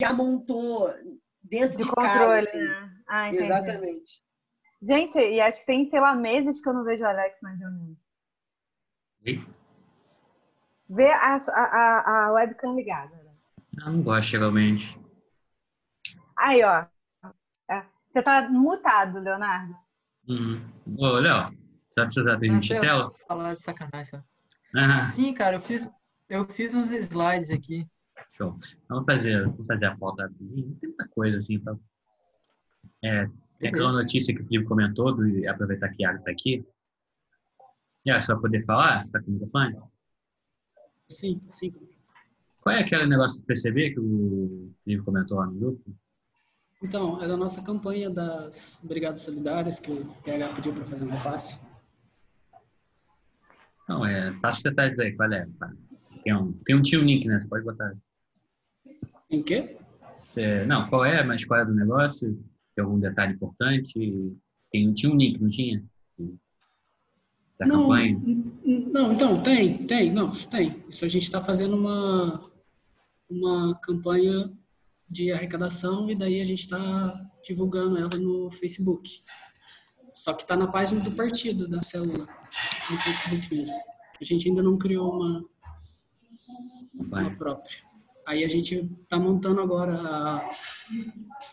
já montou dentro de, De casa. controle, assim. né? Ah, entendi. Exatamente. Gente, e acho que tem, sei lá, meses que eu não vejo o Alex nas reuniões. E? Vê a, a, a, webcam ligada. né? Eu não gosto, geralmente. Aí, ó. É, Você tá mutado, Leonardo. Uhum. Ô, Léo, você vai precisar ter gente de Nossa, tela? eu vou falar de sacanagem. Ah, Sim, cara, eu fiz, eu fiz uns slides aqui. Show. Vamos fazer, vamos fazer a pauta rapidinho. Tem muita coisa assim, então. É, tem aquela notícia que o Felipe comentou, do, aproveitar que a Iago tá aqui. E você vai poder falar? Você tá com o microfone? Sim, sim. Qual é aquele negócio de perceber que o Felipe comentou lá no grupo? Então, é da nossa campanha das Brigadas Solidárias que o PH pediu para fazer um repasse. Não, é. Passa os detalhes aí, qual é? Tem um, tem um tio Nick, né? Você pode botar. Em quê? Você, não, qual é, mas qual é do negócio? Tem algum detalhe importante? Tem, tinha um Nick, não tinha? Da não, campanha? não, então, tem, tem, não, tem. Isso a gente está fazendo uma, uma campanha de arrecadação e daí a gente está divulgando ela no Facebook. Só que está na página do partido, da célula, no Facebook mesmo. A gente ainda não criou uma, uma própria. Aí a gente está montando agora a,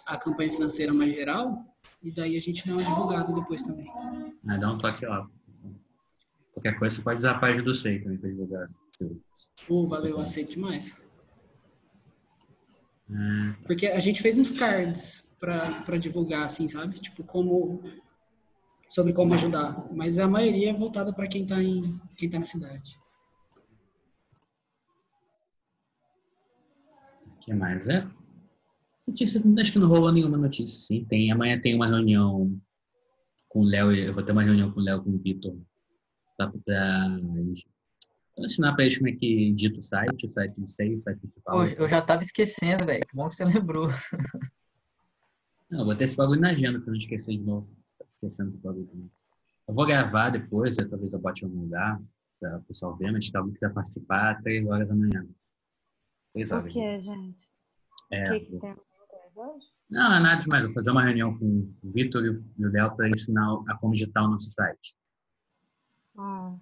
a campanha financeira mais geral e daí a gente dá uma divulgada depois também. Ah, dá um toque lá. Qualquer coisa você pode usar a página do SEI também para divulgar. Pô, valeu, aceito demais. Ah, Porque a gente fez uns cards para divulgar, assim, sabe? Tipo, como. Sobre como ajudar. Mas a maioria é voltada para quem tá em quem tá na cidade. Que mais é? Notícia, acho que não rolou nenhuma notícia, sim. Tem, amanhã tem uma reunião com o Léo, eu vou ter uma reunião com o Léo com o Vitor para ensinar para eles como é que edita o site, o site do SEI, o site principal. Pô, eu já tava esquecendo, velho. Que bom que você lembrou. Não, eu vou ter esse bagulho na agenda pra não esquecer de novo. Tô esquecendo esse bagulho também. Eu vou gravar depois, aí talvez eu bote em algum lugar para o pessoal ver, mas se alguém quiser participar, três horas da manhã. O que, gente? É, O que, que tem hoje? Não, é nada demais. Vou fazer uma reunião com o Vitor e o e o Léo para ensinar a como digitar o nosso site. Ah.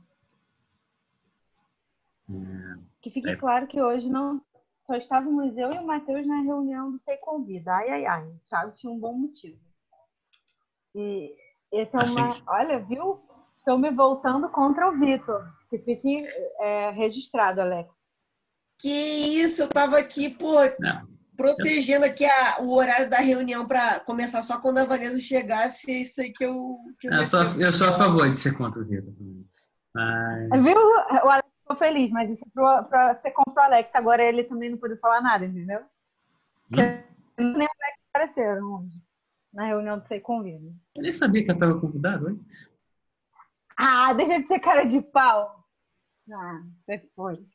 É, Que fique É. claro que hoje não só estávamos eu e o Matheus na reunião do Sei Convida. Ai, ai, ai. O Thiago tinha um bom motivo. E esse é Assim uma. que- Olha, viu? Estou me voltando contra o Vitor. Que fique é, registrado, Alex. Que isso, eu tava aqui, pô, não, protegendo aqui a- o horário da reunião para começar só quando a Vanessa chegasse. É isso aí que eu. Que eu, sou, eu sou a favor de ser contra o Vitor também. Mas, Viu? O Alex ficou feliz, mas isso é para ser contra o Alex. Agora ele também não pode falar nada, entendeu? Porque nem o Alex apareceram hoje. Na reunião do Sei Convida. eu nem sabia que eu estava convidado, hein? Ah, deixa de ser cara de pau. Ah, você foi.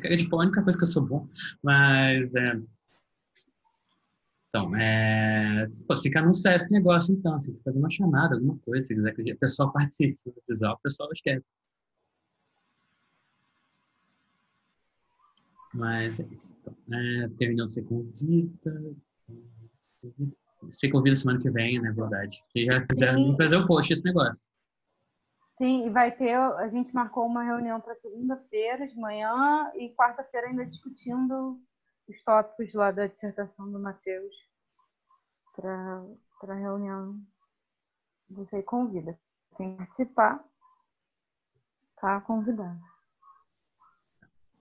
Ser é a única coisa que eu sou bom. Mas, é... Então, é... Pô, você quer anunciar esse negócio, então. Você que fazer uma chamada, alguma coisa. Se quiser que o pessoal participe. Se quiser, o pessoal esquece. Mas é isso. Então, é, terminou Você Convida. Você convida semana que vem, né? Verdade. Se já quiser Sim. fazer o post esse negócio. Sim, e vai ter. A gente marcou uma reunião para segunda-feira de manhã e quarta-feira ainda discutindo os tópicos lá da dissertação do Matheus para a reunião. Você convida. Quem participar, tá convidado.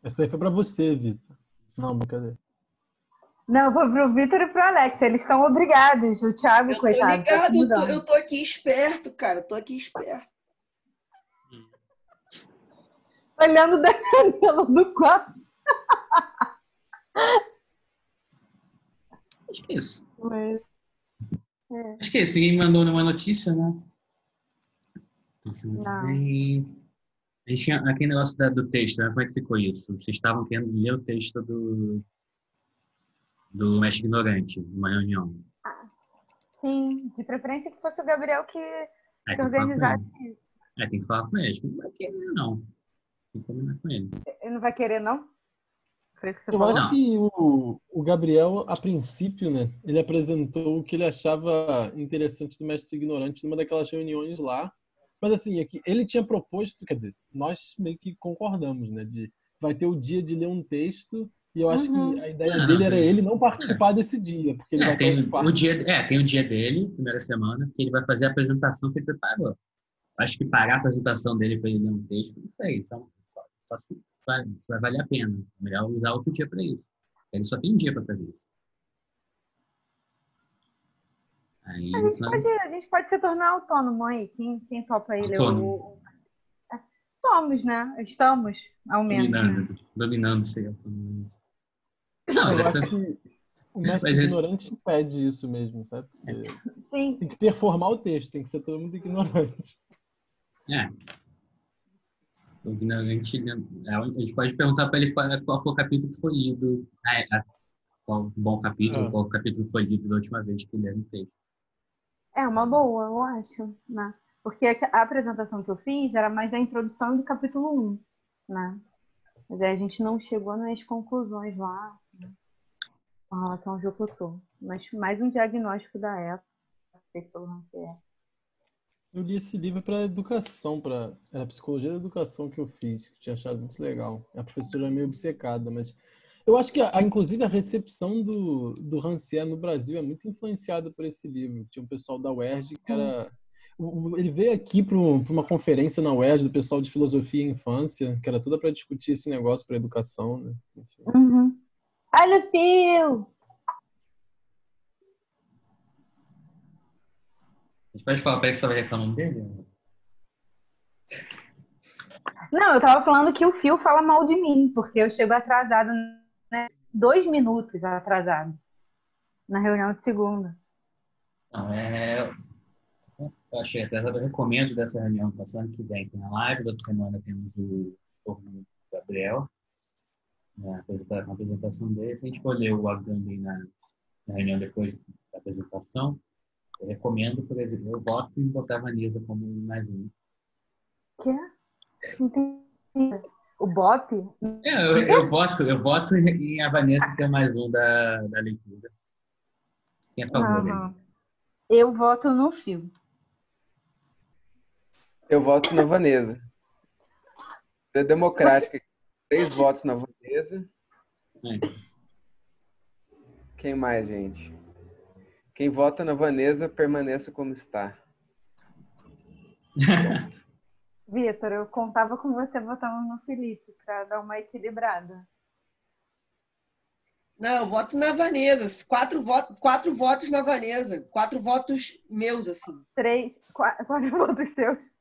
Essa aí foi pra você, Vitor. Não, brincadeira. Não, foi pro Vitor e pro Alex. Eles estão obrigados. O Thiago, Eu tô coitado. tá ligado, eu tô, eu tô aqui esperto, cara. Eu tô aqui esperto. Olhando da janela do quarto. Acho que é isso. Mas, Acho que é isso. Ninguém mandou nenhuma notícia, né? Então, semana que Não. vem- A gente tinha aquele negócio da- do texto, né? Como é que ficou isso? Vocês estavam querendo ler o texto do, do Mestre Ignorante, numa reunião. sim, de preferência que fosse o Gabriel que, Aí que tem que falar com organizasse isso. É, tem que falar com ele. Não vai querer, não. Tem que combinar com ele. Ele não vai querer, não? Eu acho que o, o Gabriel, a princípio, né, ele apresentou o que ele achava interessante do mestre ignorante numa daquelas reuniões lá. Mas assim, é que ele tinha proposto, quer dizer, nós meio que concordamos, né, de vai ter o dia de ler um texto e eu acho Uhum. que a ideia Não, dele era tem- ele não participar desse dia, porque ele É, vai tem, o dia, é, tem o dia dele, primeira semana, que ele vai fazer a apresentação que ele preparou. Acho que parar a apresentação dele para ele ler um texto, não sei, só, se, vai, valer a pena. Melhor usar outro dia para isso. Ele só tem um dia para fazer isso. Aí, A gente, pode, a gente pode se tornar autônomo aí. Quem, quem topa aí ler Autônomo. o. É, Somos, né? Estamos, ao menos. Né? dominando, dominando sei lá, Não, mas eu essa, acho que o mestre Mas esse- ignorante pede isso mesmo, sabe? Porque Sim. tem que performar o texto, tem que ser todo mundo ignorante. É. O ignorante, né, a gente pode perguntar para ele qual, qual foi o capítulo que foi lido, a- qual bom capítulo, É. qual capítulo foi lido da última vez que ele leu um texto. É uma boa, eu acho, né? Porque a a apresentação que eu fiz era mais da introdução do capítulo 1, né? Mas aí a gente não chegou nas conclusões lá, né? Com relação ao Jocotô. Mas mais um diagnóstico da época, feito pelo Rancière. Eu li esse livro para educação, para era psicologia da educação que eu fiz, que eu tinha achado muito legal. A professora é meio obcecada, mas eu acho que a, inclusive a recepção do do Rancière no Brasil é muito influenciada por esse livro. Tinha um pessoal da UERJ que era ele veio aqui para uma conferência na UERJ do pessoal de filosofia e infância, que era toda para discutir esse negócio para educação, né? Uhum. Olha o fio! A gente pode falar para ele que você vai reclamando dele? Não, eu tava falando que o Fio fala mal de mim, porque eu chego atrasado, né? Dois minutos atrasado. Na reunião de segunda. Não, é... Eu achei até, eu recomendo dessa reunião passando que vem. Tem a live, da outra semana temos o, Gabriel, né, apresentar- a apresentação dele. A gente ler o Agamben na, na reunião depois da apresentação, eu recomendo, por exemplo, eu voto em botar a Vanessa como mais um. Que é? Entendi. O Bop? É, eu, eu voto, eu voto em a Vanessa ser mais um da, da leitura. Quem é a favor? Aham. Eu voto no Fio. Eu voto na Vanessa. É democrática. Três votos na Vanessa. É. Quem mais, gente? Quem vota na Vanessa, permaneça como está. Vitor, eu contava com você votando no Felipe para dar uma equilibrada. Não, eu voto na Vanessa. Quatro, votos, quatro votos na Vanessa. Quatro votos meus, assim. Três, quatro, quatro votos seus.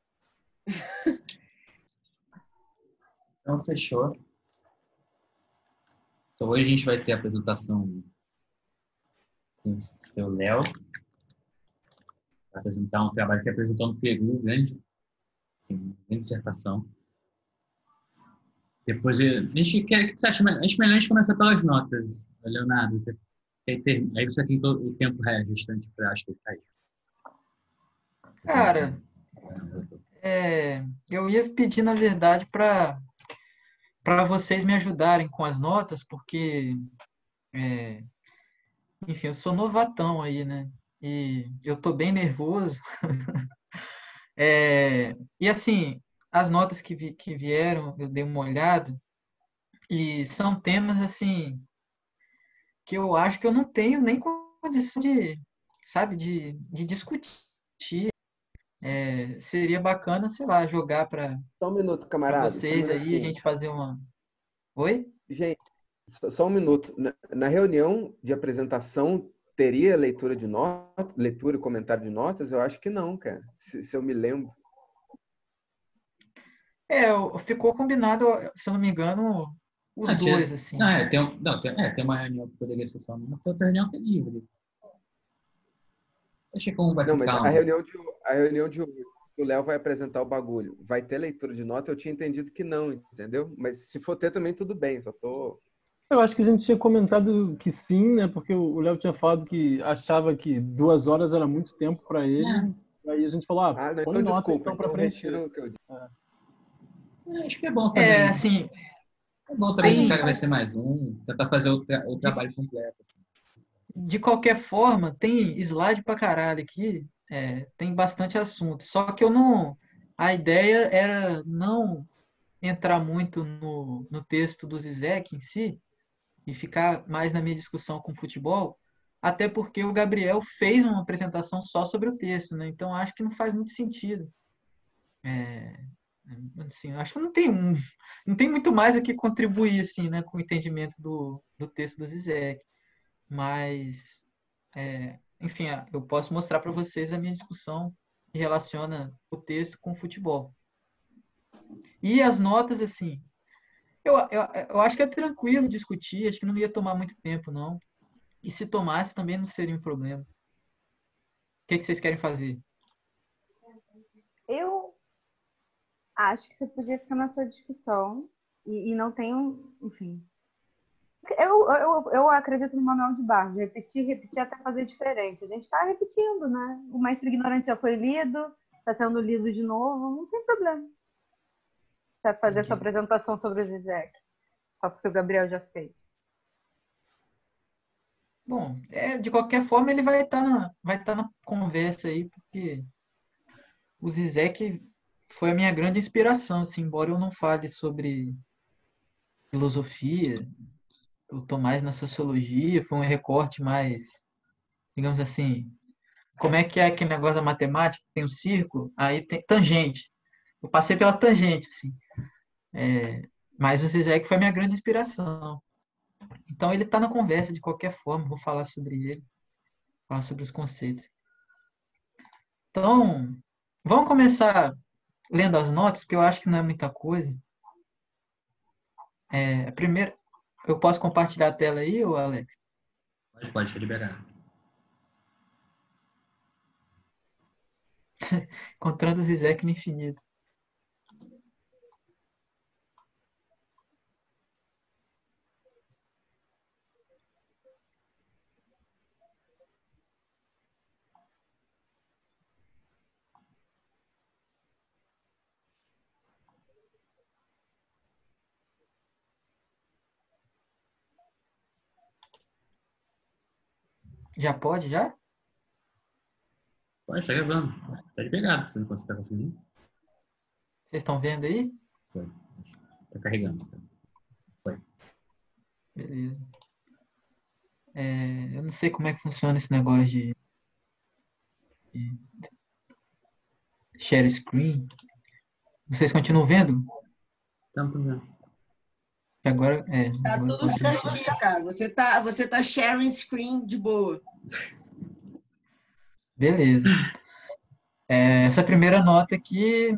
Então, fechou. Então, hoje a gente vai ter a apresentação do seu Léo. Apresentar um trabalho que apresentou no Peru, grande, assim, grande dissertação. Depois, a gente quer, o que você acha? melhor? A gente começar pelas notas, Leonardo. Aí tem- aí você tem todo o tempo restante para acho que tá aí. Cara, é, eu ia pedir, na verdade, para para vocês me ajudarem com as notas, porque, é, enfim, eu sou novatão aí, né? E eu tô bem nervoso. É, e assim, as notas que, vi- que vieram, eu dei uma olhada, e são temas, assim, que eu acho que eu não tenho nem condição de, sabe, de, de discutir. É, seria bacana, sei lá, jogar para um minuto, camarada. vocês um aí, a gente fazer uma. Oi? Gente, só- um minuto. Na, reunião de apresentação, teria leitura de notas, leitura e comentário de notas? Eu acho que não, cara. Se, se eu me lembro. É, ficou combinado, se eu não me engano, os Ah, tinha- dois, assim. Não, é, tem, um- não, tem, é, tem uma reunião que poderia ser só uma, tem outra reunião que é livre. Deixa como vai Não, mas ficar. a um- reunião de a reunião de hoje, o Léo vai apresentar o bagulho. Vai ter leitura de nota? Eu tinha entendido que não, entendeu? Mas se for ter também, tudo bem. Só tô. Eu acho que a gente tinha comentado que sim, né? Porque o Léo tinha falado que achava que duas horas era muito tempo para ele. É. Aí a gente falou, ah, Ah, então nota desculpa. então para Então preencher. retiro o que eu disse. É, acho que é bom também. É, assim, É bom também se Tem- o cara vai ser mais um, tentar fazer o, tra- o trabalho completo. assim. De qualquer forma, tem slide pra caralho aqui, é, tem bastante assunto. Só que eu não. A ideia era não entrar muito no, no texto do Zizek em si e ficar mais na minha discussão com futebol, até porque o Gabriel fez uma apresentação só sobre o texto, né? Então acho que não faz muito sentido. É, assim, acho que não tem um, não tem muito mais a que contribuir assim, né, com o entendimento do, do texto do Zizek. Mas, é, enfim, eu posso mostrar para vocês a minha discussão que relaciona o texto com o futebol. E as notas, assim, eu, eu, eu acho que é tranquilo discutir, acho que não ia tomar muito tempo, não. E se tomasse, também não seria um problema. O que, que vocês querem fazer? Eu acho que você podia ficar na sua discussão e, e não um, enfim. Eu, eu, eu acredito no Manuel de Barros, repetir, repetir até fazer diferente. A gente está repetindo, né? O Mestre Ignorante já foi lido, está sendo lido de novo, não tem problema. Você vai fazer sua apresentação sobre o Zizek, só porque o Gabriel já fez. Bom, é, de qualquer forma, ele vai estar na, vai estar na conversa aí, porque o Zizek foi a minha grande inspiração, assim, embora eu não fale sobre filosofia, eu tô mais na sociologia, foi um recorte mais, digamos assim, como é que é aquele negócio da matemática, tem um círculo, aí tem tangente. Eu passei pela tangente, assim. É, mas o Zizek foi a minha grande inspiração. Então ele está na conversa de qualquer forma, vou falar sobre ele, falar sobre os conceitos. Então, vamos começar lendo as notas, porque eu acho que não é muita coisa. É, primeiro, eu posso compartilhar a tela aí, ô Alex? Pode, pode liberar. Encontrando o Zizek no infinito. Já pode, já? Pode, tá gravando. Tá liberado, se você tá conseguindo. Vocês estão vendo aí? Foi. Tá carregando. Beleza. É, eu não sei como é que funciona esse negócio de, de share screen. Vocês continuam vendo? Tô vendo. Agora é. Tá agora tudo certinho, cara. Você tá, você tá sharing screen de boa. Beleza. É, essa primeira nota aqui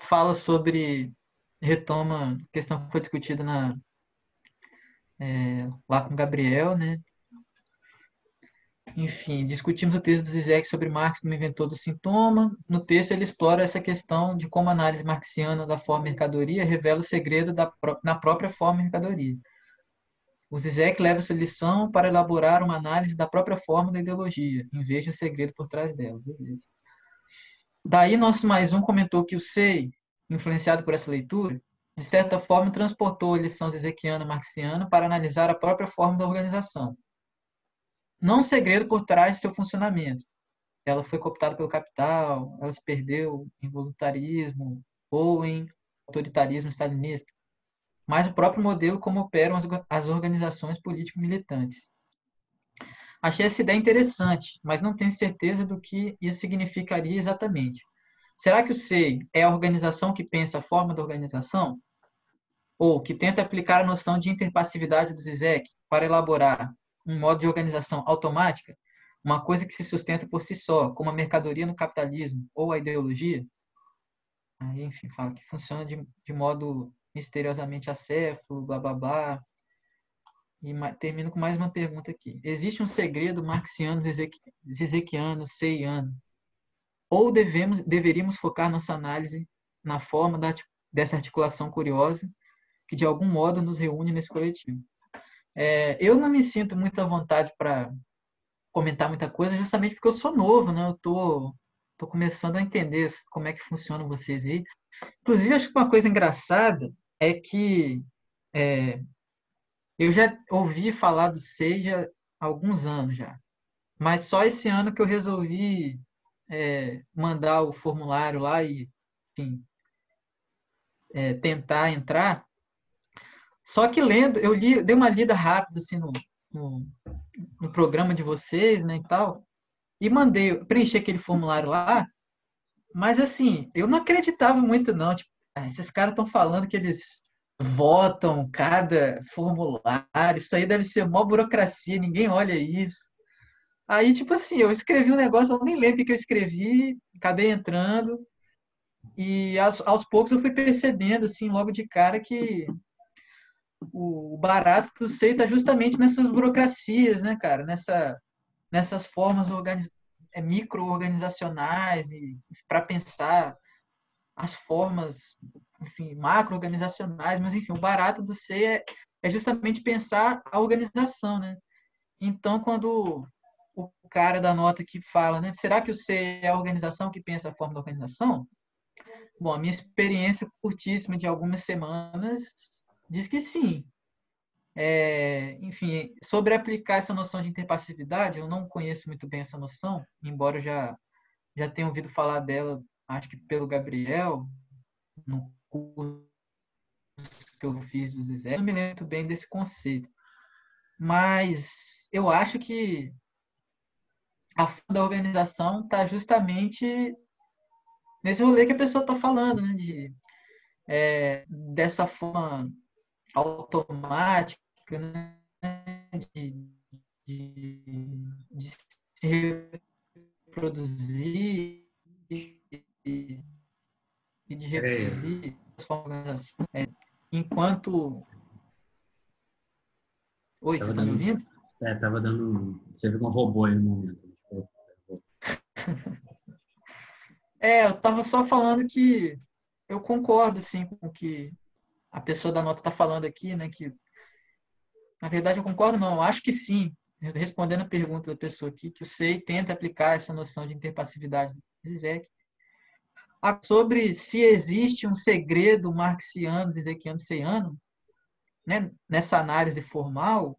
fala sobre retoma a questão que foi discutida na é, lá com o Gabriel, né? Enfim, discutimos o texto do Zizek sobre Marx como inventor do sintoma. No texto, ele explora essa questão de como a análise marxiana da forma mercadoria revela o segredo da na própria forma mercadoria. O Zizek leva essa lição para elaborar uma análise da própria forma da ideologia, em vez de um segredo por trás dela. Beleza. Daí, nosso mais um comentou que o SEI, influenciado por essa leitura, de certa forma transportou a lição zizekiana marxiana para analisar a própria forma da organização. Não segredo por trás de seu funcionamento. Ela foi cooptada pelo capital, ela se perdeu em voluntarismo ou em autoritarismo stalinista, mas o próprio modelo como operam as organizações político-militantes. Achei essa ideia interessante, mas não tenho certeza do que isso significaria exatamente. Será que o SEI é a organização que pensa a forma da organização? Ou que tenta aplicar a noção de interpassividade do Zizek para elaborar um modo de organização automática, uma coisa que se sustenta por si só, como a mercadoria no capitalismo ou a ideologia? Aí, enfim, fala que funciona de, de modo misteriosamente acéfalo, blá blá blá. E termino com mais uma pergunta aqui. Existe um segredo marxiano, zizek- zizekiano, seiano? Ou devemos, deveríamos focar nossa análise na forma da dessa articulação curiosa que de algum modo nos reúne nesse coletivo? É, eu não me sinto muito à vontade para comentar muita coisa, justamente porque eu sou novo, né? Eu tô, tô começando a entender como é que funcionam vocês aí. Inclusive, acho que uma coisa engraçada é que é, eu já ouvi falar do SEI há alguns anos já, mas só esse ano que eu resolvi é, mandar o formulário lá e, enfim, é, tentar entrar. Só que lendo, eu li, dei uma lida rápida assim no, no, no programa de vocês, né, e tal, e mandei, preenchi aquele formulário lá, mas assim, eu não acreditava muito não, tipo, ah, esses caras estão falando que eles votam cada formulário, isso aí deve ser mó burocracia, ninguém olha isso. Aí, tipo assim, eu escrevi um negócio, eu nem lembro o que eu escrevi, acabei entrando, e aos, aos poucos eu fui percebendo, assim, logo de cara que o barato do SEI está justamente nessas burocracias, né, cara? Nessa, nessas formas organiz... É, micro-organizacionais e para pensar as formas, enfim, macro-organizacionais, mas enfim, o barato do SEI é, é justamente pensar a organização, né? Então, quando o cara da nota que fala, né, será que o SEI é a organização que pensa a forma da organização? Bom, a minha experiência curtíssima de algumas semanas diz que sim. É, enfim, sobre aplicar essa noção de interpassividade, eu não conheço muito bem essa noção, embora eu já, já tenha ouvido falar dela, acho que pelo Gabriel, no curso que eu fiz do Zé. Não me lembro muito bem desse conceito. Mas eu acho que a da organização está justamente nesse rolê que a pessoa está falando, né? De, é, dessa forma automática, né? De, de, de se reproduzir e, de reproduzir as formas assim, é, enquanto. Oi, tava você está me ouvindo? É, tava dando. Você viu um robô aí no momento. É, eu tava só falando que eu concordo, assim, com o que a pessoa da nota está falando aqui, né? Que, na verdade, eu concordo, não. Eu acho que sim. Respondendo a pergunta da pessoa aqui, que o SEI tenta aplicar essa noção de interpassividade do Zizek. Sobre se existe um segredo marxiano, zizekiano, seiano, né, nessa análise formal,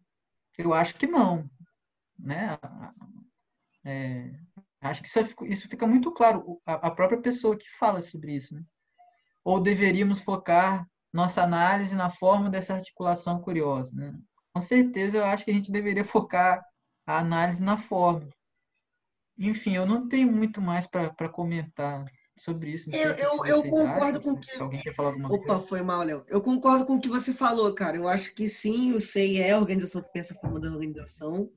eu acho que não. Né? É, Acho que isso, é, isso fica muito claro, a, própria pessoa que fala sobre isso. Né? Ou deveríamos focar nossa análise na forma dessa articulação curiosa. Né? Com certeza, eu acho que a gente deveria focar a análise na forma. Enfim, eu não tenho muito mais para comentar sobre isso. Eu, eu, eu concordo acham, com que. Se alguém quer falar alguma Opa, coisa. foi mal, Léo. Eu concordo com o que você falou, cara. Eu acho que sim, o SEI é a organização que pensa a forma da organização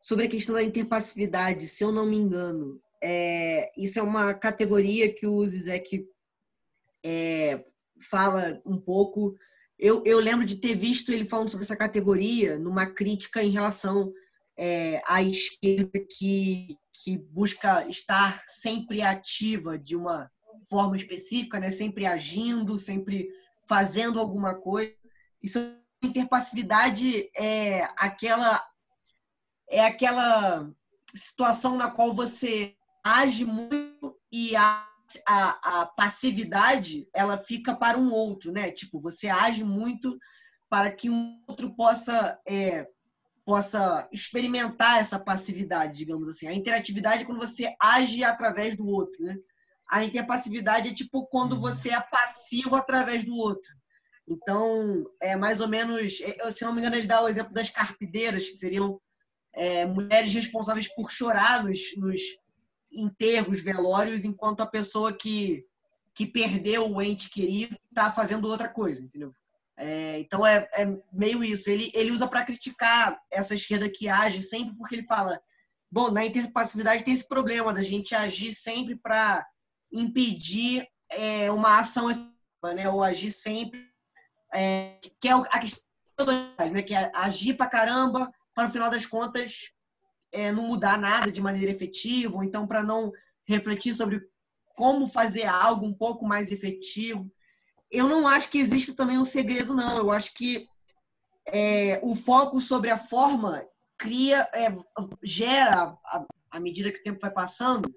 sobre a questão da interpassividade, se eu não me engano, é, isso é uma categoria que o Zizek é, fala um pouco. Eu, eu lembro de ter visto ele falando sobre essa categoria numa crítica em relação é, à esquerda que, que busca estar sempre ativa de uma forma específica, né? sempre agindo, sempre fazendo alguma coisa. Isso interpassividade é aquela é aquela situação na qual você age muito e a, a, a, passividade ela fica para um outro, né? Tipo, você age muito para que um outro possa é, possa experimentar essa passividade, digamos assim. A interatividade é quando você age através do outro, né? A interpassividade é tipo quando uhum. você é passivo através do outro. Então, é mais ou menos, é, se não me engano, ele dá o exemplo das carpideiras, que seriam é, mulheres responsáveis por chorar nos, nos enterros, velórios, enquanto a pessoa que, que perdeu o ente querido está fazendo outra coisa, entendeu? É, então é, é, meio isso. Ele, ele usa para criticar essa esquerda que age sempre, porque ele fala: bom, na interpassividade tem esse problema da gente agir sempre para impedir é, uma ação efetiva, né? Ou agir sempre, é, que é a questão né? que é agir para caramba para no final das contas é, não mudar nada de maneira efetiva, ou então para não refletir sobre como fazer algo um pouco mais efetivo. Eu não acho que exista também um segredo, não. Eu acho que é, o foco sobre a forma cria, é, gera, à medida que o tempo vai passando,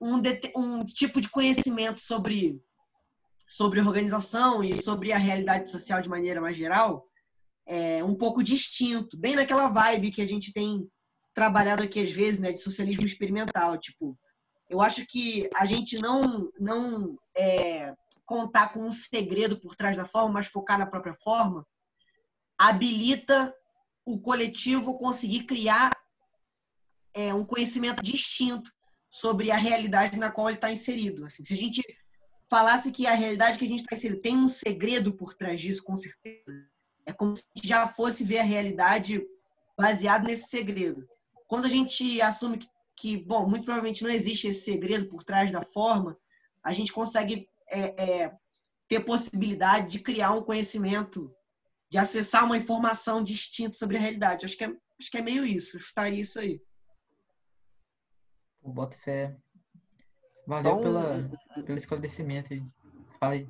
um, um tipo de conhecimento sobre sobre organização e sobre a realidade social de maneira mais geral é um pouco distinto, bem naquela vibe que a gente tem trabalhado aqui às vezes, né, de socialismo experimental. Tipo, eu acho que a gente não não é, contar com um segredo por trás da forma, mas focar na própria forma, habilita o coletivo conseguir criar é, um conhecimento distinto sobre a realidade na qual ele está inserido. Assim, se a gente falasse que a realidade que a gente está inserido tem um segredo por trás disso, com certeza, é como se já fosse ver a realidade baseado nesse segredo. Quando a gente assume que, que, bom, muito provavelmente não existe esse segredo por trás da forma, a gente consegue é, é, ter possibilidade de criar um conhecimento, de acessar uma informação distinta sobre a realidade. Acho que é, acho que é meio isso, estaria isso aí. O boto fé. Valeu um... pela, pelo esclarecimento aí. Fala aí.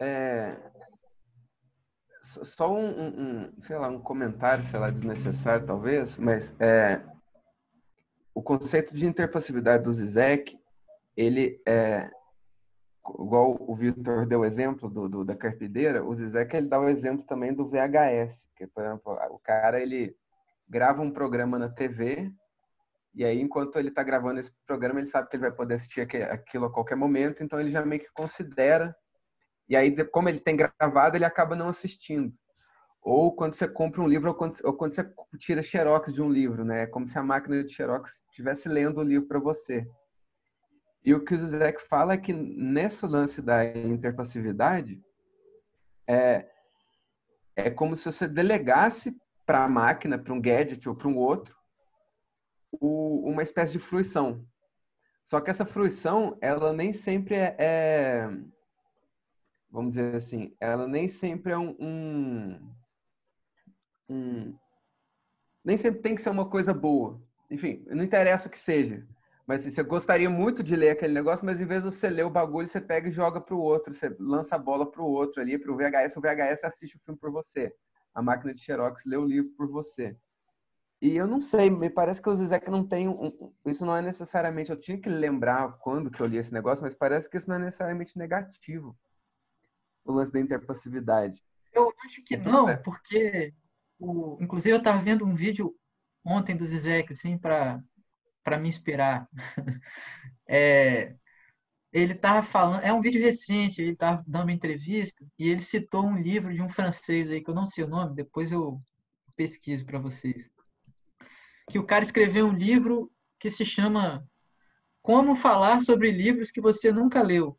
É, só um, um, sei lá, um comentário, sei lá, desnecessário talvez, mas é, o conceito de interpassividade do Zizek, ele é, igual o Vitor deu o exemplo do, do, da carpideira, o Zizek ele dá o exemplo também do VHS, que por exemplo, o cara ele grava um programa na TV e aí enquanto ele está gravando esse programa ele sabe que ele vai poder assistir aquilo a qualquer momento, então ele já meio que considera e aí, como ele tem gravado, ele acaba não assistindo. Ou quando você compra um livro, ou quando, ou quando você tira xerox de um livro, né? É como se a máquina de xerox estivesse lendo o livro para você. E o que o Zizek fala é que nesse lance da interpassividade, é, é como se você delegasse para a máquina, para um gadget ou para um outro, o, uma espécie de fruição. Só que essa fruição, ela nem sempre é, é vamos dizer assim, ela nem sempre é um, um, um, nem sempre tem que ser uma coisa boa. Enfim, não interessa o que seja. Mas assim, você gostaria muito de ler aquele negócio, mas em vez de você ler o bagulho, você pega e joga para o outro, você lança a bola para o outro ali, para o VHS. O VHS assiste o filme por você. A máquina de Xerox lê o livro por você. E eu não sei, me parece que o Zizek não tem um, isso não é necessariamente, eu tinha que lembrar quando que eu li esse negócio, mas parece que isso não é necessariamente negativo o lance da interpassividade? Eu acho que não, porque o, inclusive eu estava vendo um vídeo ontem do Zizek, assim, para me inspirar. é, ele estava falando, é um vídeo recente, ele estava dando uma entrevista e ele citou um livro de um francês aí, que eu não sei o nome, depois eu pesquiso para vocês. Que o cara escreveu um livro que se chama Como Falar sobre Livros que Você Nunca Leu.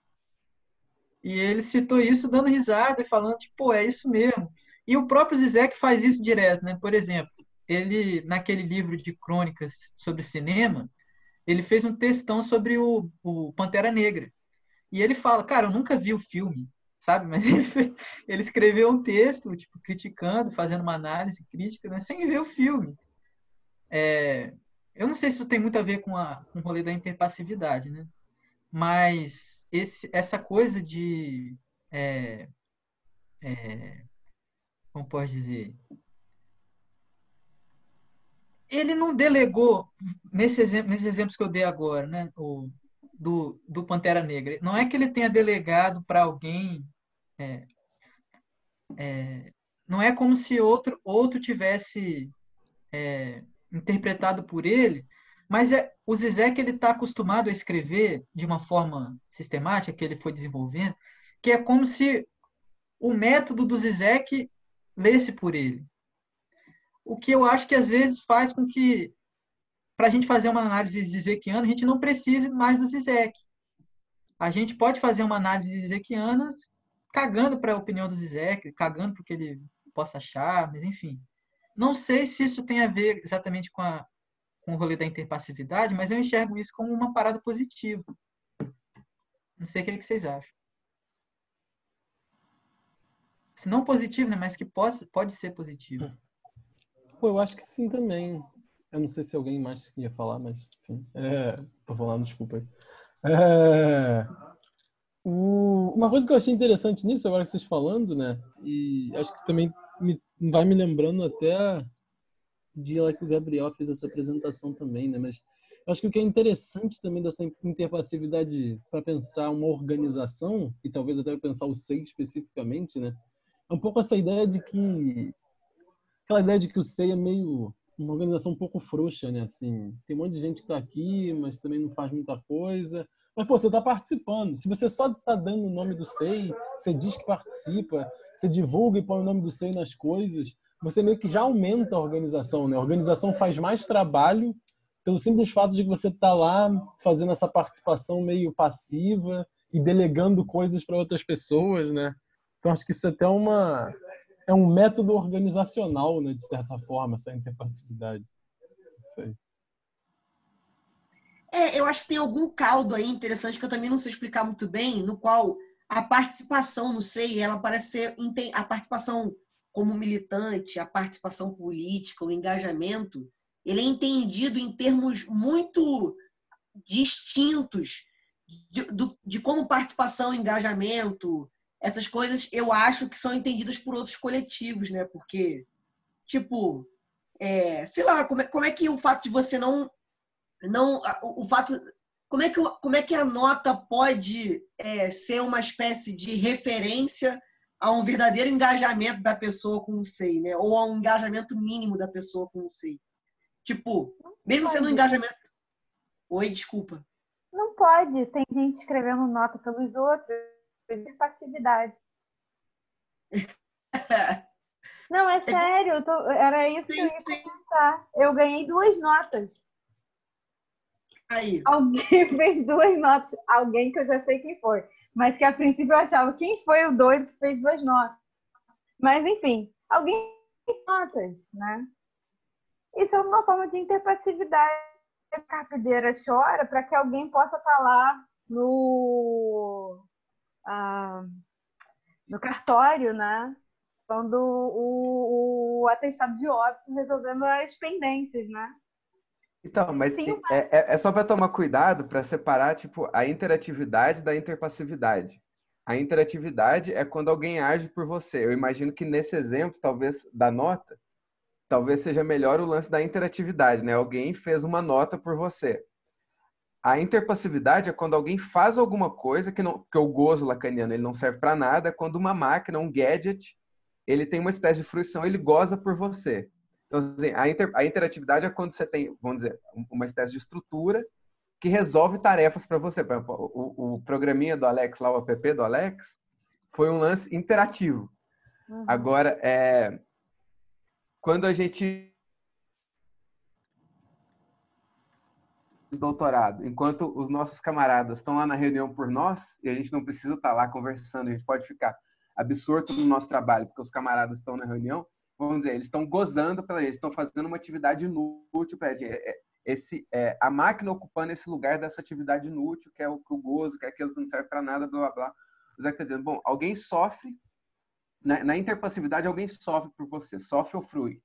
E ele citou isso dando risada e falando, tipo, é isso mesmo. E o próprio Zizek faz isso direto, né? Por exemplo, ele, naquele livro de crônicas sobre cinema, ele fez um textão sobre o, o Pantera Negra. E ele fala, cara, eu nunca vi o filme, sabe? Mas ele, ele escreveu um texto, tipo, criticando, fazendo uma análise crítica, né? sem ver o filme. É, eu não sei se isso tem muito a ver com, a, com o rolê da interpassividade, né? Mas esse, essa coisa de. É, é, como pode dizer? Ele não delegou, nesse exemplo, nesses exemplos que eu dei agora, né, o, do, do Pantera Negra, não é que ele tenha delegado para alguém. É, é, não é como se outro, outro tivesse é, interpretado por ele mas é, o Zizek ele está acostumado a escrever de uma forma sistemática que ele foi desenvolvendo, que é como se o método do Zizek lesse por ele. O que eu acho que às vezes faz com que, para a gente fazer uma análise zizekiana, a gente não precise mais do Zizek. A gente pode fazer uma análise zizekiana cagando para a opinião do Zizek, cagando para o que ele possa achar, mas enfim. Não sei se isso tem a ver exatamente com a, com o rolê da interpassividade, mas eu enxergo isso como uma parada positiva. Não sei o que, é que vocês acham. Se não positivo, né? Mas que pode, pode ser positivo. Pô, eu acho que sim também. Eu não sei se alguém mais ia falar, mas enfim. É, tô falando, desculpa aí. É, o, uma coisa que eu achei interessante nisso, agora que vocês falando, né? E acho que também me, vai me lembrando até dia lá que o Gabriel fez essa apresentação também, né? Mas acho que o que é interessante também dessa interpassividade para pensar uma organização, e talvez até pensar o SEI especificamente, né? É um pouco essa ideia de que. Aquela ideia de que o SEI é meio uma organização um pouco frouxa, né? Assim, tem um monte de gente que está aqui, mas também não faz muita coisa. Mas, pô, você está participando. Se você só está dando o nome do SEI, você diz que participa, você divulga e põe o nome do SEI nas coisas, você meio que já aumenta a organização, né? A organização faz mais trabalho pelo simples fato de que você está lá fazendo essa participação meio passiva e delegando coisas para outras pessoas, né? Então, acho que isso é até uma é um método organizacional, né, de certa forma, essa interpassividade. Isso aí. É, eu acho que tem algum caldo aí interessante que eu também não sei explicar muito bem, no qual a participação no SEI, ela parece ser a participação como militante, a participação política, o engajamento, ele é entendido em termos muito distintos de, de, de como participação, engajamento, essas coisas eu acho que são entendidas por outros coletivos, né? Porque, tipo, é, sei lá, como é, como é que o fato de você não não o, o fato como é que como é que a nota pode é, ser uma espécie de referência a um verdadeiro engajamento da pessoa com o SEI, né? Ou a um engajamento mínimo da pessoa com o SEI. Tipo, mesmo sendo um engajamento. Oi, desculpa. Não pode. Tem gente escrevendo nota pelos outros. De passividade. Não, é sério. Tô... Era isso sim, que eu ia comentar. Eu ganhei duas notas. Aí. Alguém fez duas notas. Alguém que eu já sei quem foi. Mas que a princípio eu achava quem foi o doido que fez duas notas. Mas, enfim, alguém fez notas, né? Isso é uma forma de interpassividade. A carpideira chora para que alguém possa estar lá no, ah, no cartório, né? Quando o, o atestado de óbito resolvendo as pendências, né? Então, mas Sim, é, é, é, só para tomar cuidado para separar tipo a interatividade da interpassividade. A interatividade é quando alguém age por você. Eu imagino que nesse exemplo, talvez da nota, talvez seja melhor o lance da interatividade, né? Alguém fez uma nota por você. A interpassividade é quando alguém faz alguma coisa que não, que o gozo lacaniano ele não serve para nada, é quando uma máquina, um gadget, ele tem uma espécie de fruição, ele goza por você. Então, assim, a, inter, a interatividade é quando você tem, vamos dizer, uma espécie de estrutura que resolve tarefas para você. Por exemplo, o, o, programinha do Alex, lá o app do Alex, foi um lance interativo. Uhum. Agora, é, quando a gente doutorado, enquanto os nossos camaradas estão lá na reunião por nós, e a gente não precisa estar lá conversando, a gente pode ficar absorto no nosso trabalho, porque os camaradas estão na reunião, vamos dizer, eles estão gozando pela eles estão fazendo uma atividade inútil para gente. É, é, esse, é, a máquina ocupando esse lugar dessa atividade inútil, que é o, o gozo, que é aquilo que não serve para nada, blá blá blá. O Zé está dizendo, bom, alguém sofre, na, na interpassividade, alguém sofre por você, sofre ou frui.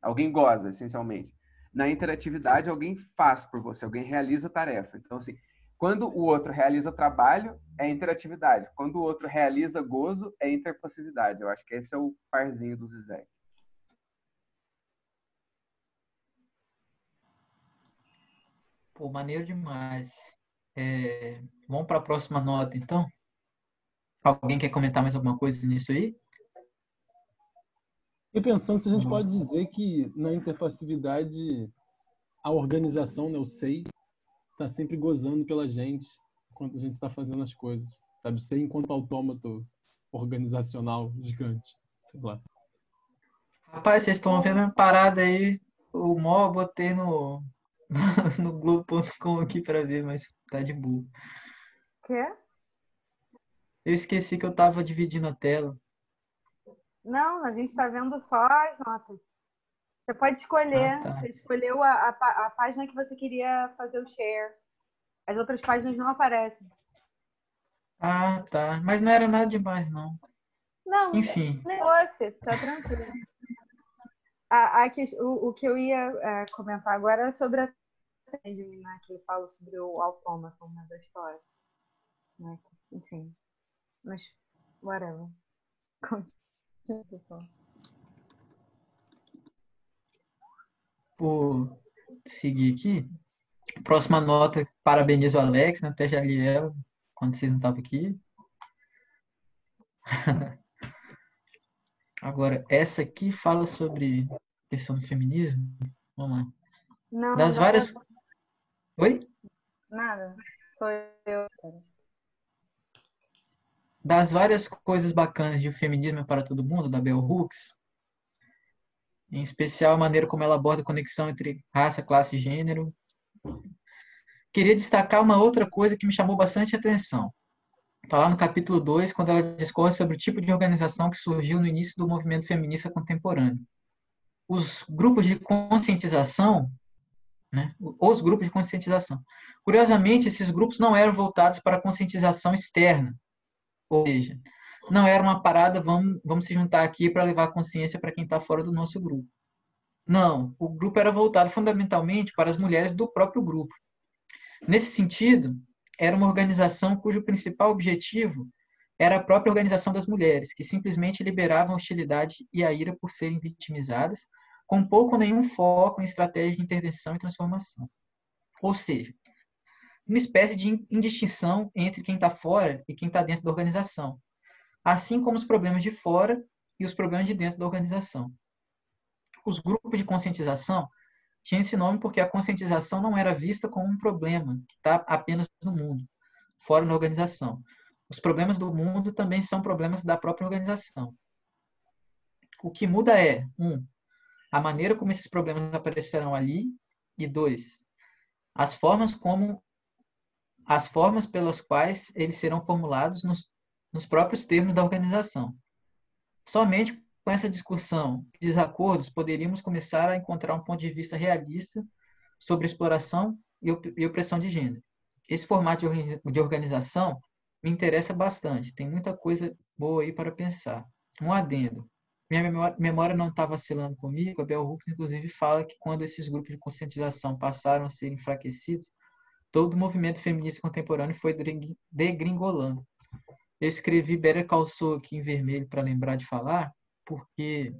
Alguém goza, essencialmente. Na interatividade, alguém faz por você, alguém realiza tarefa. Então, assim, quando o outro realiza trabalho, é interatividade. Quando o outro realiza gozo, é interpassividade. Eu acho que esse é o parzinho do Zizek. Pô, maneiro demais. É... Vamos para a próxima nota, então? Alguém quer comentar mais alguma coisa nisso aí? E pensando se a gente pode dizer que na interpassividade a organização, né, o SEI, está sempre gozando pela gente enquanto a gente está fazendo as coisas. Sabe? Ser enquanto autômato organizacional gigante. Sei lá. Rapaz, vocês estão vendo a parada aí. O mó botei no, no Globo.com aqui para ver, mas tá de boa. Quê? Eu esqueci que eu tava dividindo a tela. Não, a gente está vendo só as notas. Você pode escolher. Ah, tá. Você escolheu a, a, a, página que você queria fazer o share. As outras páginas não aparecem. Ah, tá. Mas não era nada demais, não. Não. Enfim. Negócio, tá tranquilo. a, a, o, o que eu ia é, comentar agora é sobre a né, que ele fala sobre o autômato né, da história. Né? Enfim. Mas, whatever. Continua, pessoal. Por seguir aqui, Próxima nota, parabenizo o Alex, né? Até já li ela quando vocês não estavam aqui. Agora, essa aqui fala sobre questão do feminismo. Vamos lá. Não, Das não, várias. Oi? Nada. Sou eu. Das várias coisas bacanas de O Feminismo para Todo Mundo, da Bell Hooks, em especial a maneira como ela aborda a conexão entre raça, classe e gênero, queria destacar uma outra coisa que me chamou bastante atenção. Está lá no capítulo 2, quando ela discorre sobre o tipo de organização que surgiu no início do movimento feminista contemporâneo. Os grupos de conscientização, né, os grupos de conscientização. Curiosamente, esses grupos não eram voltados para a conscientização externa, ou seja, não era uma parada, vamos, vamos se juntar aqui para levar consciência para quem está fora do nosso grupo. Não, o grupo era voltado fundamentalmente para as mulheres do próprio grupo. Nesse sentido, era uma organização cujo principal objetivo era a própria organização das mulheres, que simplesmente liberavam a hostilidade e a ira por serem vitimizadas, com pouco ou nenhum foco em estratégia de intervenção e transformação. Ou seja, uma espécie de indistinção entre quem está fora e quem está dentro da organização, assim como os problemas de fora e os problemas de dentro da organização. Os grupos de conscientização tinha esse nome porque a conscientização não era vista como um problema que está apenas no mundo, fora da organização. Os problemas do mundo também são problemas da própria organização. O que muda é, um, a maneira como esses problemas aparecerão ali, e dois, as formas como as formas pelas quais eles serão formulados nos, nos próprios termos da organização. Somente com essa discussão e desacordos, poderíamos começar a encontrar um ponto de vista realista sobre exploração e opressão de gênero. Esse formato de organização me interessa bastante, tem muita coisa boa aí para pensar. Um adendo. Minha memória não está vacilando comigo, a Bell Hooks, inclusive, fala que quando esses grupos de conscientização passaram a ser enfraquecidos, todo o movimento feminista contemporâneo foi degringolando. Eu escrevi Better Call Saul aqui em vermelho para lembrar de falar, porque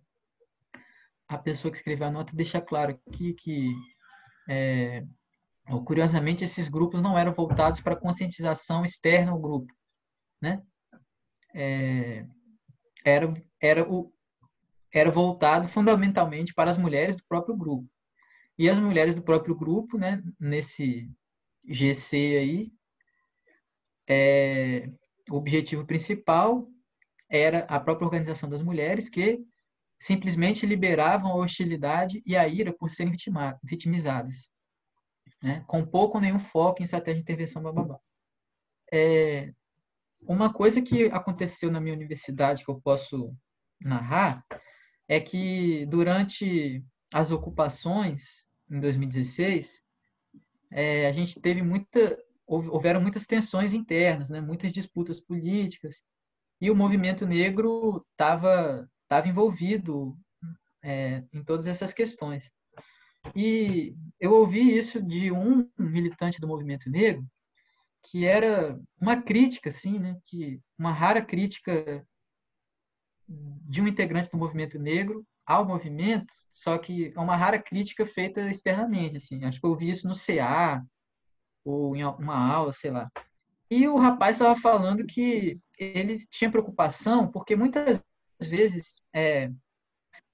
a pessoa que escreveu a nota deixa claro aqui que, é, curiosamente, esses grupos não eram voltados para conscientização externa ao grupo, né? É, era, era, o, era voltado fundamentalmente para as mulheres do próprio grupo. E as mulheres do próprio grupo, né, nesse GC aí, é, o objetivo principal era a própria organização das mulheres que simplesmente liberavam a hostilidade e a ira por serem vitimizadas, né? com pouco ou nenhum foco em estratégia de intervenção bababá. É, uma coisa que aconteceu na minha universidade que eu posso narrar é que durante as ocupações em 2016 é, a gente teve muita houveram muitas tensões internas, né? muitas disputas políticas e o movimento negro estava tava envolvido é, em todas essas questões. E eu ouvi isso de um militante do movimento negro, que era uma crítica, assim, né, que uma rara crítica de um integrante do movimento negro ao movimento, só que é uma rara crítica feita externamente, assim. Acho que eu ouvi isso no CA ou em uma aula, sei lá. E o rapaz estava falando que ele tinha preocupação porque muitas vezes é,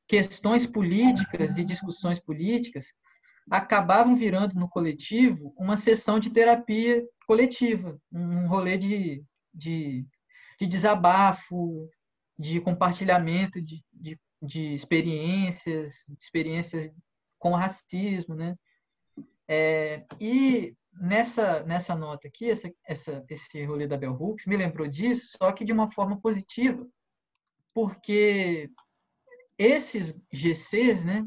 questões políticas e discussões políticas acabavam virando no coletivo uma sessão de terapia coletiva, um rolê de, de, de desabafo, de compartilhamento de, de, de experiências, experiências com racismo, né? É, e nessa, nessa nota aqui, essa, essa, esse rolê da Bell Hooks me lembrou disso, só que de uma forma positiva, porque esses GCs, né,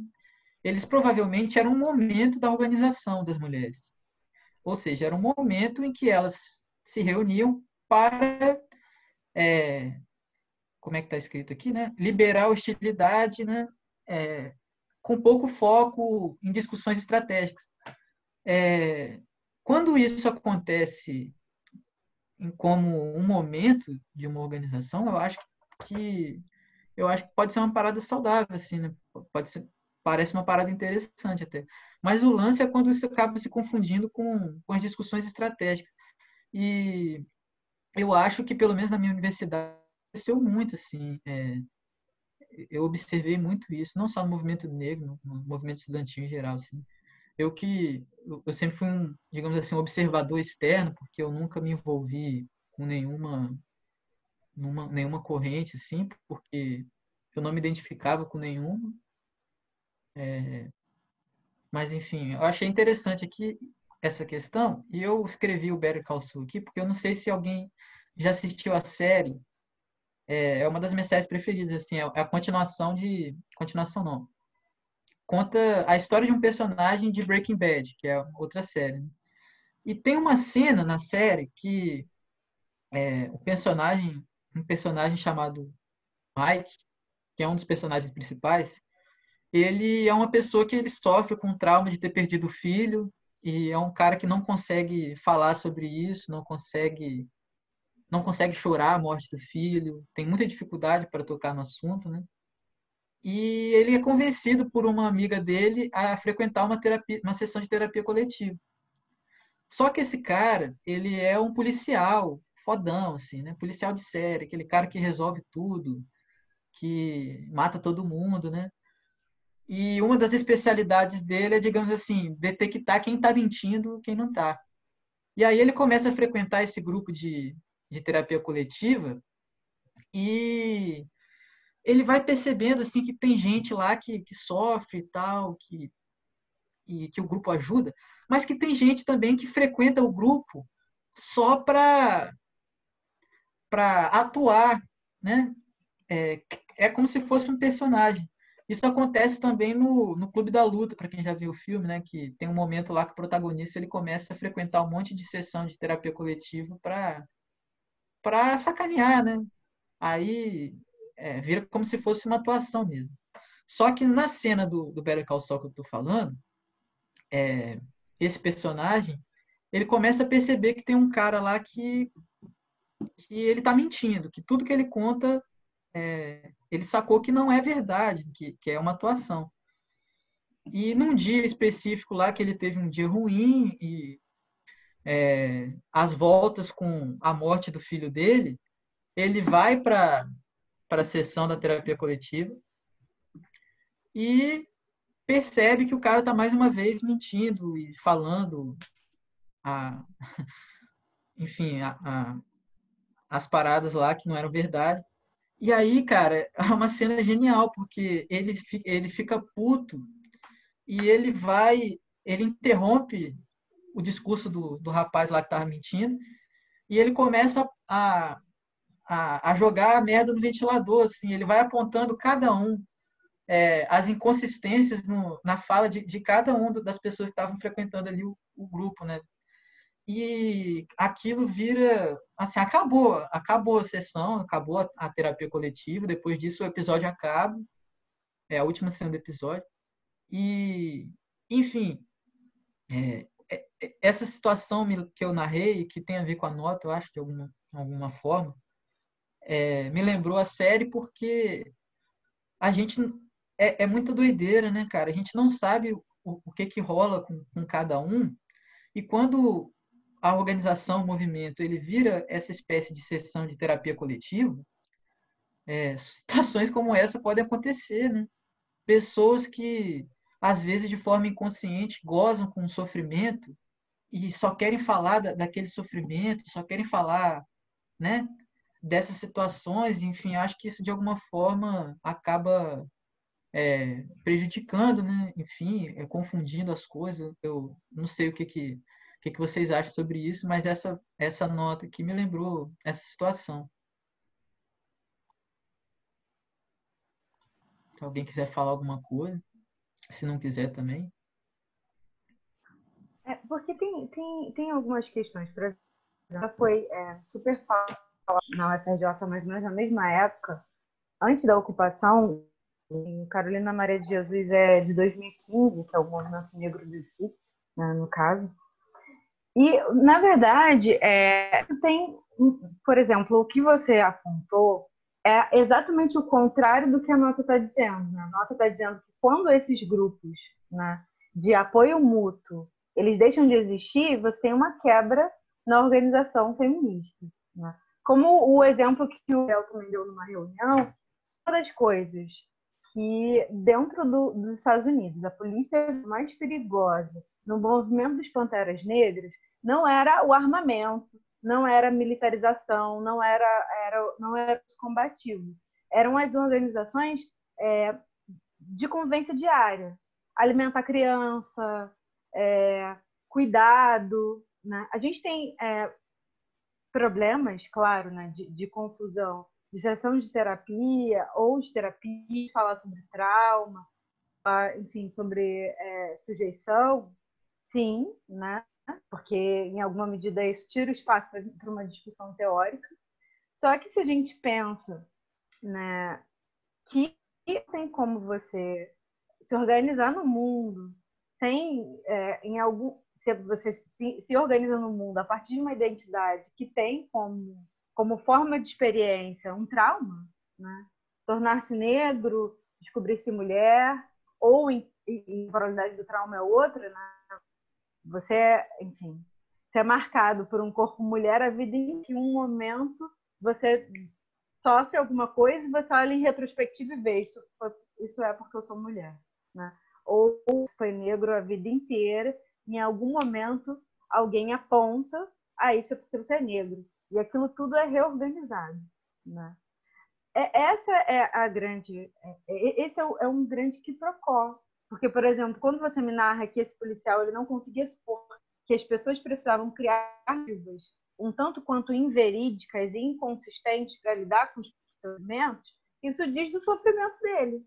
eles provavelmente eram um momento da organização das mulheres. Ou seja, era um momento em que elas se reuniam para, é, como é que está escrito aqui, né, liberar hostilidade, né, é, com pouco foco em discussões estratégicas. É, quando isso acontece como um momento de uma organização, eu acho que eu acho que pode ser uma parada saudável, assim, né? Pode ser, parece uma parada interessante até. Mas o lance é quando isso acaba se confundindo com, com as discussões estratégicas. E eu acho que, pelo menos na minha universidade, aconteceu muito, assim. É, eu observei muito isso, não só no movimento negro, no movimento estudantil em geral, assim. Eu que eu sempre fui um, digamos assim, um observador externo, porque eu nunca me envolvi com nenhuma numa, nenhuma corrente, assim, porque eu não me identificava com nenhuma. É, mas, enfim, eu achei interessante aqui essa questão, e eu escrevi o Better Call Saul aqui, porque eu não sei se alguém já assistiu a série. É, é uma das minhas séries preferidas, assim, é, é a continuação de... Continuação não. Conta a história de um personagem de Breaking Bad, que é outra série. Né? E tem uma cena na série que é, o personagem, um personagem chamado Mike, que é um dos personagens principais, ele é uma pessoa que ele sofre com trauma de ter perdido o filho e é um cara que não consegue falar sobre isso, não consegue não consegue chorar a morte do filho, tem muita dificuldade para tocar no assunto, né? E ele é convencido por uma amiga dele a frequentar uma terapia, uma sessão de terapia coletiva. Só que esse cara, ele é um policial fodão, assim, né? Policial de série, aquele cara que resolve tudo, que mata todo mundo, né? E uma das especialidades dele é, digamos assim, detectar quem está mentindo quem não está. E aí ele começa a frequentar esse grupo de, de terapia coletiva e ele vai percebendo assim que tem gente lá que, que sofre e tal, que, e que o grupo ajuda, mas que tem gente também que frequenta o grupo só para para atuar, né? É, é como se fosse um personagem. Isso acontece também no, no Clube da Luta, para quem já viu o filme, né? Que tem um momento lá que o protagonista ele começa a frequentar um monte de sessão de terapia coletiva para para sacanear, né? Aí é, vira como se fosse uma atuação mesmo. Só que na cena do, do Better Call Saul que eu tô falando, é, esse personagem, ele começa a perceber que tem um cara lá que, que ele tá mentindo, que tudo que ele conta é, ele sacou que não é verdade, que, que é uma atuação. E num dia específico lá, que ele teve um dia ruim e é, as voltas com a morte do filho dele, ele vai para a sessão da terapia coletiva e percebe que o cara está mais uma vez mentindo e falando a, enfim, a, a, as paradas lá que não eram verdade. E aí, cara, é uma cena genial, porque ele, ele fica puto e ele vai, ele interrompe o discurso do, do rapaz lá que tava mentindo e ele começa a, a, a jogar a merda no ventilador, assim, ele vai apontando cada um, é, as inconsistências no, na fala de, de cada um das pessoas que estavam frequentando ali o, o grupo, né? e aquilo vira assim acabou acabou a sessão acabou a, a, terapia coletiva depois disso o episódio acaba é a última cena do episódio e enfim é, é, é essa situação que eu narrei que tem a ver com a nota eu acho de alguma alguma forma é, me lembrou a série porque a gente é, é muita doideira né cara a gente não sabe o, o que que rola com, com cada um e quando a organização, o movimento, ele vira essa espécie de sessão de terapia coletiva, é, situações como essa podem acontecer, né? Pessoas que, às vezes, de forma inconsciente, gozam com o sofrimento e só querem falar da, daquele sofrimento, só querem falar, né? Dessas situações, enfim, acho que isso de alguma forma acaba é, prejudicando, né? Enfim, é, confundindo as coisas. Eu não sei o que que o que, que vocês acham sobre isso, mas essa, essa nota aqui me lembrou essa situação. Se alguém quiser falar alguma coisa, se não quiser também. É, porque tem, tem, tem algumas questões, por exemplo, foi é, super fácil na UFRJ, mais ou menos na mesma época, antes da ocupação, Carolina Maria de Jesus é de 2015, que é o Movimento Negro do FIX, né, no caso. E, na verdade, é, tem, por exemplo, o que você apontou é exatamente o contrário do que a nota está dizendo. Né? A nota está dizendo que quando esses grupos né, de apoio mútuo eles deixam de existir, você tem uma quebra na organização feminista. Né? Como o exemplo que o El também deu numa reunião, uma das coisas que dentro do, dos Estados Unidos a polícia mais perigosa no movimento dos Panteras Negras não era o armamento, não era a militarização, não era, era, não era combativo. Eram as organizações é, de convivência diária. Alimentar criança, é, cuidado. Né? A gente tem é, problemas, claro, né, de, de, confusão, de sessão de terapia ou de terapia, falar sobre trauma, enfim, sobre é, sujeição, sim, né? porque em alguma medida isso tira o espaço para uma discussão teórica. Só que se a gente pensa né, que tem como você se organizar no mundo sem, é, em algum, se você se, organiza no mundo a partir de uma identidade que tem como, como forma de experiência um trauma, né? tornar-se negro, descobrir-se mulher, ou em, em, a do trauma é outra, né? você, enfim, você é marcado por um corpo mulher a vida em que um momento você sofre alguma coisa e você olha em retrospectiva e vê isso, isso é porque eu sou mulher, né? ou foi negro a vida inteira, em algum momento alguém aponta, ah, isso é porque você é negro. E aquilo tudo é reorganizado. Né? É, essa é a grande. É, é esse é, é um grande quiprocó. Porque, por exemplo, quando você me narra que esse policial ele não conseguia supor que as pessoas precisavam criar vivas um tanto quanto inverídicas e inconsistentes para lidar com os sofrimentos, isso diz do sofrimento dele.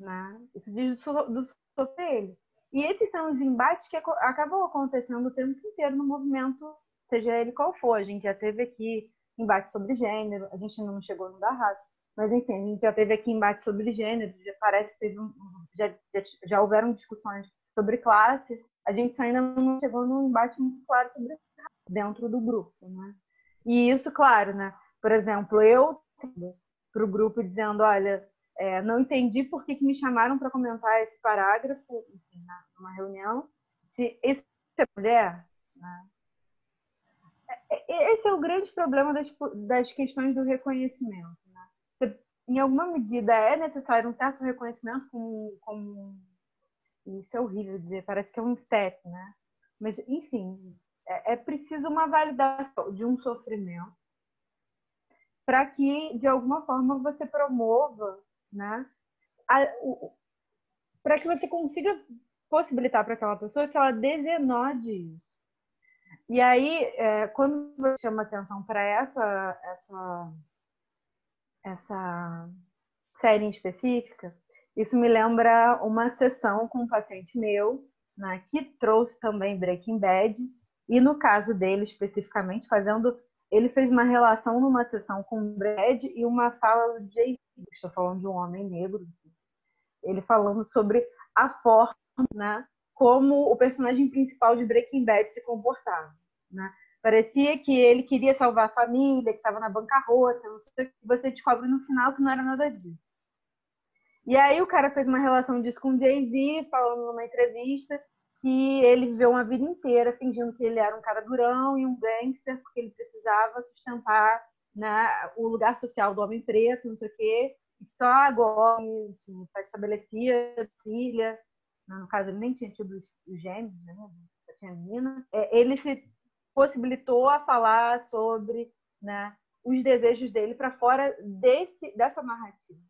Né? Isso diz do, dele. E esses são os embates que acabam acontecendo o tempo inteiro no movimento, seja ele qual for. A gente já teve aqui embate sobre gênero, a gente não chegou no da raça, mas enfim, a gente já teve aqui embate sobre gênero, já parece que teve um, já, já, já houveram discussões sobre classe, a gente ainda não chegou num embate muito claro sobre dentro do grupo, né? E isso, claro, né? Por exemplo, eu para o grupo dizendo, olha, é, não entendi por que, que me chamaram para comentar esse parágrafo enfim, numa reunião. Se isso é mulher, né? É, é, esse é o grande problema das, das questões do reconhecimento. Né? Em alguma medida é necessário um certo reconhecimento como, como isso é horrível dizer, parece que é um step, né? Mas, enfim, é, é preciso uma validação de um sofrimento para que, de alguma forma, você promova né? Para que você consiga possibilitar para aquela pessoa que ela desenode isso. E aí, é, quando você chama atenção para essa, essa, essa série em específica, isso me lembra uma sessão com um paciente meu, né, que trouxe também Breaking Bad, e no caso dele especificamente, fazendo. Ele fez uma relação numa sessão com Brad e uma fala do Jay estou falando de um homem negro, ele falando sobre a forma, né, como o personagem principal de Breaking Bad se comportava, né? Parecia que ele queria salvar a família, que estava na bancarrota, não sei o que. Você descobre no final que não era nada disso. E aí o cara fez uma relação disso com Jay-Z, falando numa entrevista que ele viveu uma vida inteira fingindo que ele era um cara durão e um gangster, porque ele precisava sustentar né, o lugar social do homem preto, não sei o quê, e só agora está estabelecida filha, né, no caso ele nem tinha tido os gêmeos, né, só tinha menina, é, ele se possibilitou a falar sobre né, os desejos dele para fora desse, dessa narrativa.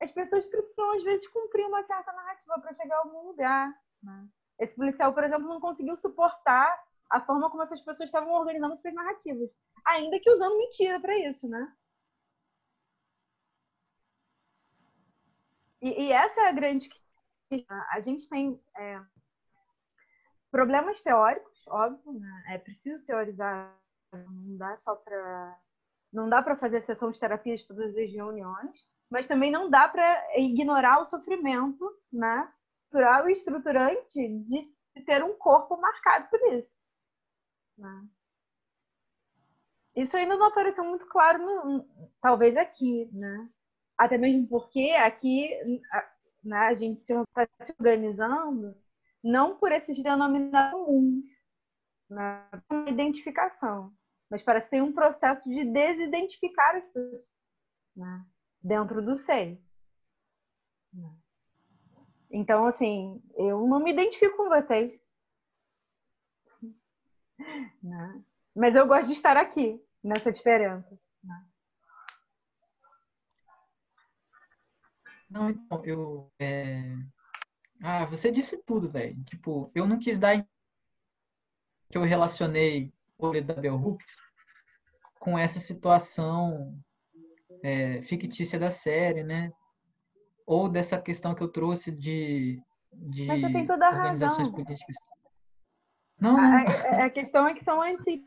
As pessoas precisam, às vezes, cumprir uma certa narrativa para chegar a algum lugar. Né? Esse policial, por exemplo, não conseguiu suportar a forma como essas pessoas estavam organizando suas narrativas ainda que usando mentira para isso, né? E, e, essa é a grande a gente tem é, problemas teóricos, óbvio, né? É preciso teorizar, não dá só para não dá para fazer sessão de terapia de todas as reuniões, mas também não dá para ignorar o sofrimento, né? E estruturante de ter um corpo marcado por isso. Né? Isso ainda não apareceu muito claro, no, talvez aqui, né? Até mesmo porque aqui né, a gente está se organizando não por esses denominados comuns, né, uma identificação, mas parece que tem um processo de desidentificar as pessoas né, dentro do SEI. Então, assim, eu não me identifico com vocês. Né? Mas eu gosto de estar aqui, nessa diferença. Né? Não, então, eu. É... Ah, você disse tudo, velho. Tipo, eu não quis dar. Que eu relacionei o da Bell Hooks com essa situação é, fictícia da série, né? Ou dessa questão que eu trouxe de, de Mas você tem toda a organizações razão. políticas. Não, A, não. a- a questão é que são antíteses.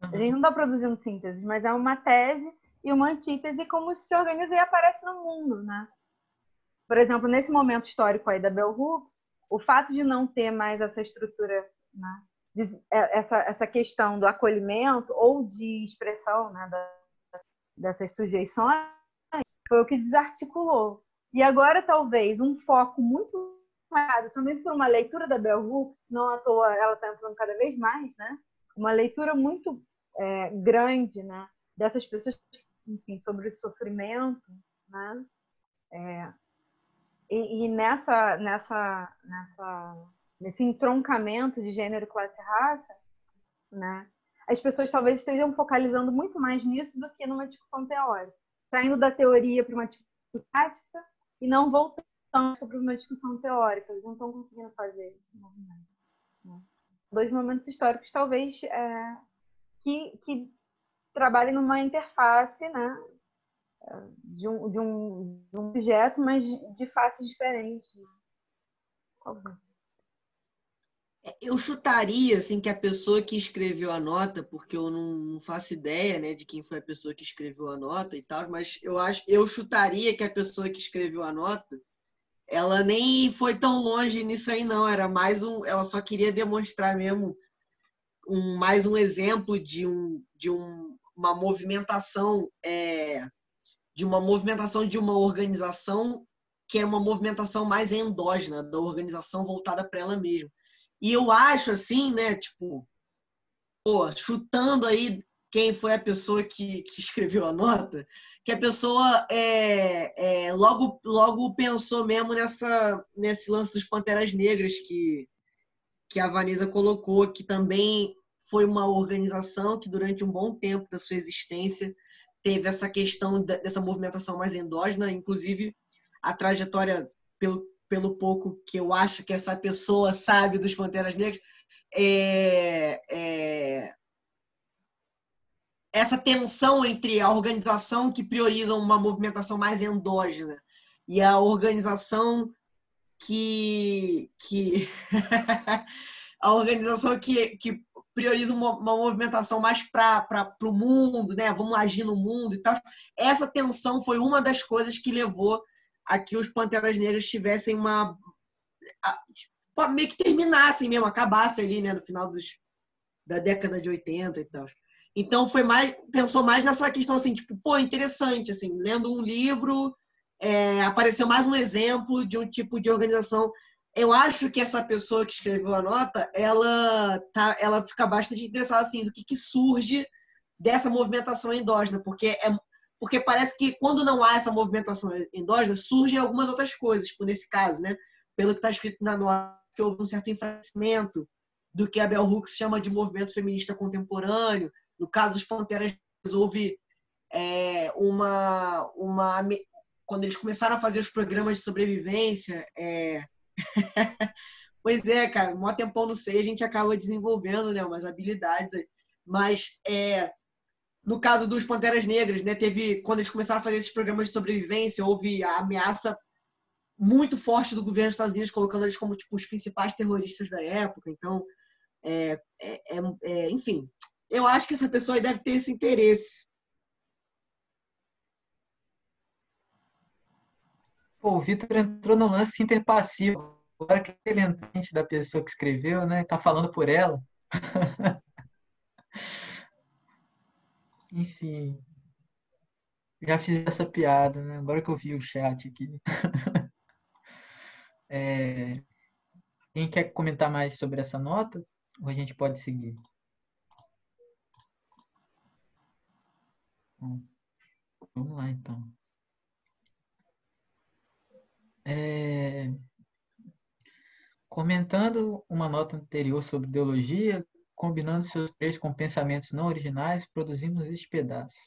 A gente não está produzindo síntese, mas é uma tese e uma antítese como se organiza e aparece no mundo, né? Por exemplo, nesse momento histórico aí da Bell Hooks, o fato de não ter mais essa estrutura, né? é- essa, essa questão do acolhimento ou de expressão né? da- dessas sujeições foi o que desarticulou. E agora, talvez, um foco muito também por uma leitura da Bell Hooks, não à toa ela está entrando cada vez mais, né? Uma leitura muito é, grande, né? Dessas pessoas, enfim, sobre o sofrimento, né? É, e, e nessa, nessa, nessa, nesse entroncamento de gênero, classe e raça, né? As pessoas talvez estejam focalizando muito mais nisso do que numa discussão teórica, saindo da teoria para uma discussão prática e não voltando para uma discussão teórica. Eles não estão conseguindo fazer esse movimento. né? Dois momentos históricos, talvez, é, que, que trabalhem numa interface, né? De um, de, um, de um objeto, mas de, faces diferentes. Né? Talvez. Eu chutaria assim que a pessoa que escreveu a nota, porque eu não faço ideia, né, de quem foi a pessoa que escreveu a nota e tal, mas eu acho, eu chutaria que a pessoa que escreveu a nota, ela nem foi tão longe nisso aí não, era mais um, ela só queria demonstrar mesmo um mais um exemplo de um de um, uma movimentação é, de uma movimentação de uma organização que é uma movimentação mais endógena da organização voltada para ela mesma. E eu acho assim, né, tipo, pô, chutando aí quem foi a pessoa que, que escreveu a nota, que a pessoa é, é, logo, logo pensou mesmo nessa, nesse lance dos Panteras Negras que, que a Vanessa colocou, que também foi uma organização que durante um bom tempo da sua existência teve essa questão dessa movimentação mais endógena, inclusive a trajetória, pelo, pelo pouco que eu acho que essa pessoa sabe dos Panteras Negras, é, é, essa tensão entre a organização que prioriza uma movimentação mais endógena e a organização que, que a organização que, que prioriza uma, uma movimentação mais para o mundo, né? Vamos agir no mundo e tal. Essa tensão foi uma das coisas que levou a que os Panteras Negras tivessem uma. A, meio que terminassem mesmo, acabassem ali, né? No final dos, da década de 80 e tal. Então foi mais. Pensou mais nessa questão assim, tipo, pô, interessante, assim, lendo um livro, é, apareceu mais um exemplo de um tipo de organização. Eu acho que essa pessoa que escreveu a nota, ela tá, ela fica bastante interessada assim do que, que surge dessa movimentação endógena, porque é porque parece que quando não há essa movimentação endógena, surgem algumas outras coisas, tipo nesse caso, né? Pelo que está escrito na nota, houve um certo enfraquecimento do que a Bell Hooks chama de movimento feminista contemporâneo. No caso dos Panteras, houve é, uma, uma. Quando eles começaram a fazer os programas de sobrevivência, é... pois é, cara, mó tempão não sei, a gente acaba desenvolvendo né, umas habilidades. Mas é, no caso dos Panteras Negras, né, teve quando eles começaram a fazer esses programas de sobrevivência, houve a ameaça muito forte do governo dos Estados Unidos, colocando eles como tipo, os principais terroristas da época. Então, é, é, é, enfim, eu acho que essa pessoa deve ter esse interesse. Pô, o Vitor entrou no lance interpassivo. Agora que ele entende da pessoa que escreveu, né? Tá falando por ela. enfim. Já fiz essa piada, né? Agora que eu vi o chat aqui. é... Quem quer comentar mais sobre essa nota? Ou a gente pode seguir? Bom, vamos lá, então. É... Comentando uma nota anterior sobre ideologia, combinando seus trechos com pensamentos não originais, produzimos este pedaço.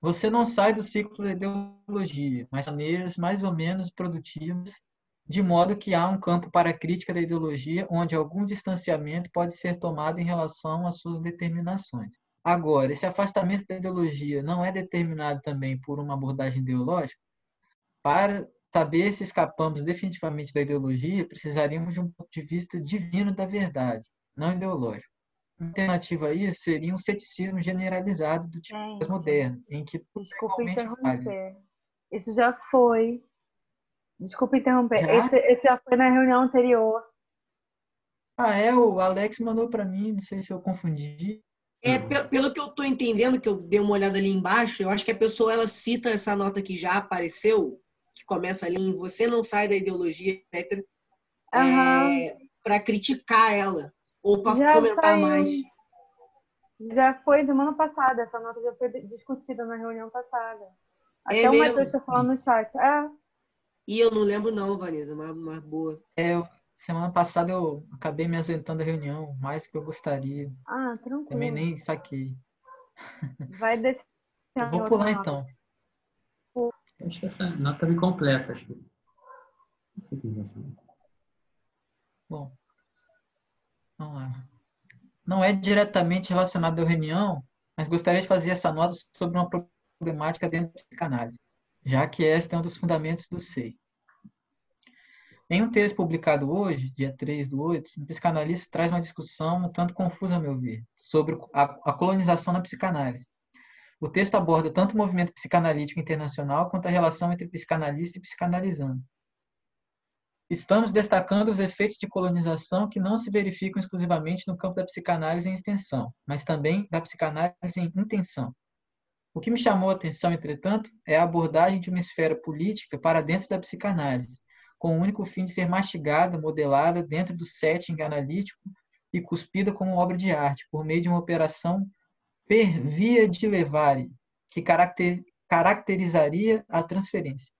Você não sai do ciclo da ideologia, mas maneiras mais ou menos produtivas, de modo que há um campo para a crítica da ideologia, onde algum distanciamento pode ser tomado em relação às suas determinações. Agora, esse afastamento da ideologia não é determinado também por uma abordagem ideológica? Para saber se escapamos definitivamente da ideologia, precisaríamos de um ponto de vista divino da verdade, não ideológico. Uma alternativa a isso seria um ceticismo generalizado do tipo Gente, moderno, em que tudo Desculpa interromper. Vale. Isso já foi. Desculpa interromper. Já? Esse, esse já foi na reunião anterior. Ah, é? O Alex mandou para mim, não sei se eu confundi. É, pelo que eu estou entendendo, que eu dei uma olhada ali embaixo, eu acho que a pessoa ela cita essa nota que já apareceu, que começa ali em você não sai da ideologia, etc. Uhum. É, para criticar ela ou para comentar saiu. mais. Já foi semana passada, essa nota já foi discutida na reunião passada. É Até é o Matheus está falando no chat. É. E eu não lembro não, Vanessa, mas, mas boa. É, semana passada eu acabei me ausentando da reunião, mais do que eu gostaria. Ah, tranquilo. Também nem saquei. Vai descer. Eu vou pular então. Acho que essa nota me completa, acho que. Não sei que Bom, vamos lá. Não é diretamente relacionado à reunião, mas gostaria de fazer essa nota sobre uma problemática dentro da psicanálise, já que esta é um dos fundamentos do SEI. Em um texto publicado hoje, dia 3 do 8, um psicanalista traz uma discussão um tanto confusa, a meu ver, sobre a, colonização na psicanálise. O texto aborda tanto o movimento psicanalítico internacional quanto a relação entre psicanalista e psicanalizando. Estamos destacando os efeitos de colonização que não se verificam exclusivamente no campo da psicanálise em extensão, mas também da psicanálise em intenção. O que me chamou a atenção, entretanto, é a abordagem de uma esfera política para dentro da psicanálise, com o único fim de ser mastigada, modelada dentro do setting analítico e cuspida como obra de arte, por meio de uma operação per via de levare, que caracter, caracterizaria a transferência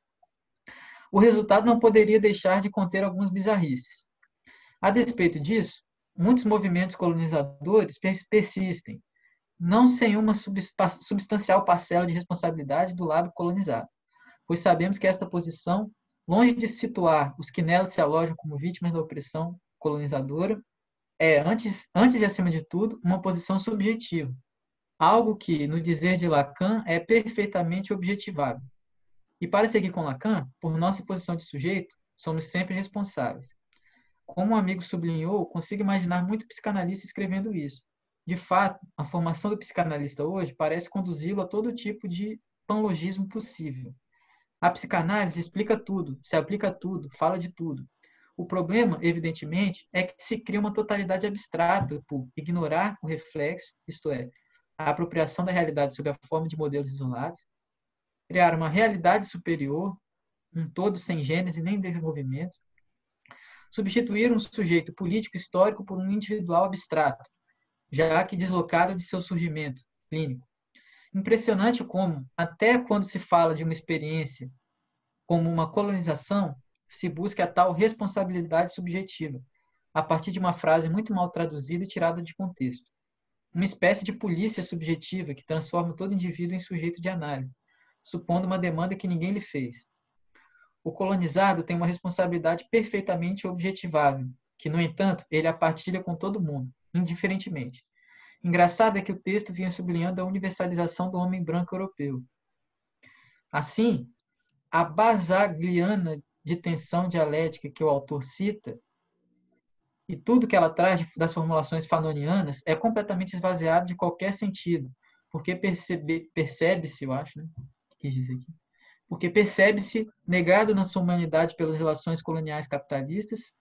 o resultado não poderia deixar de conter algumas bizarrices. A despeito disso, muitos movimentos colonizadores persistem, não sem uma substancial parcela de responsabilidade do lado colonizado, pois sabemos que esta posição, longe de situar os que nela se alojam como vítimas da opressão colonizadora, é, antes, antes e acima de tudo, uma posição subjetiva, algo que, no dizer de Lacan, é perfeitamente objetivável. E para seguir com Lacan, por nossa posição de sujeito, somos sempre responsáveis. Como um amigo sublinhou, consigo imaginar muito psicanalista escrevendo isso. De fato, a formação do psicanalista hoje parece conduzi-lo a todo tipo de panlogismo possível. A psicanálise explica tudo, se aplica a tudo, fala de tudo. O problema, evidentemente, é que se cria uma totalidade abstrata por ignorar o reflexo, isto é, a apropriação da realidade sob a forma de modelos isolados, criar uma realidade superior, um todo sem gênese nem desenvolvimento, substituir um sujeito político histórico por um individual abstrato, já que deslocado de seu surgimento clínico. Impressionante como, até quando se fala de uma experiência como uma colonização, se busca a tal responsabilidade subjetiva, a partir de uma frase muito mal traduzida e tirada de contexto. Uma espécie de polícia subjetiva que transforma todo indivíduo em sujeito de análise, supondo uma demanda que ninguém lhe fez. O colonizado tem uma responsabilidade perfeitamente objetivável, que, no entanto, ele a partilha com todo mundo, indiferentemente. Engraçado é que o texto vinha sublinhando a universalização do homem branco europeu. Assim, a basagliana de tensão dialética que o autor cita e tudo que ela traz das formulações fanonianas é completamente esvaziado de qualquer sentido, porque percebe-se, eu acho, né, quis dizer aqui. Porque percebe-se negado na sua humanidade pelas relações coloniais capitalistas.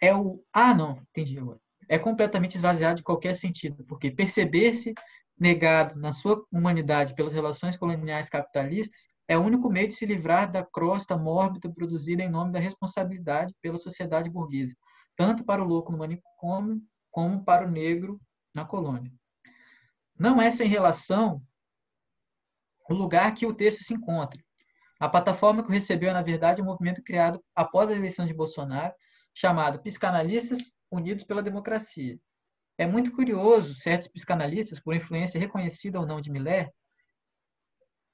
É o. Ah, não, entendi agora. É completamente esvaziado de qualquer sentido, porque perceber-se negado na sua humanidade pelas relações coloniais capitalistas, é o único meio de se livrar da crosta mórbida produzida em nome da responsabilidade pela sociedade burguesa, tanto para o louco no manicômio como para o negro na colônia. Não é sem relação o lugar que o texto se encontra. A plataforma que recebeu é, na verdade, um movimento criado após a eleição de Bolsonaro, chamado Psicanalistas Unidos pela Democracia. É muito curioso certos psicanalistas, por influência reconhecida ou não de Miller,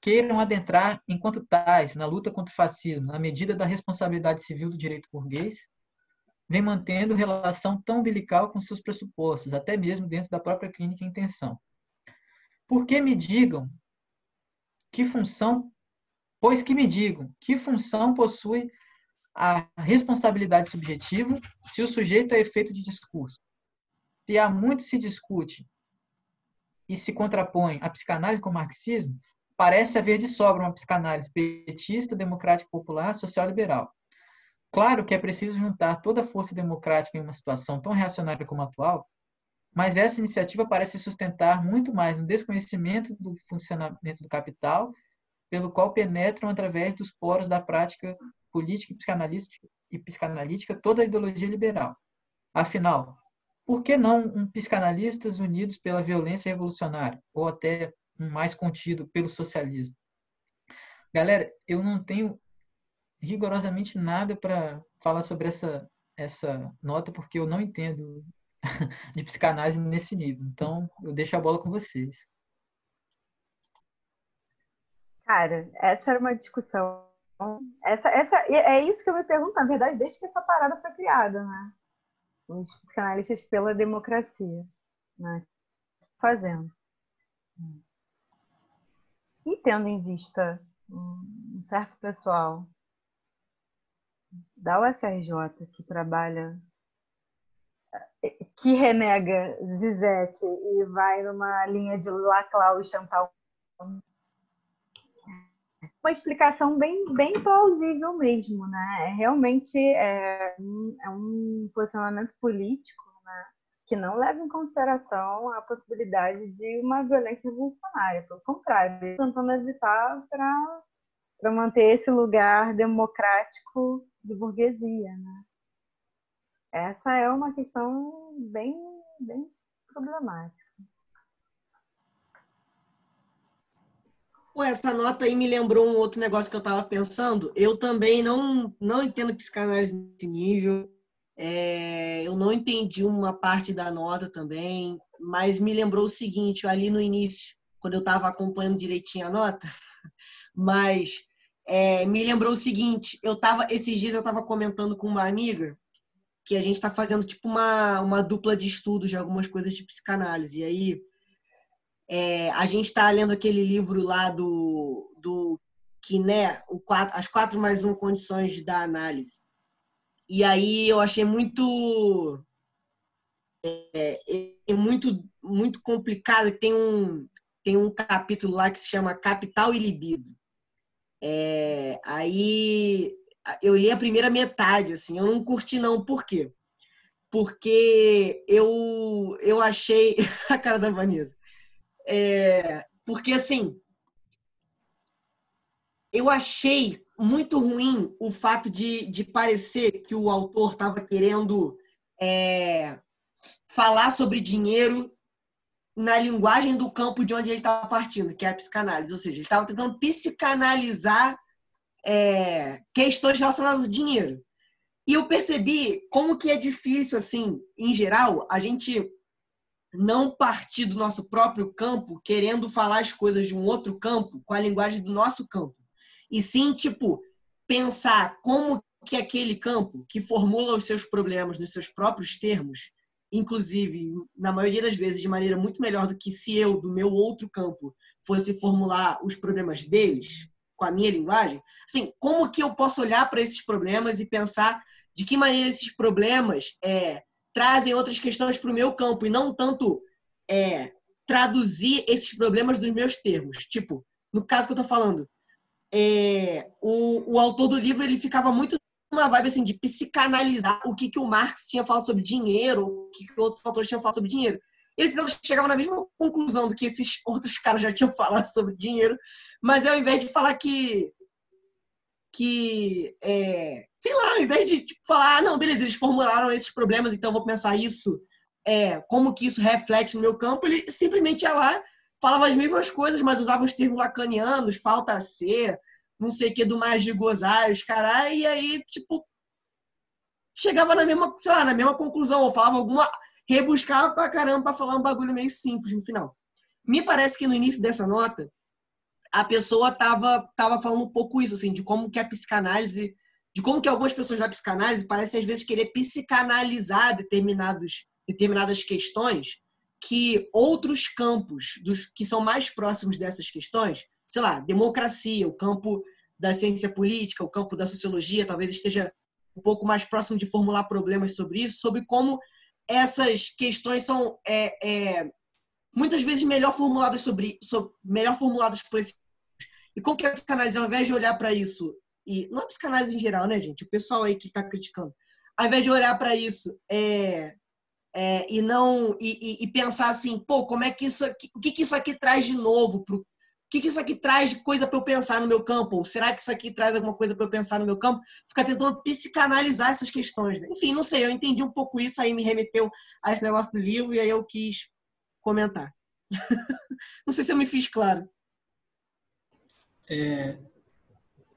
queiram adentrar enquanto tais na luta contra o fascismo, na medida da responsabilidade civil do direito burguês, vem mantendo relação tão umbilical com seus pressupostos, até mesmo dentro da própria clínica intenção. Por que me digam que função, pois que me digam, que função possui a responsabilidade subjetiva se o sujeito é efeito de discurso? Se há muito se discute e se contrapõe a psicanálise com o marxismo, parece haver de sobra uma psicanálise petista, democrática popular, social-liberal. Claro que é preciso juntar toda a força democrática em uma situação tão reacionária como a atual, mas essa iniciativa parece sustentar muito mais no desconhecimento do funcionamento do capital, pelo qual penetram através dos poros da prática política e psicanalítica, toda a ideologia liberal. Afinal, por que não um psicanalistas unidos pela violência revolucionária, ou até um mais contido pelo socialismo. Galera, eu não tenho rigorosamente nada para falar sobre essa, essa nota, porque eu não entendo de psicanálise nesse nível. Então, eu deixo a bola com vocês. Cara, essa era uma discussão. Essa, essa, é isso que eu me pergunto, na verdade, desde que essa parada foi criada, né? Os psicanalistas pela democracia, né? Fazendo. E tendo em vista um certo pessoal da UFRJ que trabalha, que renega Zizek e vai numa linha de Laclau e Chantal. Uma explicação bem, bem plausível mesmo, né? É realmente é um, é um posicionamento político que não leva em consideração a possibilidade de uma violência revolucionária. Pelo contrário, tentando evitar para manter esse lugar democrático de burguesia. Né? Essa é uma questão bem, bem problemática. Pô, essa nota aí me lembrou um outro negócio que eu estava pensando. Eu também não, não entendo psicanálise nesse nível. É, eu não entendi uma parte da nota também, mas me lembrou o seguinte, ali no início, quando eu estava acompanhando direitinho a nota, mas é, me lembrou o seguinte, eu tava, esses dias eu estava comentando com uma amiga que a gente está fazendo tipo uma, uma dupla de estudos de algumas coisas de psicanálise. E aí é, a gente está lendo aquele livro lá do, do Kiné, o quatro, as quatro mais um condições da análise. E aí eu achei muito é, é muito muito complicado. Tem um tem um capítulo lá que se chama Capital e Libido. É, aí eu li a primeira metade, assim, eu não curti não, por quê? Porque eu eu achei a cara da Vanessa. É, porque assim, eu achei muito ruim o fato de, de parecer que o autor estava querendo é, falar sobre dinheiro na linguagem do campo de onde ele estava partindo, que é a psicanálise. Ou seja, ele estava tentando psicanalizar é, questões relacionadas ao dinheiro. E eu percebi como que é difícil, assim, em geral, a gente não partir do nosso próprio campo querendo falar as coisas de um outro campo com a linguagem do nosso campo. E sim, tipo, pensar como que aquele campo que formula os seus problemas nos seus próprios termos, inclusive, na maioria das vezes, de maneira muito melhor do que se eu, do meu outro campo, fosse formular os problemas deles com a minha linguagem, assim, como que eu posso olhar para esses problemas e pensar de que maneira esses problemas é, trazem outras questões para o meu campo e não tanto é, traduzir esses problemas dos meus termos. Tipo, no caso que eu estou falando, é, o, o autor do livro ele ficava muito numa vibe assim de psicanalizar o que, que o Marx tinha falado sobre dinheiro, o que, que outros autores tinham falado sobre dinheiro. Eles chegavam na mesma conclusão do que esses outros caras já tinham falado sobre dinheiro, mas ao invés de falar que que é, sei lá, ao invés de tipo, falar, ah, não, beleza, eles formularam esses problemas, então eu vou pensar isso, é, como que isso reflete no meu campo, ele simplesmente ia lá, falava as mesmas coisas, mas usava os termos lacanianos, falta ser, não sei o que, do mais de gozar, os caras, e aí, tipo, chegava na mesma, sei lá, na mesma conclusão, ou falava alguma. rebuscava pra caramba pra falar um bagulho meio simples no final. Me parece que no início dessa nota, a pessoa tava, tava falando um pouco isso, assim, de como que a psicanálise, de como que algumas pessoas da psicanálise parecem às vezes querer psicanalizar determinados, determinadas questões que outros campos dos que são mais próximos dessas questões, sei lá, democracia, o campo da ciência política, o campo da sociologia, talvez esteja um pouco mais próximo de formular problemas sobre isso, sobre como essas questões são é, é, muitas vezes melhor formuladas sobre, sobre, melhor formuladas por esse e como que a psicanálise ao invés de olhar para isso e não a psicanálise em geral, né, gente, o pessoal aí que está criticando, ao invés de olhar para isso é, é, e não e, e, e, pensar assim, pô, como é que isso aqui, o que, que isso aqui traz de novo pro o que, que isso aqui traz de coisa para eu pensar no meu campo? Ou será que isso aqui traz alguma coisa para eu pensar no meu campo? Ficar tentando psicanalizar essas questões. Né? Enfim, não sei, eu entendi um pouco isso, aí me remeteu a esse negócio do livro e aí eu quis comentar. não sei se eu me fiz claro. É,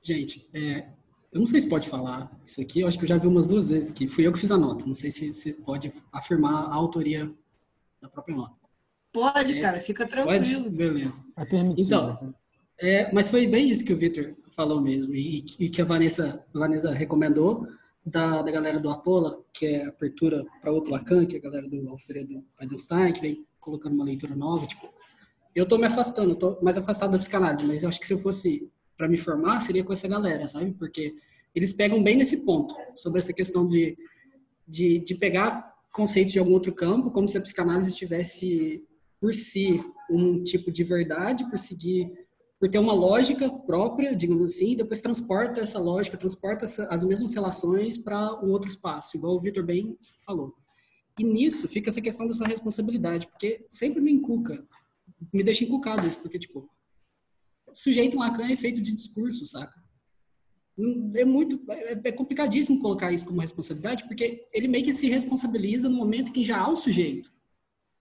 gente, é, eu não sei se pode falar isso aqui, eu acho que eu já vi umas duas vezes que fui eu que fiz a nota. Não sei se você pode afirmar a autoria da própria nota. Pode, é, cara, fica tranquilo. Pode? Beleza. É então, é, mas foi bem isso que o Victor falou mesmo, e, e que a Vanessa, a Vanessa recomendou da, da galera do Apola, que é abertura para outro Lacan, que é a galera do Alfredo Eidelstein, que vem colocando uma leitura nova. Tipo, eu tô me afastando, tô mais afastado da psicanálise, mas eu acho que se eu fosse para me formar, seria com essa galera, sabe? Porque eles pegam bem nesse ponto, sobre essa questão de, de, de pegar conceitos de algum outro campo, como se a psicanálise tivesse por si um tipo de verdade, por seguir, por ter uma lógica própria, digamos assim, e depois transporta essa lógica, transporta essa, as mesmas relações para um outro espaço, igual o Vitor bem falou. E nisso fica essa questão dessa responsabilidade, porque sempre me encuca, me deixa encucado isso, porque, tipo, sujeito Lacan é feito de discurso, saca? É muito, é, é complicadíssimo colocar isso como responsabilidade, porque ele meio que se responsabiliza no momento que já há um sujeito.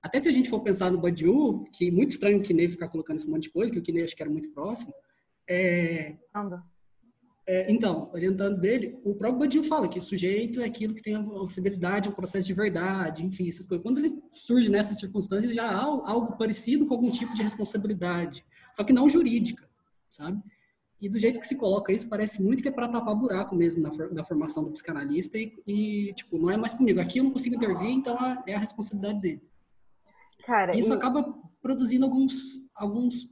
Até se a gente for pensar no Badiou, que é muito estranho o Kiney ficar colocando esse monte de coisa, que o Kiney acho que era muito próximo. É, é, então, orientando dele, o próprio Badiou fala que o sujeito é aquilo que tem a fidelidade, um processo de verdade, enfim, essas coisas. Quando ele surge nessas circunstâncias, já há algo parecido com algum tipo de responsabilidade, só que não jurídica, sabe? E do jeito que se coloca isso, parece muito que é para tapar buraco mesmo na, na formação do psicanalista e, e, tipo, não é mais comigo. Aqui eu não consigo intervir, então é a responsabilidade dele. Cara, isso e... acaba produzindo alguns, alguns,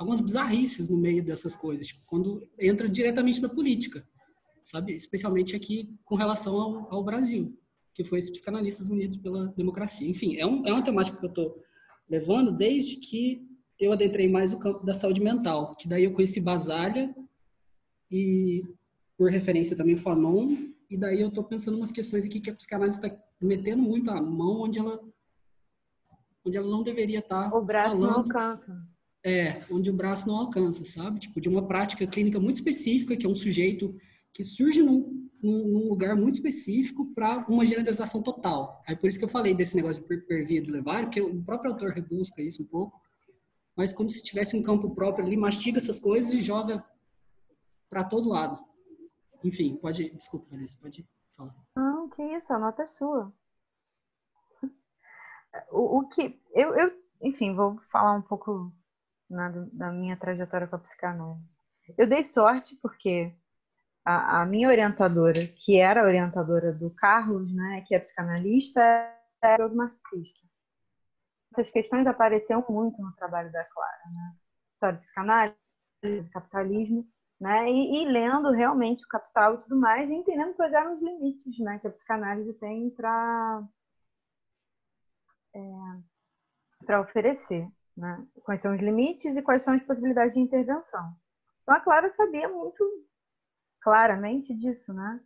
algumas bizarrices no meio dessas coisas, tipo, quando entra diretamente na política, sabe? Especialmente aqui com relação ao, ao Brasil, que foi esses psicanalistas unidos pela democracia. Enfim, é, um, é uma temática que eu estou levando desde que eu adentrei mais o campo da saúde mental, que daí eu conheci Basalha e, por referência, também Fanon, e daí eu estou pensando umas questões aqui que a psicanálise está metendo muito a mão onde ela onde ela não deveria estar o braço falando, não alcança. É, onde o braço não alcança, sabe? Tipo, de uma prática clínica muito específica, que é um sujeito que surge num, num lugar muito específico para uma generalização total. É por isso que eu falei desse negócio de per, per via de levar, porque o próprio autor rebusca isso um pouco, mas como se tivesse um campo próprio ali, mastiga essas coisas e joga para todo lado. Enfim, pode, desculpa, Vanessa, pode falar. Não, que isso, a nota é sua o, o que eu, eu, enfim, vou falar um pouco né, da minha trajetória com a psicanálise. Eu dei sorte porque a, a, minha orientadora, que era a orientadora do Carlos, né, que é psicanalista, era marxista. Essas questões apareceram muito no trabalho da Clara, né? História de psicanálise, capitalismo, né? E, e, lendo realmente o Capital e tudo mais, e entendendo quais eram os limites, né, que a psicanálise tem para é, para oferecer, né? Quais são os limites e quais são as possibilidades de intervenção. Então a Clara sabia muito claramente disso, né?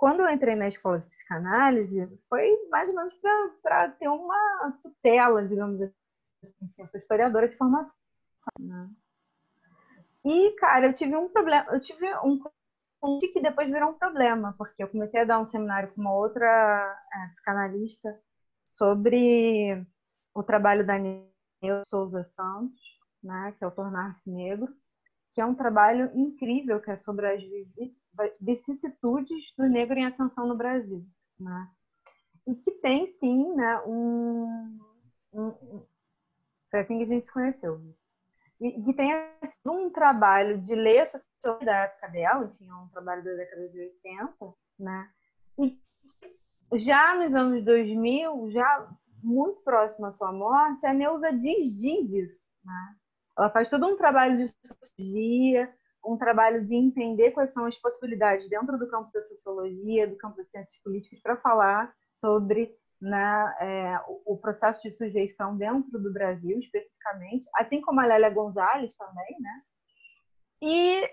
quando eu entrei na escola de psicanálise, foi mais ou menos para ter uma tutela, digamos assim. Eu sou historiadora de formação. Né? E, cara, eu tive um problema, eu tive um que depois virou um problema, porque eu comecei a dar um seminário com uma outra é, psicanalista sobre o trabalho da Neil Souza Santos, né, que é o Tornar-se Negro, que é um trabalho incrível, que é sobre as vicissitudes do negro em ascensão no Brasil. Né? E que tem, sim, né, um, um, Foi assim que a gente se conheceu. E que tem um trabalho de ler a sociologia da época dela, enfim, é um trabalho da década de 80, né? E já nos anos 2000, já muito próximo à sua morte, a Neuza diz, diz isso, né? Ela faz todo um trabalho de sociologia, um trabalho de entender quais são as possibilidades dentro do campo da sociologia, do campo das ciências políticas, para falar sobre né, é, o processo de sujeição dentro do Brasil, especificamente, assim como a Lélia Gonzalez também, né? E,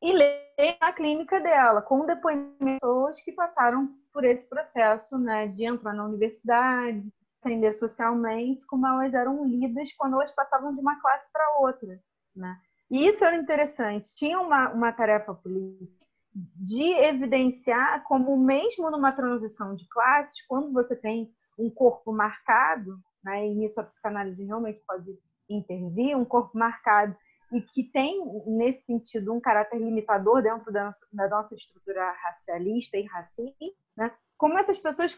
e ler a clínica dela, com depoimentos de pessoas que passaram por esse processo né, de entrar na universidade, ascender socialmente, como elas eram lidas quando elas passavam de uma classe para outra. Né? E isso era interessante. Tinha uma, uma tarefa política de evidenciar como, mesmo numa transição de classes, quando você tem um corpo marcado, né, e nisso a psicanálise realmente pode intervir, um corpo marcado e que tem, nesse sentido, um caráter limitador dentro da, da nossa estrutura racialista e racista, né, como essas pessoas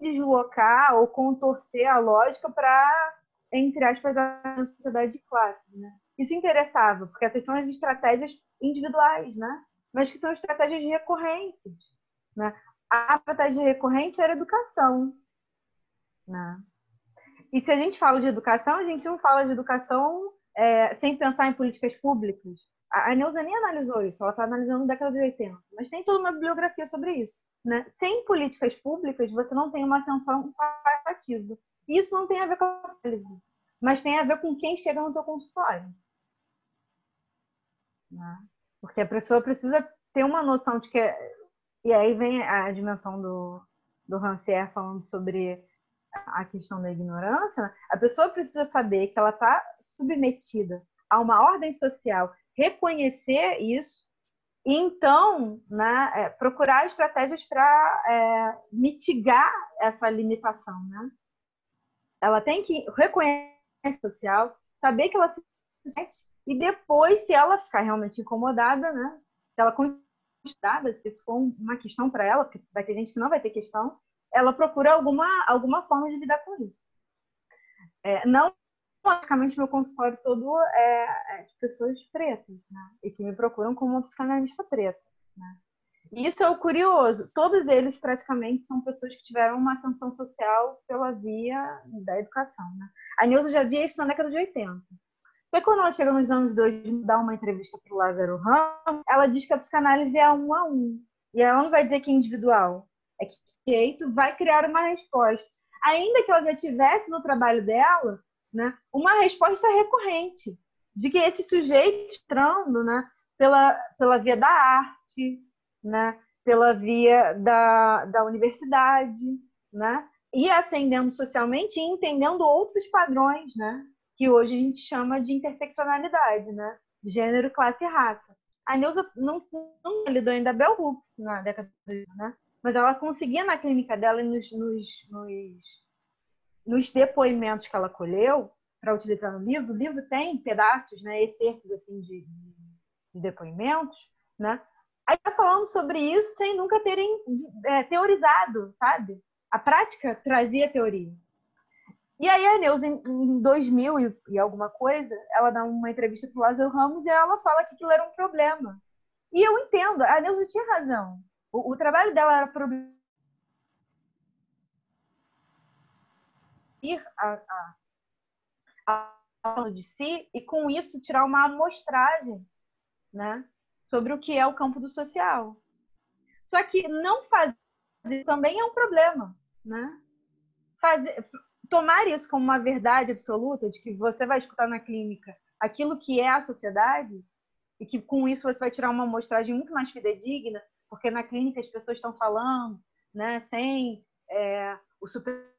deslocar ou contorcer a lógica para, entre aspas, a sociedade de classe. Né? Isso interessava, porque essas são as estratégias individuais, né? mas que são estratégias recorrentes. Né? A estratégia recorrente era educação. Né? E se a gente fala de educação, a gente não fala de educação é, sem pensar em políticas públicas. A Neuza nem analisou isso, ela está analisando na década de 80, mas tem toda uma bibliografia sobre isso. Né? Sem políticas públicas, você não tem uma ascensão participativa. Isso não tem a ver com a análise, mas tem a ver com quem chega no teu consultório. Né? Porque a pessoa precisa ter uma noção de que. E aí vem a dimensão do, do Rancière falando sobre a questão da ignorância. A pessoa precisa saber que ela está submetida a uma ordem social, reconhecer isso então, né, é, procurar estratégias para é, mitigar essa limitação, né? Ela tem que reconhecer social, saber que ela se e depois, se ela ficar realmente incomodada, né? Se ela incomodada, se isso for uma questão para ela, porque vai ter gente que não vai ter questão, ela procura alguma alguma forma de lidar com isso. É, não praticamente meu consultório todo é, é de pessoas pretas, né? E que me procuram como uma psicanalista preta, né? E isso é o curioso. Todos eles praticamente são pessoas que tiveram uma atenção social pela via da educação, né? A Nilza já via isso na década de 80. Só que quando ela chega nos anos 2000 dar uma entrevista para o Lázaro Ramos, ela diz que a psicanálise é um a um. E ela não vai dizer que é individual. É que jeito vai criar uma resposta. Ainda que ela já tivesse no trabalho dela né, uma resposta recorrente de que esse sujeito entrando né, pela, pela via da arte, né, pela via da, da universidade, né, e ascendendo socialmente e entendendo outros padrões, né, que hoje a gente chama de interseccionalidade, né, gênero, classe e raça. A Neuza não, não lidou ainda Bell Hooks na década de né? mas ela conseguia na clínica dela e nos, nos, nos nos depoimentos que ela colheu para utilizar no livro, o livro tem pedaços, né, excertos assim de, de, depoimentos, né? Aí tá falando sobre isso sem nunca terem é, teorizado, sabe? A prática trazia teoria. E aí a Neuza, em 2000 e, e alguma coisa, ela dá uma entrevista para o Lázaro Ramos e ela fala que aquilo era um problema. E eu entendo, a Neuza tinha razão. O, o trabalho dela era problema ir a, a, a de si e com isso tirar uma amostragem, né, sobre o que é o campo do social. Só que não fazer também é um problema, né? Fazer, tomar isso como uma verdade absoluta de que você vai escutar na clínica aquilo que é a sociedade e que com isso você vai tirar uma amostragem muito mais fidedigna, porque na clínica as pessoas estão falando, né, sem é, o super,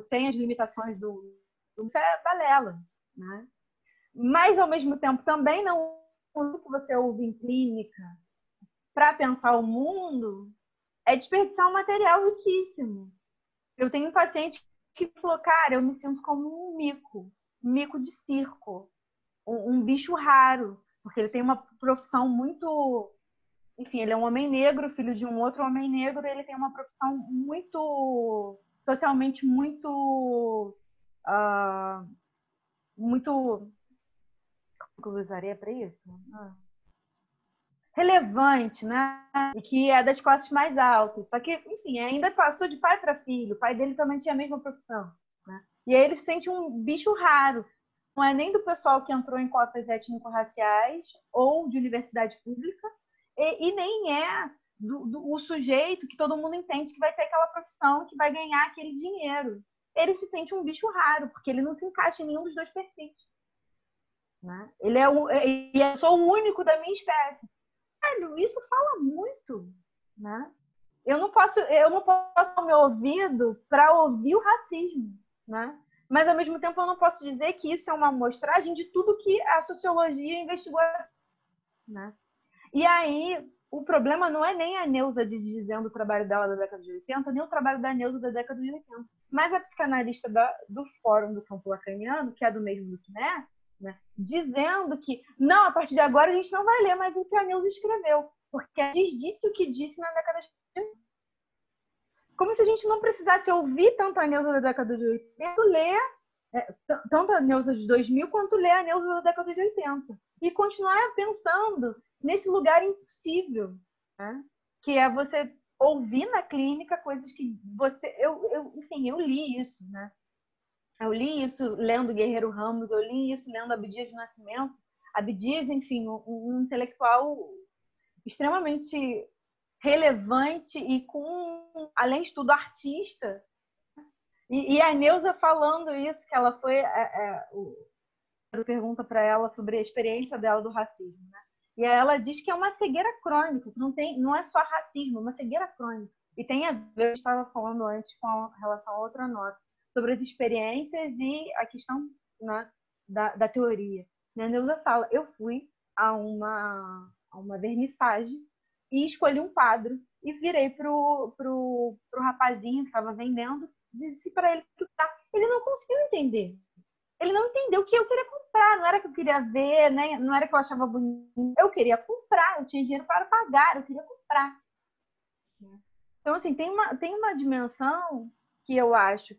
sem as limitações do, do isso é balela, né? Mas ao mesmo tempo também não o que você ouve em clínica para pensar o mundo é desperdiçar um material riquíssimo. Eu tenho um paciente que falou, cara, eu me sinto como um mico, um mico de circo, um, um bicho raro, porque ele tem uma profissão muito. Enfim, ele é um homem negro, filho de um outro homem negro, ele tem uma profissão muito. Socialmente muito. Uh, muito. Como eu usaria para isso? Ah relevante, né? E que é das classes mais altas. Só que, enfim, ainda passou de pai para filho. O pai dele também tinha a mesma profissão. Né? E aí ele se sente um bicho raro. Não é nem do pessoal que entrou em cotas étnico-raciais ou de universidade pública, e, e nem é do, do, o sujeito que todo mundo entende que vai ter aquela profissão, que vai ganhar aquele dinheiro. Ele se sente um bicho raro, porque ele não se encaixa em nenhum dos dois perfis. Né? Ele é o, eu sou o único da minha espécie velho, isso fala muito, né? Eu não posso, eu não posso o meu ouvido para ouvir o racismo, né? Mas ao mesmo tempo eu não posso dizer que isso é uma amostragem de tudo que a sociologia investigou, né? E aí o problema não é nem a Neuza dizendo o trabalho dela da década de 80, nem o trabalho da Neuza da década de 80. Mas a psicanalista da, do Fórum do Campo Lacaniano, que é do mesmo do né? dizendo que, não, a partir de agora a gente não vai ler mais o que a Neuza escreveu, porque a gente disse o que disse na década de 80. Como se a gente não precisasse ouvir tanto a Neuza da década de 80, ler é, tanto a Neuza de 2000 quanto ler a Neuza da década de 80. E continuar pensando nesse lugar impossível, né? que é você ouvir na clínica coisas que você. Eu, eu, enfim, eu li isso, né? Eu li isso lendo Guerreiro Ramos, eu li isso lendo Abdias de Nascimento. Abdias, enfim, um, um intelectual extremamente relevante e com, além de tudo, artista. E, e a Neuza falando isso, que ela foi. É, é, o, pergunta para ela sobre a experiência dela do racismo. Né? E ela diz que é uma cegueira crônica, que não, tem, não é só racismo, é uma cegueira crônica. E tem a ver, eu estava falando antes com relação a outra nota, sobre as experiências e a questão né, da, da teoria. A Neuza fala, eu fui a uma, a uma vernissagem e escolhi um quadro e virei pro, pro, pro rapazinho que estava vendendo, disse para ele que tá. Ele não conseguiu entender. Ele não entendeu o que eu queria comprar, não era que eu queria ver, né? não era que eu achava bonito. Eu queria comprar, eu tinha dinheiro para pagar, eu queria comprar. Então, assim, tem uma, tem uma dimensão que eu acho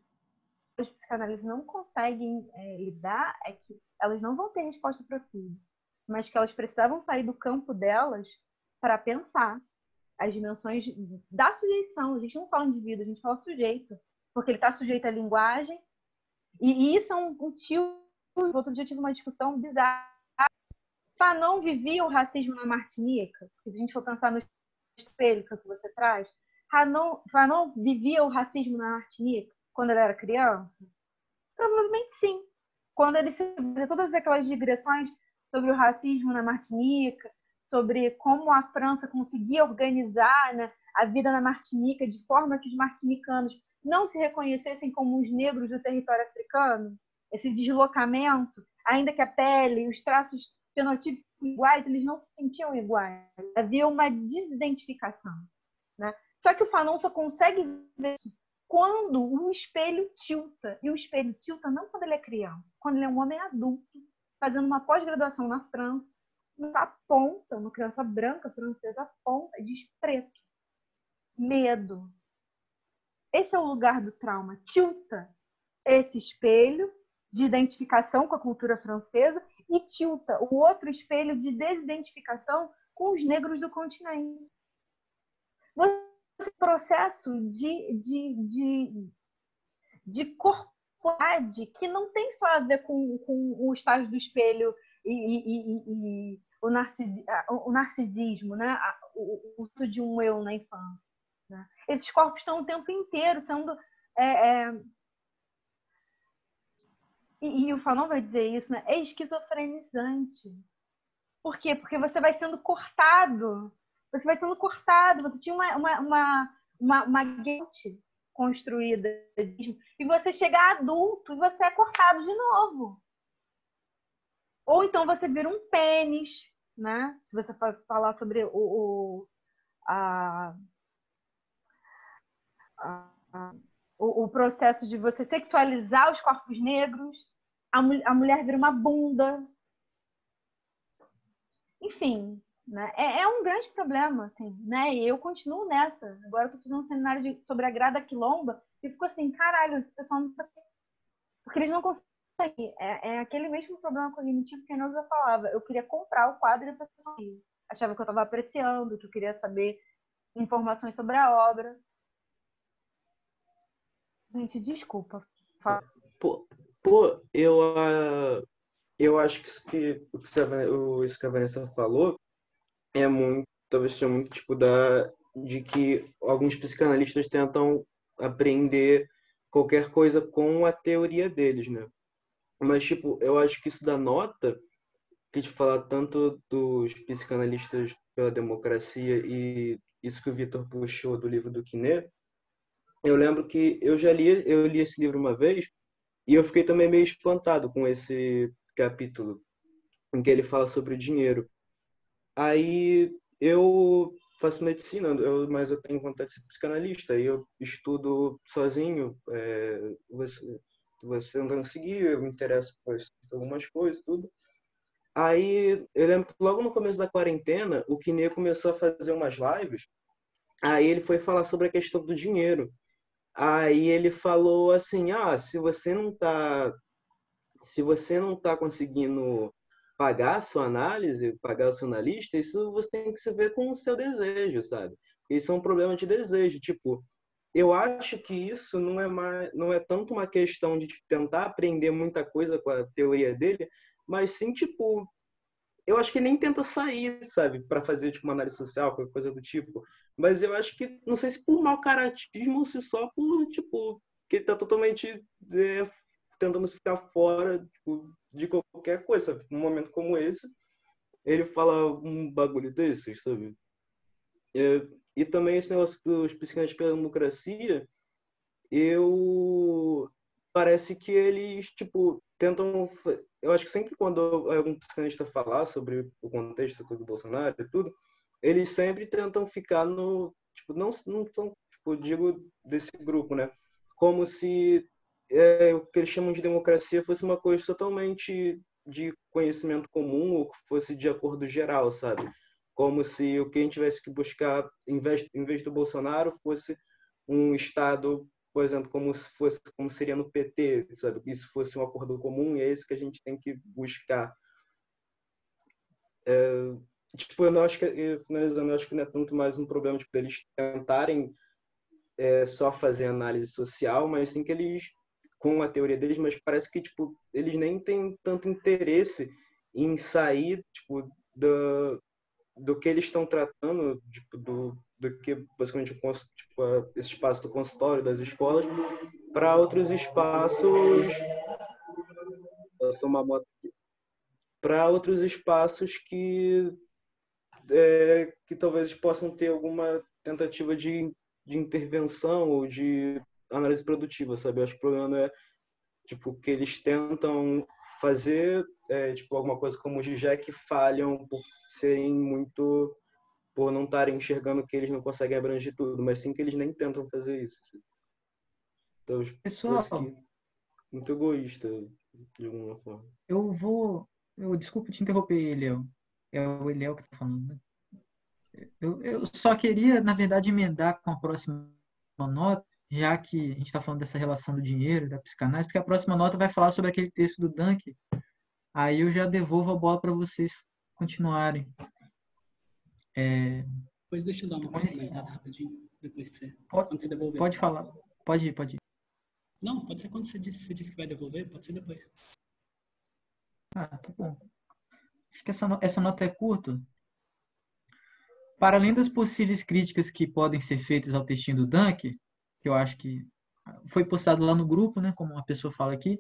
os psicanalistas não conseguem é, lidar é que elas não vão ter resposta para tudo, mas que elas precisavam sair do campo delas para pensar as dimensões da sujeição. A gente não fala indivíduo, a gente fala sujeito, porque ele está sujeito à linguagem. E, isso é um, um tio. Outro dia eu tive uma discussão bizarra. Fanon vivia o racismo na Martinica. Se a gente for pensar no espelho que você traz, Fanon, Fanon vivia o racismo na Martinica quando ele era criança? Provavelmente sim. Quando ele se todas aquelas digressões sobre o racismo na Martinica, sobre como a França conseguia organizar né, a vida na Martinica de forma que os martinicanos não se reconhecessem como os negros do território africano, esse deslocamento, ainda que a pele, os traços fenotípicos iguais, eles não se sentiam iguais. Havia uma desidentificação. Né? Só que o Fanon só consegue ver quando um espelho tilta. E o espelho tilta não quando ele é criança, quando ele é um homem adulto, fazendo uma pós-graduação na França, aponta, uma criança branca francesa aponta diz preto. Medo. Esse é o lugar do trauma. Tilta esse espelho de identificação com a cultura francesa e tilta o outro espelho de desidentificação com os negros do continente. Esse processo de, de, de, de que não tem só a ver com, com o estágio do espelho e, e, e, e o, o, narcisismo, né? o uso de um eu na infância. Né? Esses corpos estão o tempo inteiro sendo. É, é... E, e, o Fanon vai dizer isso, né? É esquizofrenizante. Por quê? Porque você vai sendo cortado você vai sendo cortado, você tinha uma, uma, uma, uma, uma guete construída e você chega adulto e você é cortado de novo. Ou então você vira um pênis, né? Se você falar sobre o, o a, o, processo de você sexualizar os corpos negros, a, a mulher vira uma bunda. Enfim, né? É, é, um grande problema, assim, né? E eu continuo nessa. Agora eu tô fazendo um seminário de, sobre a grada quilomba e fico assim, caralho, esse pessoal não tá... Porque eles não conseguem. É, é aquele mesmo problema cognitivo que a Neuza falava. Eu queria comprar o quadro e a pessoa achava que eu estava apreciando, que eu queria saber informações sobre a obra. Gente, desculpa. Pô, pô eu, uh, eu acho que que, o isso que a Vanessa falou é muito, talvez seja muito tipo da de que alguns psicanalistas tentam aprender qualquer coisa com a teoria deles, né? Mas tipo, eu acho que isso da nota que te falar tanto dos psicanalistas pela democracia e isso que o Vitor puxou do livro do Quiné, eu lembro que eu já li, eu li esse livro uma vez e eu fiquei também meio espantado com esse capítulo em que ele fala sobre o dinheiro. Aí eu faço medicina, eu, mas eu tenho vontade de ser psicanalista e eu estudo sozinho. É, você, você não seguir, eu me interesso por algumas coisas, tudo. Aí eu lembro que logo no começo da quarentena, o Kine começou a fazer umas lives. Aí ele foi falar sobre a questão do dinheiro. Aí ele falou assim: "Ah, se você não tá se você não tá conseguindo pagar a sua análise, pagar o seu analista, isso você tem que se ver com o seu desejo, sabe? Isso é um problema de desejo, tipo, eu acho que isso não é mais, não é tanto uma questão de tentar aprender muita coisa com a teoria dele, mas sim tipo eu acho que nem tenta sair, sabe, para fazer tipo uma análise social, qualquer coisa do tipo. Mas eu acho que não sei se por mau caratismo ou se só por tipo que ele tá totalmente é, tentando ficar fora tipo, de qualquer coisa, sabe? Num momento como esse, ele fala um bagulho desses, sabe? É, e também esse negócio dos psicanalistas pela democracia, eu parece que eles tipo tentam eu acho que sempre quando algum psicanalista falar sobre o contexto do Bolsonaro e tudo eles sempre tentam ficar no tipo não não são tipo digo desse grupo né como se é, o que eles chamam de democracia fosse uma coisa totalmente de conhecimento comum ou que fosse de acordo geral, sabe? Como se o que a gente tivesse que buscar, em vez, em vez do Bolsonaro, fosse um Estado, por exemplo, como se fosse como seria no PT, sabe? Isso fosse um acordo comum e é isso que a gente tem que buscar. É, tipo, eu não acho que, finalizando, eu acho que não é tanto mais um problema tipo, eles tentarem é, só fazer análise social, mas sim que eles com a teoria deles, mas parece que tipo eles nem têm tanto interesse em sair tipo do, do que eles estão tratando, tipo, do, do que basicamente tipo, esse espaço do consultório das escolas para outros espaços uma moto para outros espaços que é, que talvez possam ter alguma tentativa de, de intervenção ou de análise produtiva, sabe? Eu acho que o problema é tipo que eles tentam fazer é, tipo alguma coisa como o que falham por serem muito por não estarem enxergando que eles não conseguem abranger tudo, mas sim que eles nem tentam fazer isso. Assim. Então, pessoal, muito egoísta de alguma forma. Eu vou, eu desculpa te interromper, Eliel. É o Eliel que tá falando. Né? Eu, eu só queria, na verdade, emendar com a próxima nota já que a gente está falando dessa relação do dinheiro, da psicanálise, porque a próxima nota vai falar sobre aquele texto do Dunk. Aí eu já devolvo a bola para vocês continuarem. É... Depois deixa eu dar uma comentada rapidinho, depois que você, pode, você devolver. Pode falar. Pode ir, pode ir. Não, pode ser quando você disse, você disse que vai devolver, pode ser depois. Ah, tá bom. Acho que essa, essa nota é curta. Para além das possíveis críticas que podem ser feitas ao textinho do Dunk, que eu acho que foi postado lá no grupo, né, como uma pessoa fala aqui,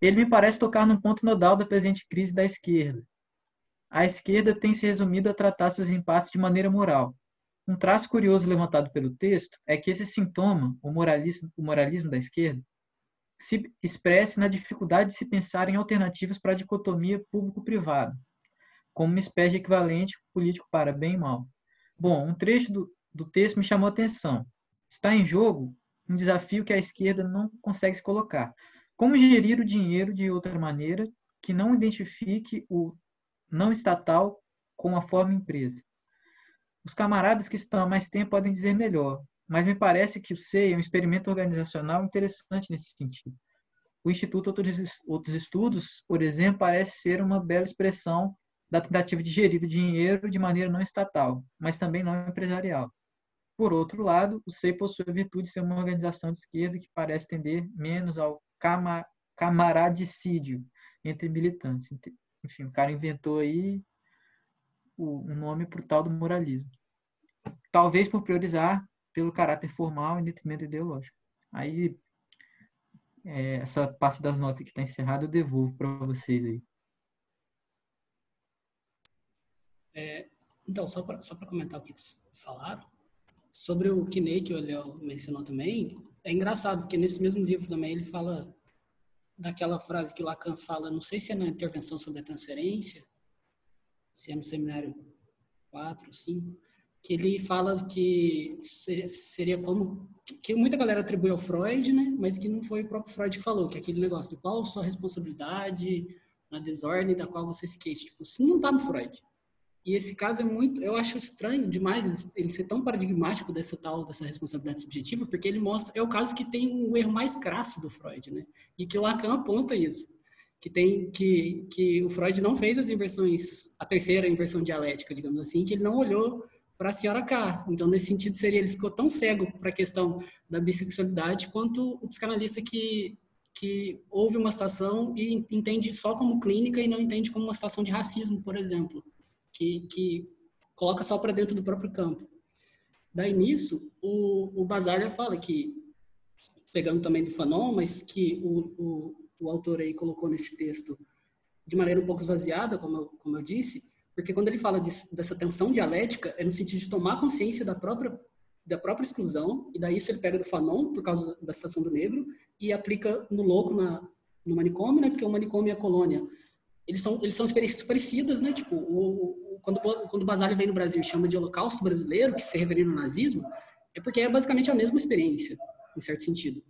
ele me parece tocar num ponto nodal da presente crise da esquerda. a esquerda tem se resumido a tratar seus impasses de maneira moral. Um traço curioso levantado pelo texto é que esse sintoma, o moralismo, o moralismo da esquerda, se expresse na dificuldade de se pensar em alternativas para a dicotomia público-privado, como uma espécie de equivalente político para bem e mal. Bom, um trecho do, do texto me chamou a atenção. Está em jogo um desafio que a esquerda não consegue se colocar. Como gerir o dinheiro de outra maneira que não identifique o não estatal com a forma empresa? Os camaradas que estão há mais tempo podem dizer melhor, mas me parece que o SEI é um experimento organizacional interessante nesse sentido. O Instituto Outros Estudos, por exemplo, parece ser uma bela expressão da tentativa de gerir o dinheiro de maneira não estatal, mas também não empresarial. Por outro lado, o SEI possui a virtude de ser uma organização de esquerda que parece tender menos ao camaradicídio entre militantes. Enfim, o cara inventou aí um nome para o tal do moralismo. Talvez por priorizar pelo caráter formal em detrimento ideológico. Aí, é, essa parte das notas que está encerrada eu devolvo para vocês aí. É, então, só para comentar o que falaram, sobre o Kinei, que o Léo mencionou também, é engraçado, porque nesse mesmo livro também ele fala daquela frase que o Lacan fala, não sei se é na intervenção sobre a transferência, se é no seminário 4, 5, que ele fala que seria como que muita galera atribui ao Freud, né? Mas que não foi o próprio Freud que falou, que é aquele negócio de qual sua responsabilidade na desordem da qual você queixa. Tipo, isso não está no Freud. E esse caso é muito, eu acho estranho demais ele ser tão paradigmático dessa tal dessa responsabilidade subjetiva, porque ele mostra é o caso que tem o erro mais crasso do Freud, né? E que o Lacan aponta isso, que tem que que o Freud não fez as inversões, a terceira inversão dialética, digamos assim, que ele não olhou para a senhora K. Então, nesse sentido, seria ele ficou tão cego para a questão da bissexualidade quanto o psicanalista que que houve uma situação e entende só como clínica e não entende como uma situação de racismo, por exemplo, que, que coloca só para dentro do próprio campo. Daí nisso, o, o Basaglia fala que, pegando também do Fanon, mas que o, o, o autor aí colocou nesse texto de maneira um pouco esvaziada, como eu, como eu disse, porque quando ele fala de, dessa tensão dialética, é no sentido de tomar consciência da própria da própria exclusão, e daí isso ele pega do Fanon, por causa da situação do negro, e aplica no louco, na, no manicômio, né? Porque o manicômio e a colônia, eles são, eles são experiências parecidas, né? Tipo, o, quando, quando o Basali vem no Brasil e chama de holocausto brasileiro, que se referindo ao nazismo, é porque é basicamente a mesma experiência, em certo sentido.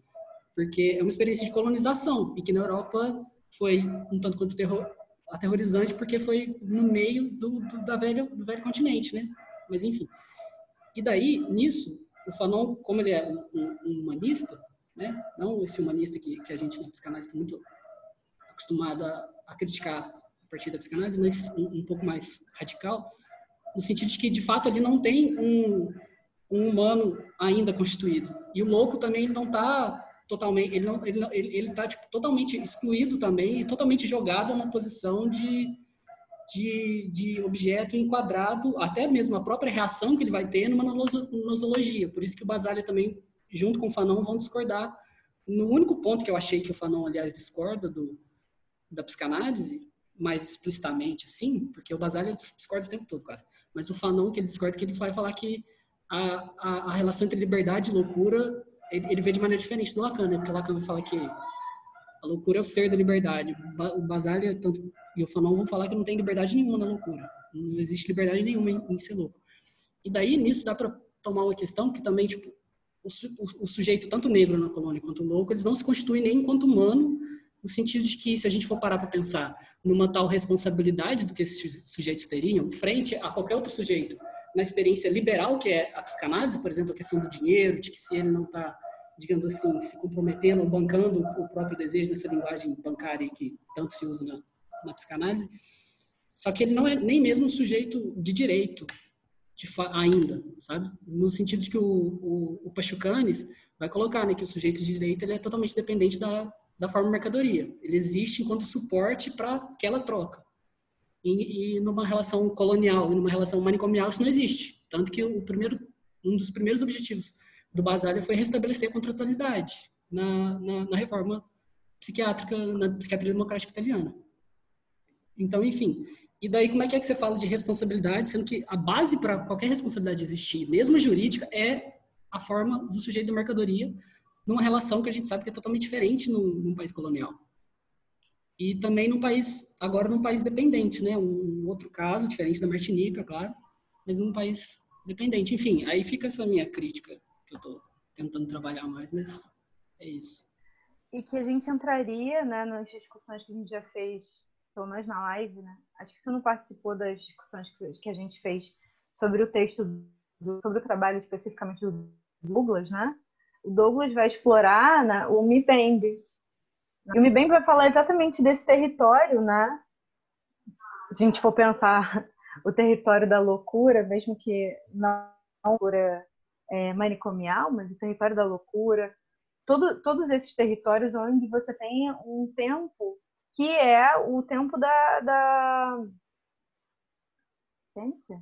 Porque é uma experiência de colonização, e que na Europa foi um tanto quanto terror, aterrorizante porque foi no meio do, do, da velha, do velho continente, né? Mas enfim. E daí, nisso, o Fanon, como ele é um, um, um humanista, né? Não esse humanista que, que a gente na psicanálise está muito acostumado a, a, criticar a partir da psicanálise, mas um, um, pouco mais radical, no sentido de que, de fato, ele não tem um, um humano ainda constituído. E o louco também não está totalmente, ele não, ele, ele, ele tá tipo, totalmente excluído também e totalmente jogado a uma posição de, de, de objeto enquadrado, até mesmo a própria reação que ele vai ter numa nosologia. Por isso que o Basálio também, junto com o Fanon, vão discordar. No único ponto que eu achei que o Fanon, aliás, discorda do, da psicanálise, mais explicitamente assim, porque o Basálio discorda o tempo todo quase, mas o Fanon, que ele discorda, que ele vai falar que a, a, a relação entre liberdade e loucura ele, ele vê de maneira diferente do Lacan, né? Porque o Lacan fala que a loucura é o ser da liberdade. O Basaglia tanto, e o Fanon vão falar que não tem liberdade nenhuma na loucura. Não existe liberdade nenhuma em, em ser louco. E daí, nisso, dá para tomar uma questão que também, tipo, o, o, o, sujeito, tanto negro na colônia quanto louco, eles não se constituem nem enquanto humano, no sentido de que, se a gente for parar para pensar numa tal responsabilidade do que esses sujeitos teriam, frente a qualquer outro sujeito na experiência liberal, que é a psicanálise, por exemplo, a questão do dinheiro, de que se ele não está, digamos assim, se comprometendo ou bancando o próprio desejo nessa linguagem bancária que tanto se usa na, na psicanálise, só que ele não é nem mesmo um sujeito de direito de ainda, sabe? No sentido de que o, o, o Pachucanes vai colocar né, que o sujeito de direito ele é totalmente dependente da, da forma mercadoria. Ele existe enquanto suporte para aquela troca e, e numa relação colonial, numa relação manicomial, isso não existe. Tanto que o primeiro, um dos primeiros objetivos do Basaglia foi restabelecer a contratualidade na, na, na reforma psiquiátrica, na psiquiatria democrática italiana. Então, enfim. E daí, como é que é que você fala de responsabilidade, sendo que a base para qualquer responsabilidade existir, mesmo jurídica, é a forma do sujeito da mercadoria numa relação que a gente sabe que é totalmente diferente num, num país colonial. E também num país, agora num país dependente, né? Um outro caso, diferente da Martinica, claro, mas num país dependente. Enfim, aí fica essa minha crítica, que eu estou tentando trabalhar mais, mas é isso. E que a gente entraria né, nas discussões que a gente já fez, pelo menos na live, né? Acho que você não participou das discussões que a gente fez sobre o texto, do, sobre o trabalho especificamente do Douglas, né? O Douglas vai explorar né, o MIBEMB. E o MIBEMB vai falar exatamente desse território, né? Se a gente for pensar o território da loucura, mesmo que não loucura é, manicomial, mas o território da loucura, todo, todos esses territórios onde você tem um tempo que é o tempo da, da... gente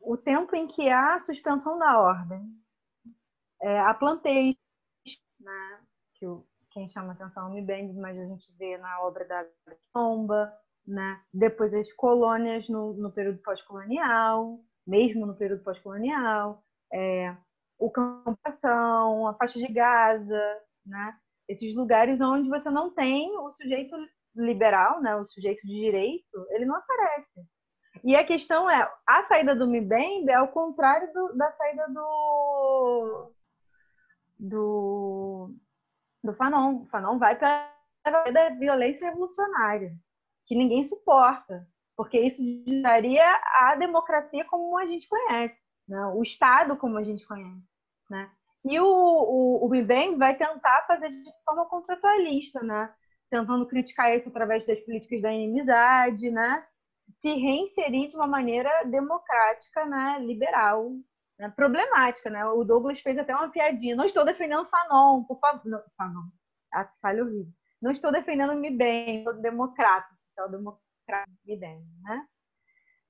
o tempo em que há suspensão da ordem é, a planteia né, que o, quem chama atenção me bem, mas a gente vê na obra da Tomba, né? depois as colônias no, no período pós-colonial, mesmo no período pós-colonial, é, o Campação, a faixa de Gaza, né? esses lugares onde você não tem o sujeito liberal, né? o sujeito de direito, ele não aparece. E a questão é, a saída do Mbembe é ao contrário do, da saída do, do, do Fanon. O Fanon vai para a violência revolucionária, que ninguém suporta, porque isso daria a democracia como a gente conhece, né? o Estado como a gente conhece. Né? E o, o, o vai tentar fazer de forma contratualista, né? tentando criticar isso através das políticas da inimizade, né? se reinserir de uma maneira democrática, né? liberal, né, problemática, né? O Douglas fez até uma piadinha. Não estou defendendo Fanon, por favor. Fanon. Ah, falha horrível. Não estou defendendo Me Bem, sou democrata, social-democrata Me Bem, né?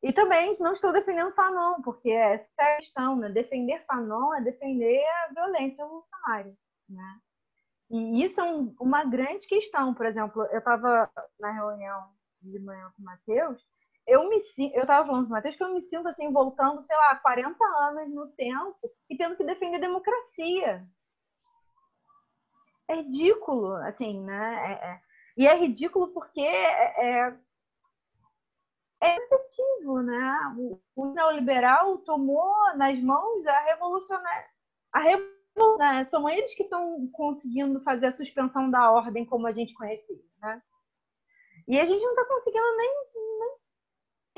E também não estou defendendo Fanon, porque essa é a questão, né? Defender Fanon é defender a violência revolucionária, né? E isso é um, uma grande questão. Por exemplo, eu estava na reunião de manhã com o Matheus eu me eu tava falando com o Matheus que eu me sinto assim, voltando, sei lá, 40 anos no tempo e tendo que defender a democracia. É ridículo, assim, né? É, é. E é ridículo porque é, é, é efetivo, né? O, o, neoliberal tomou nas mãos a revolucionária. A revolução, né? São eles que estão conseguindo fazer a suspensão da ordem como a gente conhecia, né? E a gente não está conseguindo nem,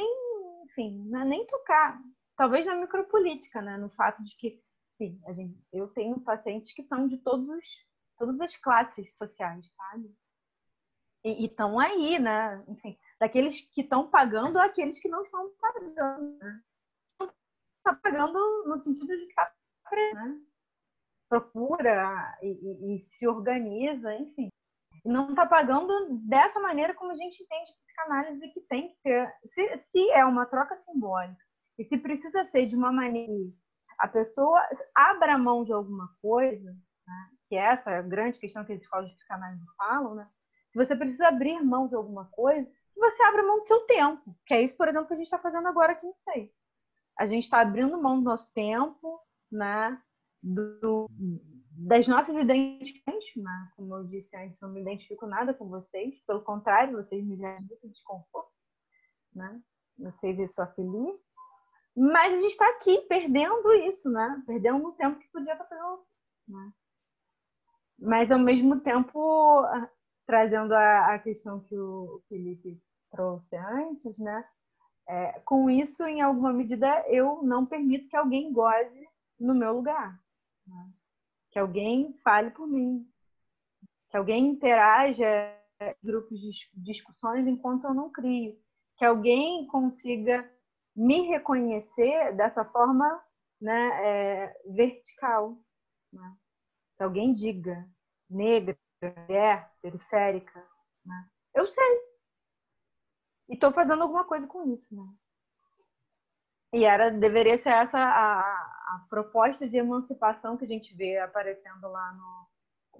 nem enfim, é nem tocar. Talvez na micropolítica, né? No fato de que, sim, gente, eu tenho pacientes que são de todos, todas as classes sociais, sabe? E estão aí, né? Enfim, daqueles que estão pagando àqueles que não estão pagando, né? Está pagando no sentido de que tá, né? procura e, e, e se organiza, enfim não está pagando dessa maneira como a gente entende psicanálise que tem que ter. Se, se é uma troca simbólica e se precisa ser de uma maneira que a pessoa abra mão de alguma coisa, né? que é essa grande questão que as escolas de psicanálise falam, né? se você precisa abrir mão de alguma coisa, você abra mão do seu tempo, que é isso, por exemplo, que a gente está fazendo agora aqui no SEI. A gente está abrindo mão do nosso tempo, né? do, das nossas identificações, né? como eu disse antes, não me identifico nada com vocês, pelo contrário, vocês me geram muito desconforto, né? Vocês e sua filha. Mas a gente está aqui perdendo isso, né? Perdendo um tempo que podia estar fazendo, né? Mas ao mesmo tempo, trazendo a, a questão que o Felipe trouxe antes, né? É, com isso, em alguma medida, eu não permito que alguém goze no meu lugar. Né? Que alguém fale por mim, que alguém interaja em grupos de discussões enquanto eu não crio, que alguém consiga me reconhecer dessa forma né, é, vertical. Né? Que alguém diga, negra, mulher, periférica. Né? Eu sei. E estou fazendo alguma coisa com isso. Né? E era, deveria ser essa a, a proposta de emancipação que a gente vê aparecendo lá no,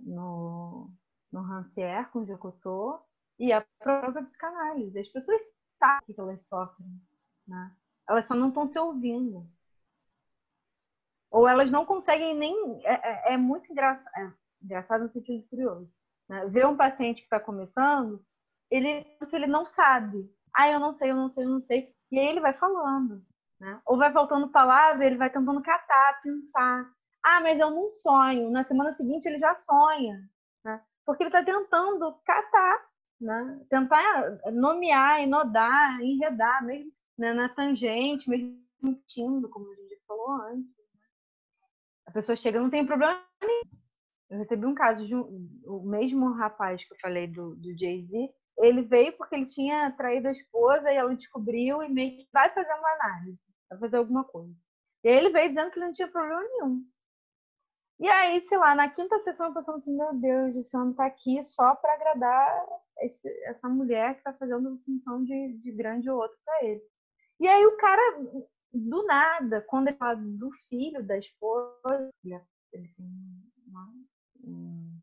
no, no Rancière com Jacotô E a própria psicanálise. As pessoas sabem que elas sofrem, né? Elas só não estão se ouvindo. Ou elas não conseguem nem. É, é, é muito engraçado, é, engraçado no sentido curioso. Né? Ver um paciente que está começando, ele, ele não sabe. Ah, eu não sei, eu não sei, eu não sei. E aí ele vai falando. Né? Ou vai faltando palavra, ele vai tentando catar, pensar. Ah, mas eu não sonho. Na semana seguinte ele já sonha. Né? Porque ele está tentando catar, né? tentar nomear, enodar, enredar, mesmo né? na tangente, mesmo mentindo, como a gente falou antes. Né? A pessoa chega, não tem problema nenhum. Eu recebi um caso de um, o mesmo rapaz que eu falei do, do Jay-Z, ele veio porque ele tinha traído a esposa e ela descobriu e meio que vai fazer uma análise, vai fazer alguma coisa. E aí ele veio dizendo que não tinha problema nenhum. E aí, sei lá, na quinta sessão eu pensando assim, meu Deus, esse homem tá aqui só para agradar esse, essa mulher que tá fazendo função de, de grande ou outro para ele. E aí o cara, do nada, quando ele fala do filho, da esposa, ele tem uma, um,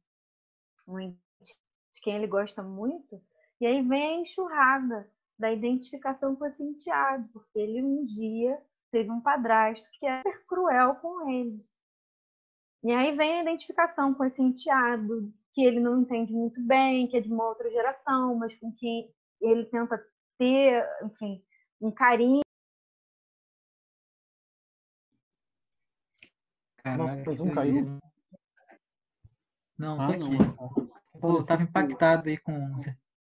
um de quem ele gosta muito, e aí vem a enxurrada da identificação com esse enteado, porque ele um dia teve um padrasto que era cruel com ele. E aí vem a identificação com esse enteado, que ele não entende muito bem, que é de uma outra geração, mas com quem ele tenta ter, enfim, um carinho. Caraca, Nossa, fez um caiu. Não, ah, tô aqui. Não. Pô, eu tava impactado aí com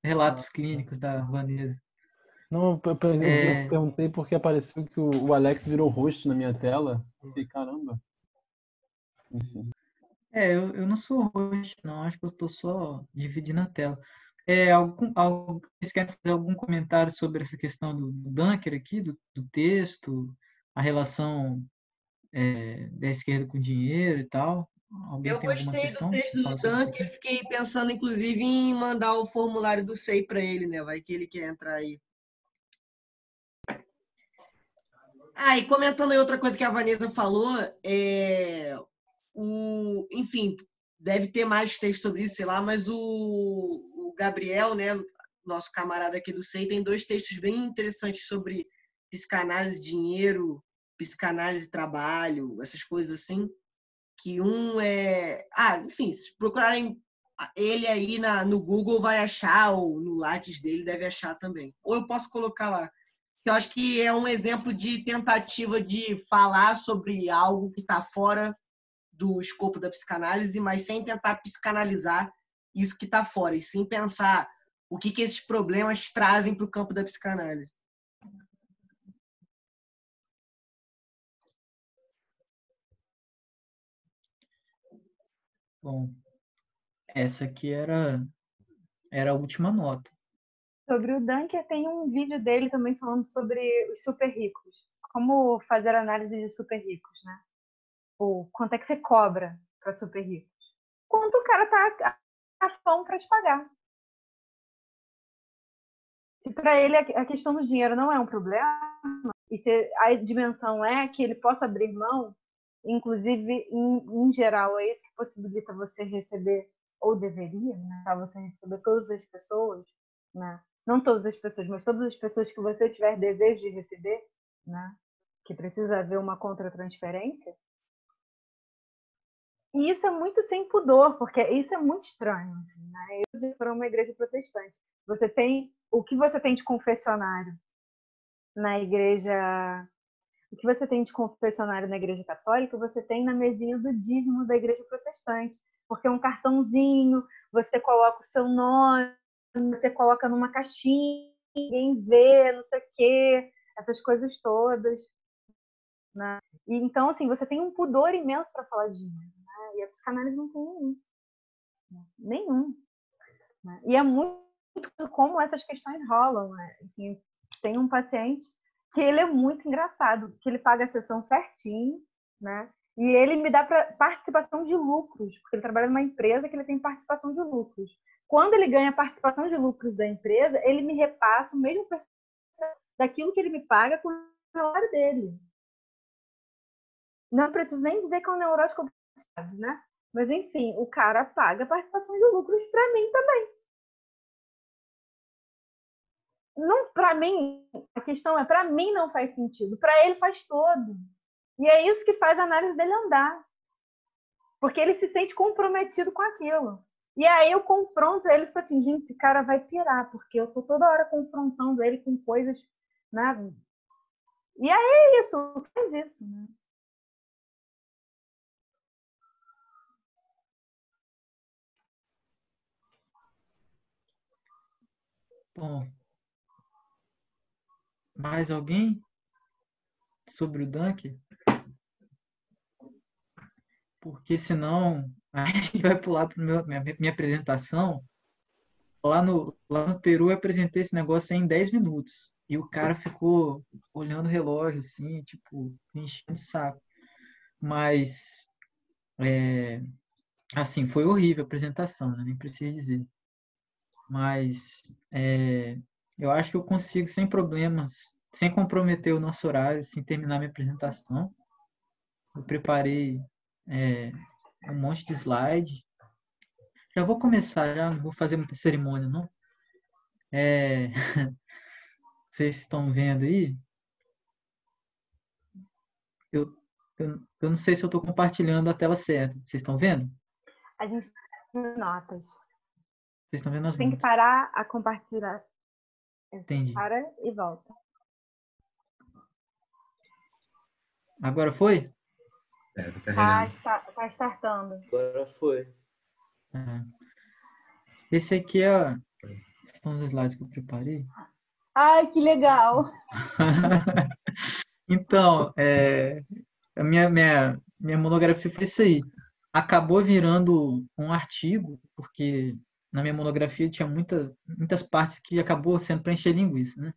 relatos clínicos da Vanessa. Não, eu, eu, é... eu perguntei porque apareceu que o, o, Alex virou host na minha tela. E caramba. É, eu, eu não sou host, não. Acho que eu estou só dividindo a tela. É, algum, algum, vocês querem fazer algum comentário sobre essa questão do, do Dunker aqui, do, do texto, a relação é, da esquerda com dinheiro e tal? Alguém eu gostei do texto do Dunker, fiquei pensando inclusive em mandar o formulário do SEI para ele, né? Vai que ele quer entrar aí. Ah, e comentando aí outra coisa que a Vanessa falou, é o, enfim, deve ter mais texto sobre isso, sei lá, mas o, o Gabriel, né, nosso camarada aqui do SEI, tem dois textos bem interessantes sobre psicanálise, dinheiro, psicanálise, trabalho, essas coisas assim que um é. Ah, enfim, se procurarem ele aí na, no Google vai achar, ou no Lattes dele deve achar também. Ou eu posso colocar lá. Eu acho que é um exemplo de tentativa de falar sobre algo que está fora do escopo da psicanálise, mas sem tentar psicanalizar isso que está fora, e sim pensar o que, que esses problemas trazem para o campo da psicanálise. Bom, essa aqui era, era a última nota. Sobre o Dunker, tem um vídeo dele também falando sobre os super ricos. Como fazer análise de super ricos, né? Ou quanto é que você cobra para super ricos? Quanto o cara tá a fão para te pagar. E para ele a questão do dinheiro não é um problema, e se a dimensão é que ele possa abrir mão inclusive, em, em, geral, é isso que possibilita você receber, ou deveria, né? você receber todas as pessoas, né? Não todas as pessoas, mas todas as pessoas que você tiver desejo de receber, né? que precisa haver uma contratransferência. E isso é muito sem pudor, porque isso é muito estranho. Assim, né? Eu para uma igreja protestante. Você tem o que você tem de confessionário na igreja o que você tem de confessionário na igreja católica, você tem na mesinha do dízimo da igreja protestante. Porque é um cartãozinho, você coloca o seu nome, você coloca numa caixinha, ninguém vê, não sei o quê, essas coisas todas. Né? E, então, assim, você tem um pudor imenso para falar de. Né? E a psicanálise não tem nenhum. Né? Nenhum. Né? E é muito como essas questões rolam. Né? Tem um paciente que ele é muito engraçado, que ele paga a sessão certinho, né? E ele me dá participação de lucros, porque ele trabalha numa empresa que ele tem participação de lucros. Quando ele ganha participação de lucros da empresa, ele me repassa o mesmo daquilo que ele me paga com o salário dele. Não preciso nem dizer que é um neurótico, né? Mas enfim, o cara paga participação de lucros para mim também. não para mim, a questão é para mim não faz sentido, para ele faz todo. E é isso que faz a análise dele andar. Porque ele se sente comprometido com aquilo. E aí eu confronto ele fico assim, gente, esse cara vai pirar, porque eu tô toda hora confrontando ele com coisas, né? E aí é isso, faz isso, né? Bom, mais alguém sobre o Dunk? Porque senão a gente vai pular para minha, minha apresentação. Lá no, lá no Peru eu apresentei esse negócio em 10 minutos. E o cara ficou olhando o relógio, assim, tipo, me enchendo o saco. Mas, é, assim, foi horrível a apresentação, né? nem preciso dizer mas é, eu acho que eu consigo sem problemas, sem comprometer o nosso horário, sem terminar minha apresentação. Eu preparei é, um monte de slide. Já vou começar, já não vou fazer muita cerimônia, não. É, vocês estão vendo aí? Eu, eu, eu não sei se eu estou compartilhando a tela certa. Vocês estão vendo? A gente notas. Vocês estão vendo as Tem que parar a compartilhar. Entendi. Para e volta. Agora foi? É, tá, está, tá startando. Agora foi. Uhum. Esse aqui é. São os slides que eu preparei. Ai, que legal! então, é, a minha, minha, minha monografia foi isso aí. Acabou virando um artigo, porque na minha monografia tinha muita, muitas partes que acabou sendo para encher linguiça, né?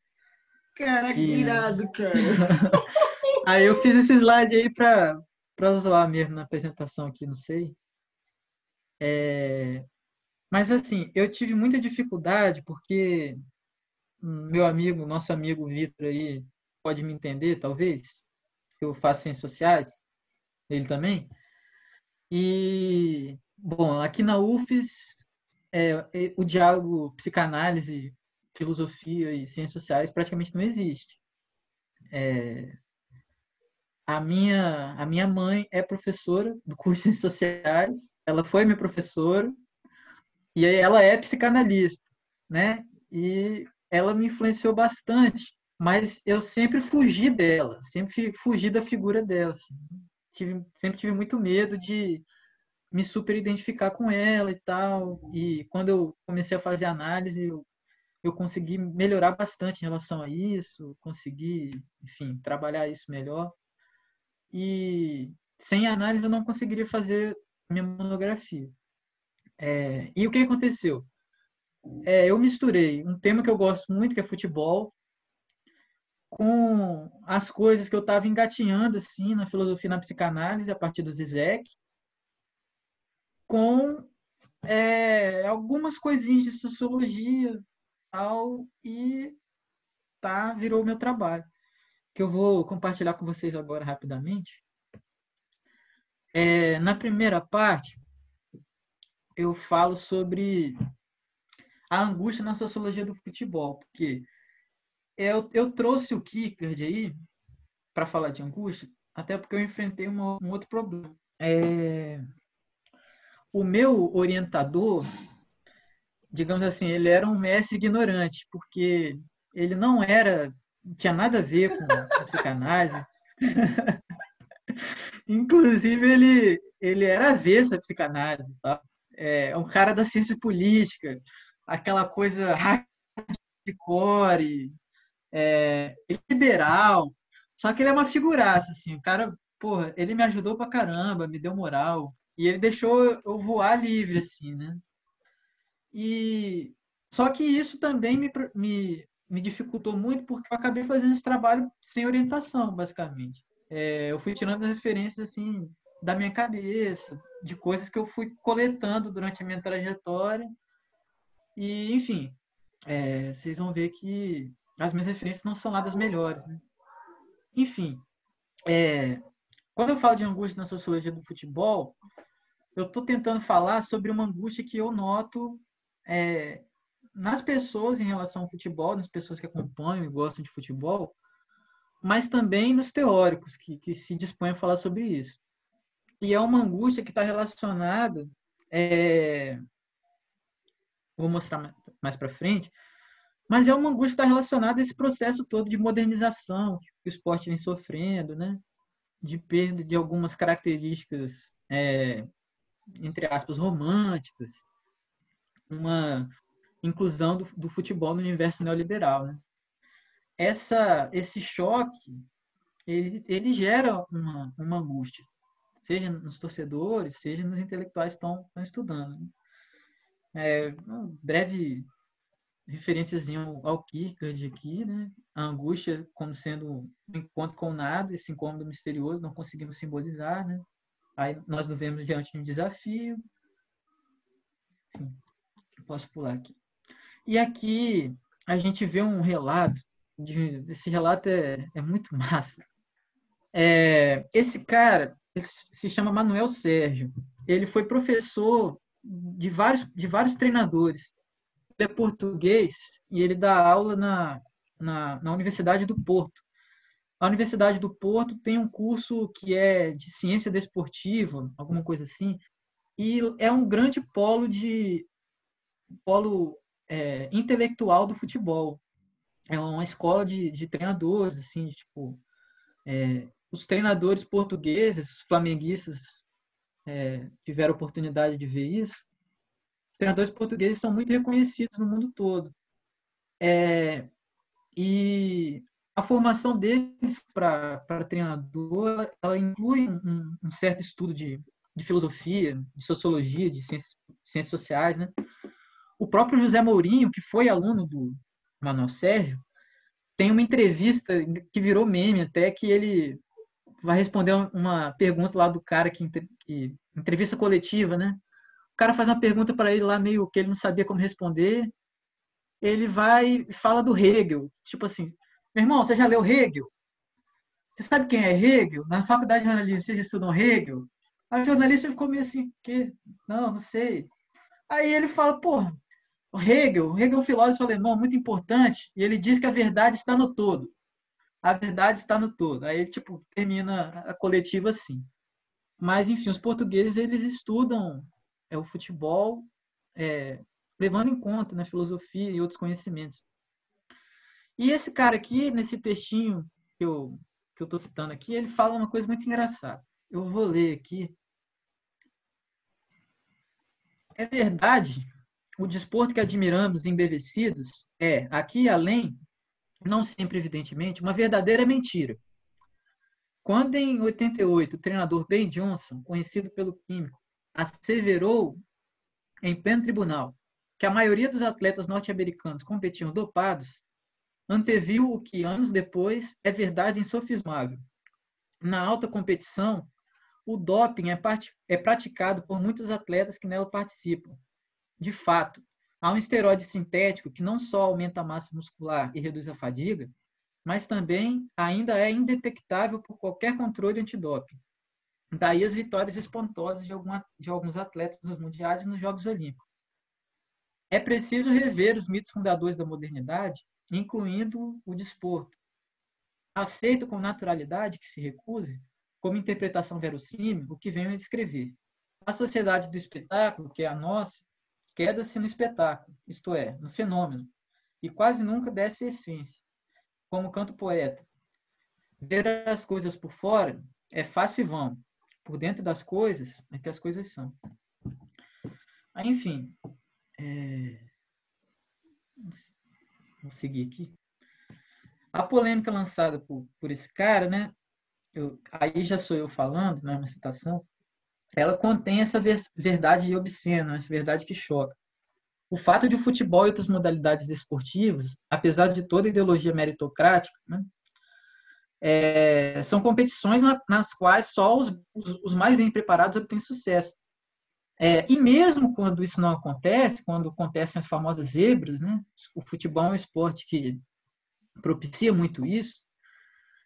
Cara, que e... irado, cara. aí eu fiz esse slide aí para para zoar mesmo na apresentação aqui, não sei. É... Mas assim, eu tive muita dificuldade porque meu amigo, nosso amigo Vitor aí pode me entender, talvez. Eu faço ciências sociais, ele também. E bom, aqui na UFES é, o diálogo psicanálise, filosofia e ciências sociais praticamente não existe. É, a minha a minha mãe é professora do curso de ciências sociais, ela foi minha professora e ela é psicanalista, né? E ela me influenciou bastante, mas eu sempre fugi dela, sempre fugi da figura dela. Assim. Tive, sempre tive muito medo de me super identificar com ela e tal. E quando eu comecei a fazer análise, eu, eu consegui melhorar bastante em relação a isso, consegui, enfim, trabalhar isso melhor. E sem análise eu não conseguiria fazer minha monografia. É, e o que aconteceu? É, eu misturei um tema que eu gosto muito, que é futebol, com as coisas que eu estava engatinhando assim na filosofia na psicanálise a partir do Zizek com é, algumas coisinhas de sociologia tal, e tá, virou meu trabalho. Que eu vou compartilhar com vocês agora rapidamente. É, na primeira parte, eu falo sobre a angústia na sociologia do futebol, porque eu, eu trouxe o Kickard aí para falar de angústia, até porque eu enfrentei uma, um outro problema. É, o meu orientador, digamos assim, ele era um mestre ignorante, porque ele não era, não tinha nada a ver com a psicanálise. Inclusive, ele, ele era avesso à psicanálise. Tá? É um cara da ciência política, aquela coisa hardcore, é, liberal. Só que ele é uma figuraça, assim. O cara, porra, ele me ajudou pra caramba, me deu moral. E ele deixou eu voar livre, assim, né? E só que isso também me, me, me dificultou muito porque eu acabei fazendo esse trabalho sem orientação, basicamente. É, eu fui tirando as referências assim da minha cabeça, de coisas que eu fui coletando durante a minha trajetória. E, enfim, é, vocês vão ver que as minhas referências não são lá das melhores. Né? Enfim, é, quando eu falo de angústia na sociologia do futebol, eu estou tentando falar sobre uma angústia que eu noto é, nas pessoas em relação ao futebol, nas pessoas que acompanham e gostam de futebol, mas também nos teóricos que, que se dispõem a falar sobre isso. E é uma angústia que está relacionada, é... vou mostrar mais para frente, mas é uma angústia que está relacionada a esse processo todo de modernização que o esporte vem sofrendo, né? de perda de algumas características, é, entre aspas, românticas, uma inclusão do, do futebol no universo neoliberal. Né? Essa, esse choque, ele, ele gera uma, uma angústia, seja nos torcedores, seja nos intelectuais que estão, estudando. Né? É, uma breve referenciazinho ao Kierkegaard aqui, né? A angústia como sendo um encontro com nada, esse incômodo misterioso, não conseguimos simbolizar, né? Aí nós nos vemos diante de um desafio. Enfim, posso pular aqui. E aqui a gente vê um relato, de, esse relato é, é muito massa. É, esse cara se chama Manuel Sérgio. Ele foi professor de vários, de vários treinadores é português e ele dá aula na, na, na Universidade do Porto. A Universidade do Porto tem um curso que é de ciência desportiva, alguma coisa assim, e é um grande polo de polo é, intelectual do futebol. É uma escola de, de treinadores, assim, tipo, é, os treinadores portugueses, os flamenguistas é, tiveram oportunidade de ver isso treinadores portugueses são muito reconhecidos no mundo todo. É, e a formação deles para treinador, ela inclui um, um certo estudo de, de, filosofia, de sociologia, de ciências, ciências sociais, né? O próprio José Mourinho, que foi aluno do Manuel Sérgio, tem uma entrevista que virou meme até que ele vai responder uma pergunta lá do cara que, que entrevista coletiva, né? cara faz uma pergunta para ele lá meio que ele não sabia como responder. Ele vai e fala do Hegel. Tipo assim, meu irmão, você já leu Hegel? Você sabe quem é Hegel? Na faculdade de jornalismo, vocês estudam Hegel? O jornalista ficou meio assim, que? Não, não sei. Aí ele fala, porra, Hegel, Hegel é um filósofo alemão muito importante, e ele diz que a verdade está no todo. A verdade está no todo. Aí, tipo, termina a coletiva assim. Mas, enfim, os portugueses, eles estudam é o futebol, é, levando em conta na né, filosofia e outros conhecimentos. E esse cara aqui, nesse textinho que eu que eu estou citando aqui, ele fala uma coisa muito engraçada. Eu vou ler aqui. É verdade, o desporto que admiramos embevecidos é, aqui e além, não sempre evidentemente, uma verdadeira mentira. Quando em 88 o treinador Ben Johnson, conhecido pelo químico, asseverou em pleno tribunal que a maioria dos atletas norte-americanos competiam dopados, anteviu o que, anos depois, é verdade insofismável. Na alta competição, o doping é, é praticado por muitos atletas que nela participam. De fato, há um esteroide sintético que não só aumenta a massa muscular e reduz a fadiga, mas também ainda é indetectável por qualquer controle antidoping. Daí as vitórias espantosas de, alguma, de alguns atletas nos mundiais e nos Jogos Olímpicos. É preciso rever os mitos fundadores da modernidade, incluindo o desporto. Aceito com naturalidade que se recuse, como interpretação verossímil, o que venho a descrever. A sociedade do espetáculo, que é a nossa, queda-se no espetáculo, isto é, no fenômeno, e quase nunca desce a essência. Como canta o poeta, ver as coisas por fora é fácil e vão, por dentro das coisas é que as coisas são. Aí, enfim, é... vou seguir aqui. A polêmica lançada por, por esse cara, né? Eu, aí já sou eu falando, não é uma citação. Ela contém essa verdade obscena, essa verdade que choca. O fato de o futebol e outras modalidades esportivas, apesar de toda ideologia meritocrática, né, é, são competições na, nas quais só os, os, os, mais bem preparados obtêm sucesso. É, e mesmo quando isso não acontece, quando acontecem as famosas zebras, né, o futebol é um esporte que propicia muito isso,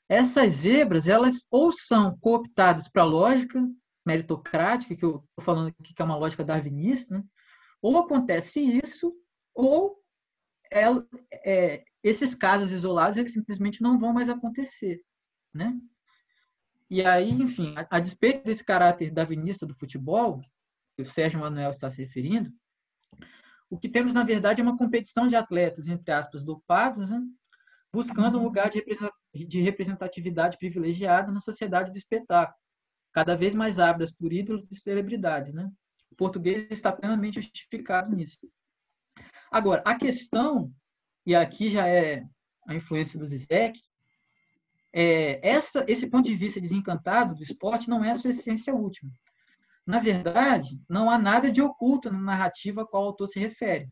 essas zebras, elas ou são cooptadas para a lógica meritocrática, que eu estou falando aqui que é uma lógica darwinista, né, ou acontece isso, ou é, é, esses casos isolados eles simplesmente não vão mais acontecer, né? E aí, enfim, a, a despeito desse caráter darwinista do futebol, que o Sérgio Manuel está se referindo, o que temos, na verdade, é uma competição de atletas, entre aspas, dopados, né? buscando um lugar de representatividade privilegiada na sociedade do espetáculo, cada vez mais ávidas por ídolos e celebridades. Né? O português está plenamente justificado nisso. Agora, a questão, e aqui já é a influência do Zizek, é, essa, esse ponto de vista desencantado do esporte não é a sua essência última. Na verdade, não há nada de oculto na narrativa a qual o autor se refere.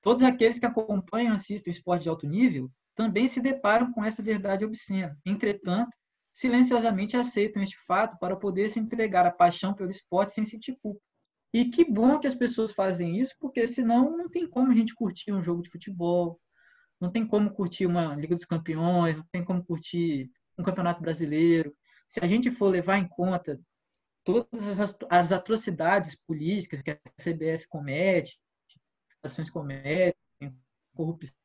Todos aqueles que acompanham e assistem o esporte de alto nível também se deparam com essa verdade obscena. Entretanto, silenciosamente aceitam este fato para poder se entregar à paixão pelo esporte sem sentir culpa. E que bom que as pessoas fazem isso, porque senão não tem como a gente curtir um jogo de futebol, não tem como curtir uma Liga dos Campeões, não tem como curtir um Campeonato Brasileiro. Se a gente for levar em conta todas as, atrocidades políticas que a CBF comete, ações cometem, corrupção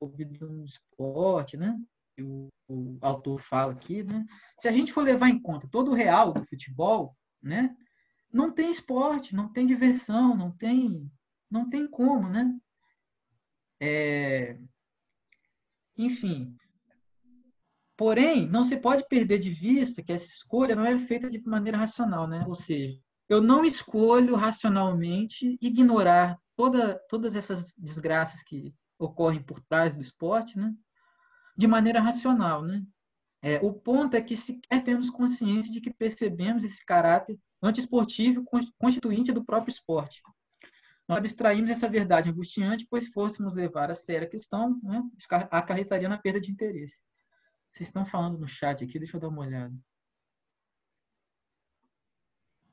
envolvida no esporte, né? O, o, autor fala aqui, né? Se a gente for levar em conta todo o real do futebol, né? Não tem esporte, não tem diversão, não tem, não tem como, né? É, enfim, Porém, não se pode perder de vista que essa escolha não é feita de maneira racional, né? Ou seja, eu não escolho racionalmente ignorar toda, todas essas desgraças que ocorrem por trás do esporte, né? De maneira racional, né? É, o ponto é que sequer temos consciência de que percebemos esse caráter antiesportivo constituinte do próprio esporte. Nós abstraímos essa verdade angustiante, pois se fôssemos levar a sério a questão, né, acarretaria na perda de interesse. Vocês estão falando no chat aqui, deixa eu dar uma olhada.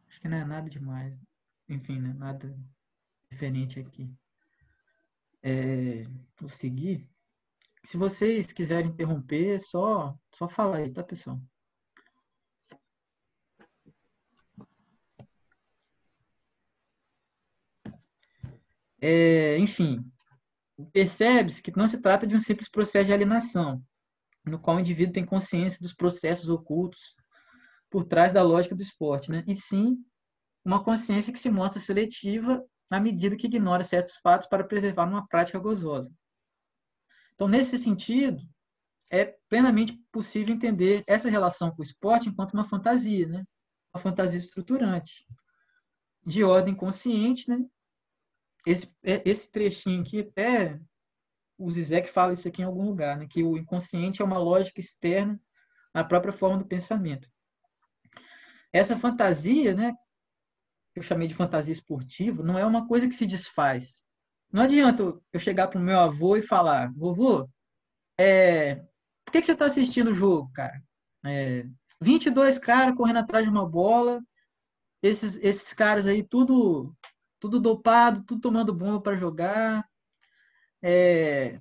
Acho que não é nada demais. Enfim, né? nada diferente aqui. É, vou seguir. Se vocês quiserem interromper, é só, só falar aí, tá, pessoal? É, enfim, percebe-se que não se trata de um simples processo de alienação, no qual o indivíduo tem consciência dos processos ocultos por trás da lógica do esporte, né? E sim, uma consciência que se mostra seletiva à medida que ignora certos fatos para preservar uma prática gozosa. Então, nesse sentido, é plenamente possível entender essa relação com o esporte enquanto uma fantasia, né? Uma fantasia estruturante, de ordem consciente, né? Esse, esse trechinho aqui até o Zizek fala isso aqui em algum lugar, né? que o inconsciente é uma lógica externa à própria forma do pensamento. Essa fantasia, né, eu chamei de fantasia esportiva, não é uma coisa que se desfaz. Não adianta eu chegar para o meu avô e falar, vovô, é, por que, que você está assistindo o jogo, cara? É, 22 caras correndo atrás de uma bola, esses, esses caras aí tudo, tudo dopado, tudo tomando bomba para jogar, é,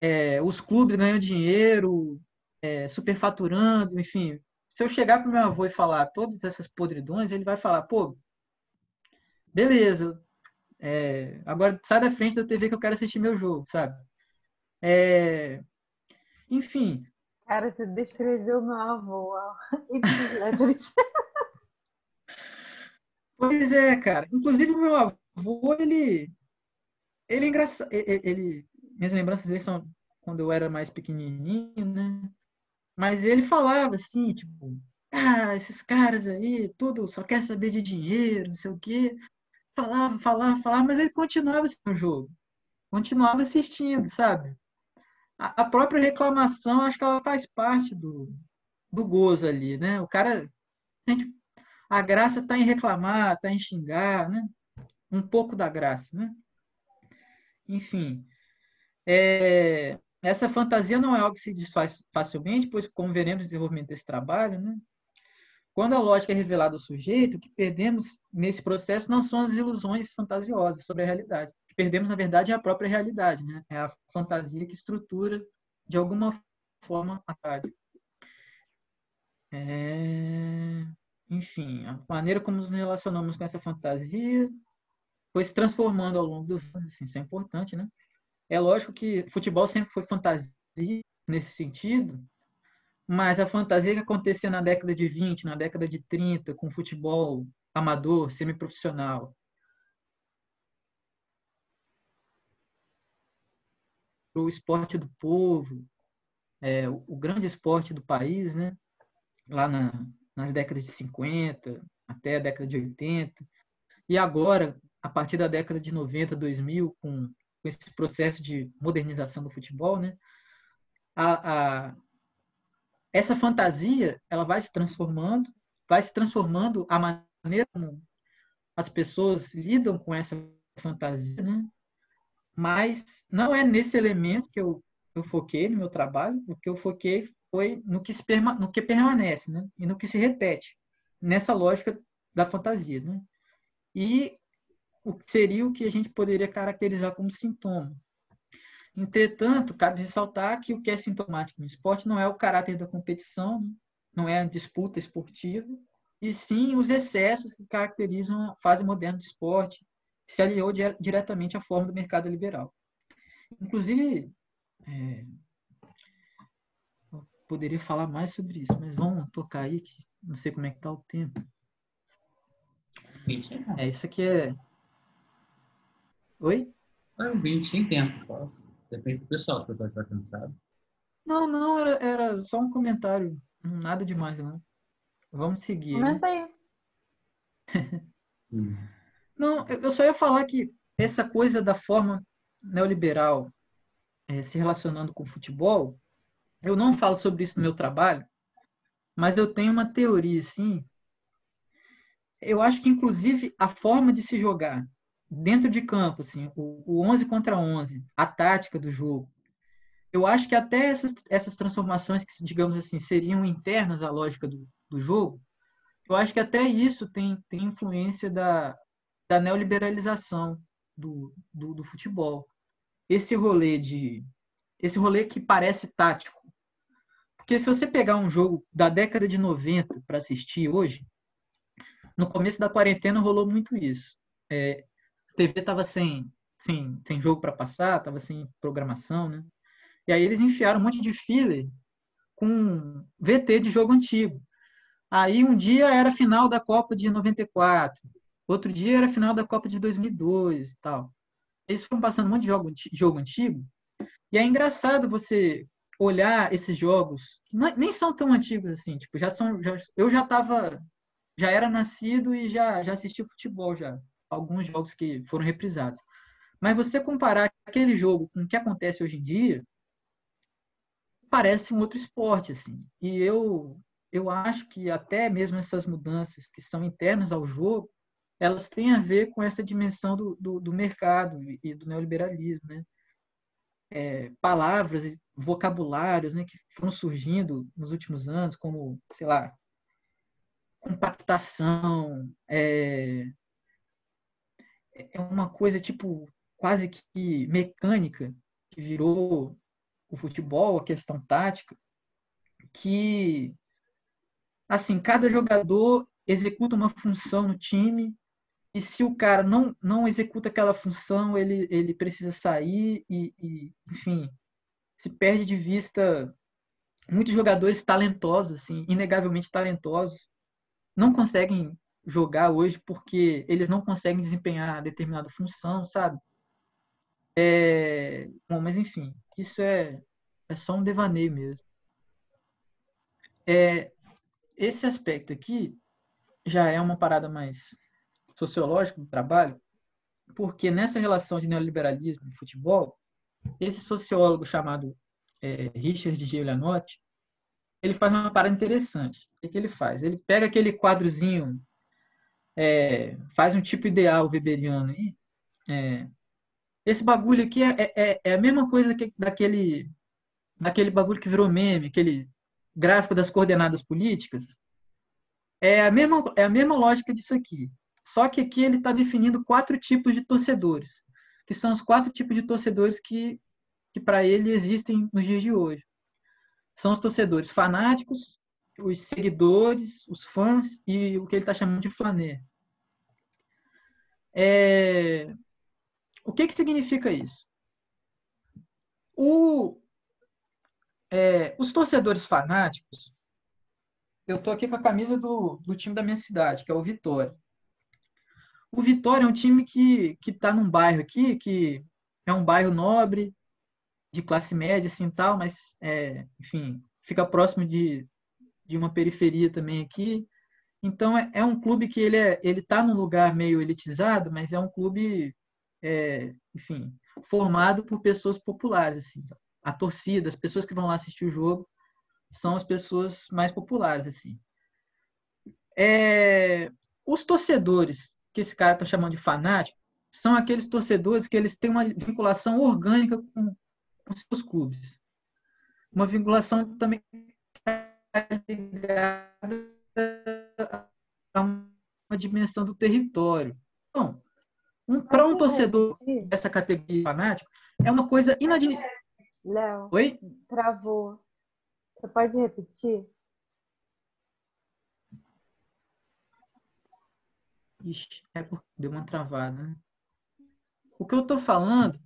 é, os clubes ganham dinheiro, é, superfaturando, enfim. Se eu chegar para o meu avô e falar todas essas podridões, ele vai falar, pô, beleza, é, agora sai da frente da TV que eu quero assistir meu jogo, sabe? É, enfim. Cara, você descreveu meu avô. pois é, cara. Inclusive, meu avô, ele, ele é engraçado. Ele, minhas lembranças dele são quando eu era mais pequenininho, né? Mas ele falava assim, tipo, ah, esses caras aí, tudo só quer saber de dinheiro, não sei o quê. Falava, falava, falava, mas ele continuava assistindo o jogo. Continuava assistindo, sabe? A, a própria reclamação, acho que ela faz parte do, do gozo ali, né? O cara sente a graça está em reclamar, está em xingar, né? Um pouco da graça, né? Enfim, é, essa fantasia não é algo que se desfaz facilmente, pois, como veremos no desenvolvimento desse trabalho, né, quando a lógica é revelada ao sujeito, o que perdemos nesse processo não são as ilusões fantasiosas sobre a realidade. O que perdemos, na verdade, é a própria realidade. Né? É a fantasia que estrutura, de alguma forma, a realidade. É... Enfim, a maneira como nos relacionamos com essa fantasia foi se transformando ao longo dos anos, assim, isso é importante, né? É lógico que futebol sempre foi fantasia nesse sentido, mas a fantasia que acontecia na década de 20, na década de 30, com futebol amador, semiprofissional, o esporte do povo, é, o, grande esporte do país, né? lá na, nas décadas de 50 até a década de 80, e agora, a partir da década de 90, 2000, com, com esse processo de modernização do futebol, né? a, a, essa fantasia ela vai se transformando, vai se transformando a maneira como as pessoas lidam com essa fantasia, né? mas não é nesse elemento que eu, eu foquei no meu trabalho, o que eu foquei foi no que, se, no que permanece né? e no que se repete, nessa lógica da fantasia. Né? E o que seria o que a gente poderia caracterizar como sintoma. Entretanto, cabe ressaltar que o que é sintomático no esporte não é o caráter da competição, né? não é a disputa esportiva, e sim os excessos que caracterizam a fase moderna do esporte, se aliou diretamente à forma do mercado liberal. Inclusive, é, poderia falar mais sobre isso, mas vamos tocar aí, que não sei como é que está o tempo. É, isso aqui é... Oi? É um 20 em tempo, só. Depende do pessoal, se o pessoal estiver cansado. Não, não, era, era só um comentário. Nada demais, não. Vamos seguir. Comenta aí. hum. Não, eu só ia falar que essa coisa da forma neoliberal é, se relacionando com o futebol, eu não falo sobre isso no meu trabalho, mas eu tenho uma teoria, assim. Eu acho que, inclusive, a forma de se jogar dentro de campo, assim, o, o 11 contra 11, a tática do jogo, eu acho que até essas, essas transformações que, digamos assim, seriam internas à lógica do, do jogo, eu acho que até isso tem, tem influência da, da neoliberalização do, do, do futebol. Esse rolê de esse rolê que parece tático. Porque se você pegar um jogo da década de 90 para assistir hoje, no começo da quarentena rolou muito isso. É, TV estava sem, sem, sem jogo para passar, estava sem programação, né? E aí eles enfiaram um monte de filler com VT de jogo antigo. Aí um dia era final da Copa de 94, Outro dia era final da Copa de 2002 e tal. Eles foram passando um monte de jogo, jogo antigo. E é engraçado você olhar esses jogos, que nem são tão antigos assim, tipo, já são já, eu já tava já era nascido e já já assisti futebol já, alguns jogos que foram reprisados. Mas você comparar aquele jogo com o que acontece hoje em dia, parece um outro esporte assim. E eu eu acho que até mesmo essas mudanças que são internas ao jogo, elas têm a ver com essa dimensão do, do, do mercado e do neoliberalismo, né? É, palavras e vocabulários né, que foram surgindo nos últimos anos, como, sei lá, compactação, é, é uma coisa tipo quase que mecânica que virou o futebol, a questão tática, que assim, cada jogador executa uma função no time e se o cara não, não executa aquela função, ele, ele precisa sair e, e, enfim, se perde de vista muitos jogadores talentosos, assim, inegavelmente talentosos, não conseguem jogar hoje porque eles não conseguem desempenhar determinada função, sabe? É... Bom, mas enfim, isso é, é só um devaneio mesmo. É, esse aspecto aqui já é uma parada mais sociológico do trabalho, porque nessa relação de neoliberalismo e futebol, esse sociólogo chamado é, Richard G. Lanotti, ele faz uma parada interessante. O que ele faz? Ele pega aquele quadrozinho, é, faz um tipo ideal weberiano aí. É, esse bagulho aqui é, é, é, a mesma coisa que daquele, daquele bagulho que virou meme, aquele gráfico das coordenadas políticas. É a mesma, é a mesma lógica disso aqui. Só que aqui ele está definindo quatro tipos de torcedores, que são os quatro tipos de torcedores que, que para ele existem nos dias de hoje. São os torcedores fanáticos, os seguidores, os fãs e o que ele está chamando de flaner. É... O que, que significa isso? O, é, os torcedores fanáticos, eu estou aqui com a camisa do, do time da minha cidade, que é o Vitória. O Vitória é um time que está num bairro aqui, que é um bairro nobre, de classe média, assim, tal, mas, é, enfim, fica próximo de, de uma periferia também aqui. Então, é, é um clube que ele é, ele está num lugar meio elitizado, mas é um clube, é, enfim, formado por pessoas populares, assim. A torcida, as pessoas que vão lá assistir o jogo, são as pessoas mais populares, assim. É, os torcedores, que esse cara está chamando de fanático, são aqueles torcedores que eles têm uma vinculação orgânica com, com seus clubes. Uma vinculação também ligada a uma dimensão do território. Então, um, para um torcedor dessa categoria fanático, é uma coisa inadmissível. Léo, Oi? travou. Você pode repetir? Ixi, é porque deu uma travada. Né? O que eu estou falando,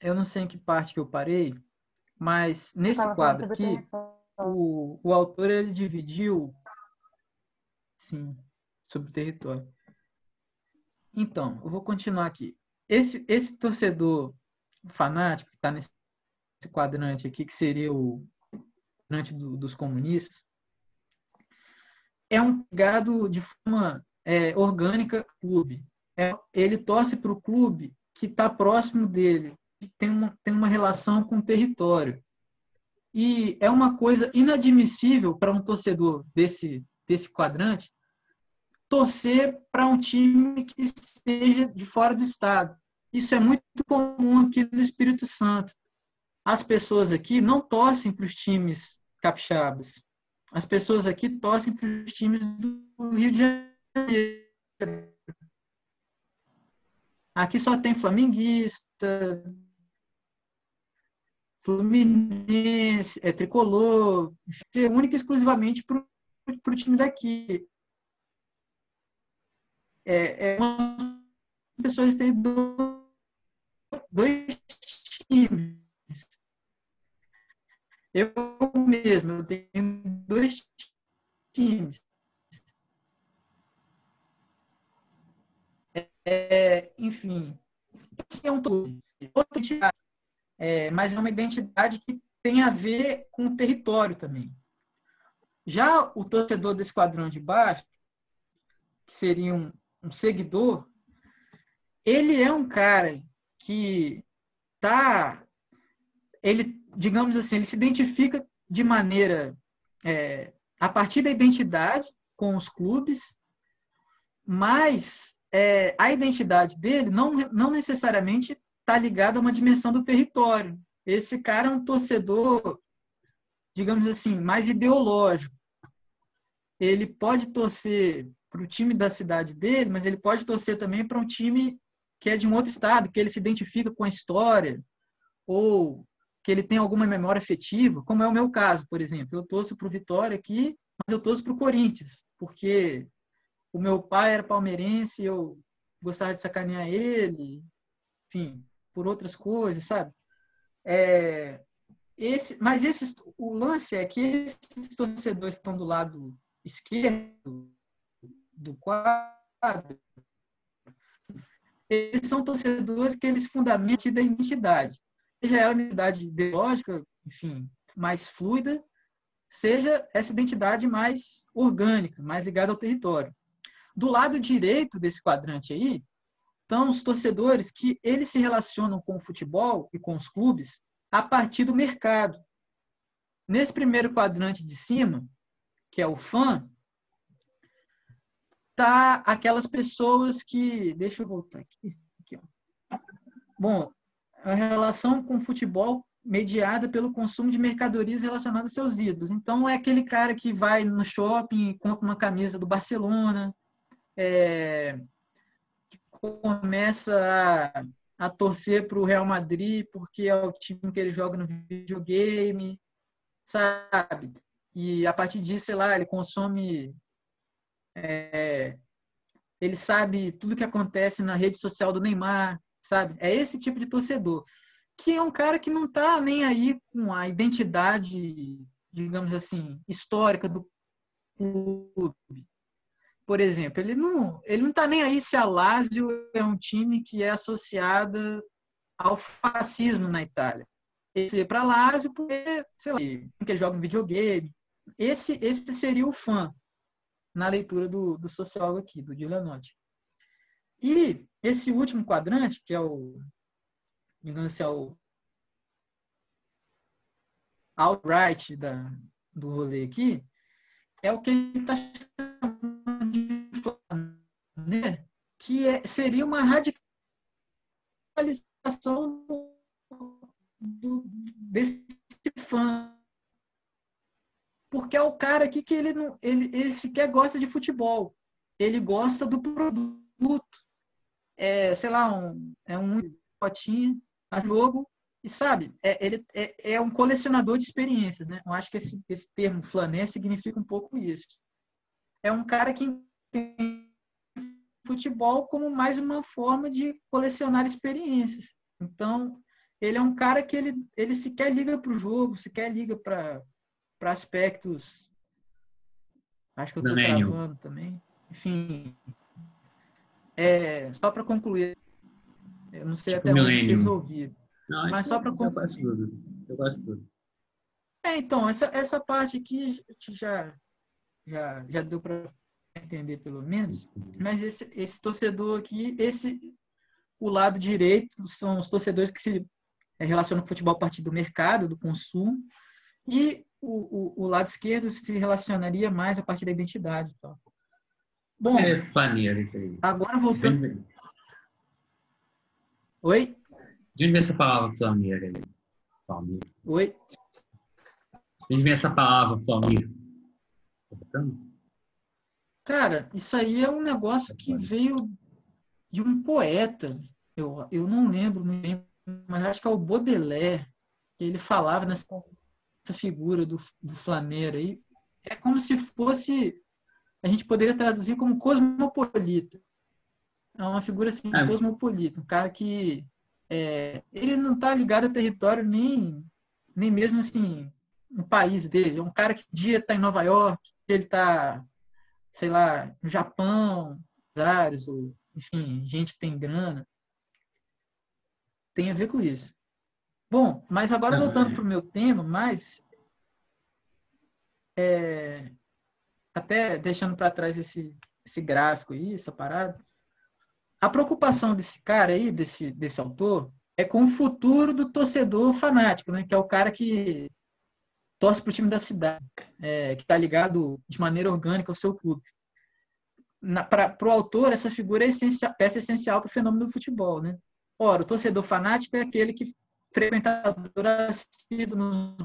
eu não sei em que parte que eu parei, mas nesse quadro aqui, o, o autor ele dividiu, sim, sobre o território. Então, eu vou continuar aqui. Esse, esse torcedor fanático que está nesse quadrante aqui, que seria o quadrante do, dos comunistas, é um ligado de forma é, orgânica clube. É, ele torce para o clube que está próximo dele, que tem uma, tem uma relação com o território. E é uma coisa inadmissível para um torcedor desse, desse quadrante torcer para um time que seja de fora do estado. Isso é muito comum aqui no Espírito Santo. As pessoas aqui não torcem para os times capixabas. As pessoas aqui torcem para os times do Rio de Janeiro. Aqui só tem flamenguista, Fluminense, é tricolor, é única e exclusivamente para o time daqui. É, é uma pessoa que tem dois times. Eu mesmo, eu tenho dois times. É, enfim, esse é um todo. É, mas é uma identidade que tem a ver com o território também. Já o torcedor desse quadrão de baixo, que seria um, um seguidor, ele é um cara que tá, ele, digamos assim, ele se identifica de maneira é, a partir da identidade com os clubes, mas é, a identidade dele não, não necessariamente está ligada a uma dimensão do território. Esse cara é um torcedor, digamos assim, mais ideológico. Ele pode torcer para o time da cidade dele, mas ele pode torcer também para um time que é de um outro estado, que ele se identifica com a história, ou que ele tem alguma memória afetiva, como é o meu caso, por exemplo. Eu torço para o Vitória aqui, mas eu torço para o Corinthians, porque o meu pai era palmeirense, eu gostava de sacanear ele, enfim, por outras coisas, sabe? É, esse, mas esses, o lance é que esses torcedores que estão do lado esquerdo do quadro, eles são torcedores que eles fundamentam da identidade. Seja ela uma identidade ideológica, enfim, mais fluida, seja essa identidade mais orgânica, mais ligada ao território. Do lado direito desse quadrante aí, estão os torcedores que eles se relacionam com o futebol e com os clubes a partir do mercado. Nesse primeiro quadrante de cima, que é o fã, tá aquelas pessoas que, deixa eu voltar aqui, aqui ó. Bom, a relação com o futebol mediada pelo consumo de mercadorias relacionadas a seus ídolos. Então é aquele cara que vai no shopping compra uma camisa do Barcelona, é, começa a, a torcer para o Real Madrid porque é o time que ele joga no videogame, sabe? E a partir disso, sei lá, ele consome é, ele sabe tudo que acontece na rede social do Neymar, sabe? É esse tipo de torcedor. Que é um cara que não tá nem aí com a identidade, digamos assim, histórica do clube. Por exemplo, ele não, ele não tá nem aí se a Lazio é um time que é associada ao fascismo na Itália. Ele para Lazio porque, sei lá, porque joga um videogame. Esse, esse seria o fã na leitura do, do sociólogo aqui, do Dilanotti. E esse último quadrante, que é o, digamos assim, é o outright da, do rolê aqui, é o que ele está chamando né? que é, seria uma radicalização do, desse fã. Porque é o cara aqui que ele, não, ele, ele sequer gosta de futebol. Ele gosta do produto é, sei lá, um, é um potinho a jogo e sabe, é, ele é, é, um colecionador de experiências, né? Eu acho que esse, esse termo flané significa um pouco isso. É um cara que tem futebol como mais uma forma de colecionar experiências. Então, ele é um cara que ele, ele sequer liga para o jogo, sequer liga para aspectos. Acho que eu estou travando também. Enfim, é, só para concluir, eu não sei tipo até onde vocês ouviram. Não, mas só para concluir. Eu gosto tudo. Eu gosto tudo. É, então, essa, essa parte aqui já, já, já deu para entender pelo menos. Mas esse, esse torcedor aqui, esse o lado direito são os torcedores que se relacionam com o futebol a partir do mercado, do consumo, e o, o, o lado esquerdo se relacionaria mais a partir da identidade. Então. Bom, é faneiro isso aí. Agora voltando. Oi? De onde vem essa palavra aí? Flaneiro. Oi? De onde vem essa palavra? Tá Cara, isso aí é um negócio que veio de um poeta. Eu, eu não lembro muito bem, mas acho que é o Baudelaire. Ele falava nessa figura do, do flaneiro aí. É como se fosse a gente poderia traduzir como cosmopolita. É uma figura assim, é. cosmopolita, um cara que é, ele não está ligado a território nem, nem mesmo assim no país dele. É um cara que um dia está em Nova York, ele está, sei lá, no Japão, áreas, ou enfim, gente que tem grana. Tem a ver com isso. Bom, mas agora voltando para o meu tema, mais é, até deixando para trás esse, esse gráfico aí, essa parada, a preocupação desse cara aí, desse, desse autor, é com o futuro do torcedor fanático, né? Que é o cara que torce para o time da cidade, é, que está ligado de maneira orgânica ao seu clube. Para o autor, essa figura é peça essencial para o fenômeno do futebol, né? Ora, o torcedor fanático é aquele que frequentador assíduo nos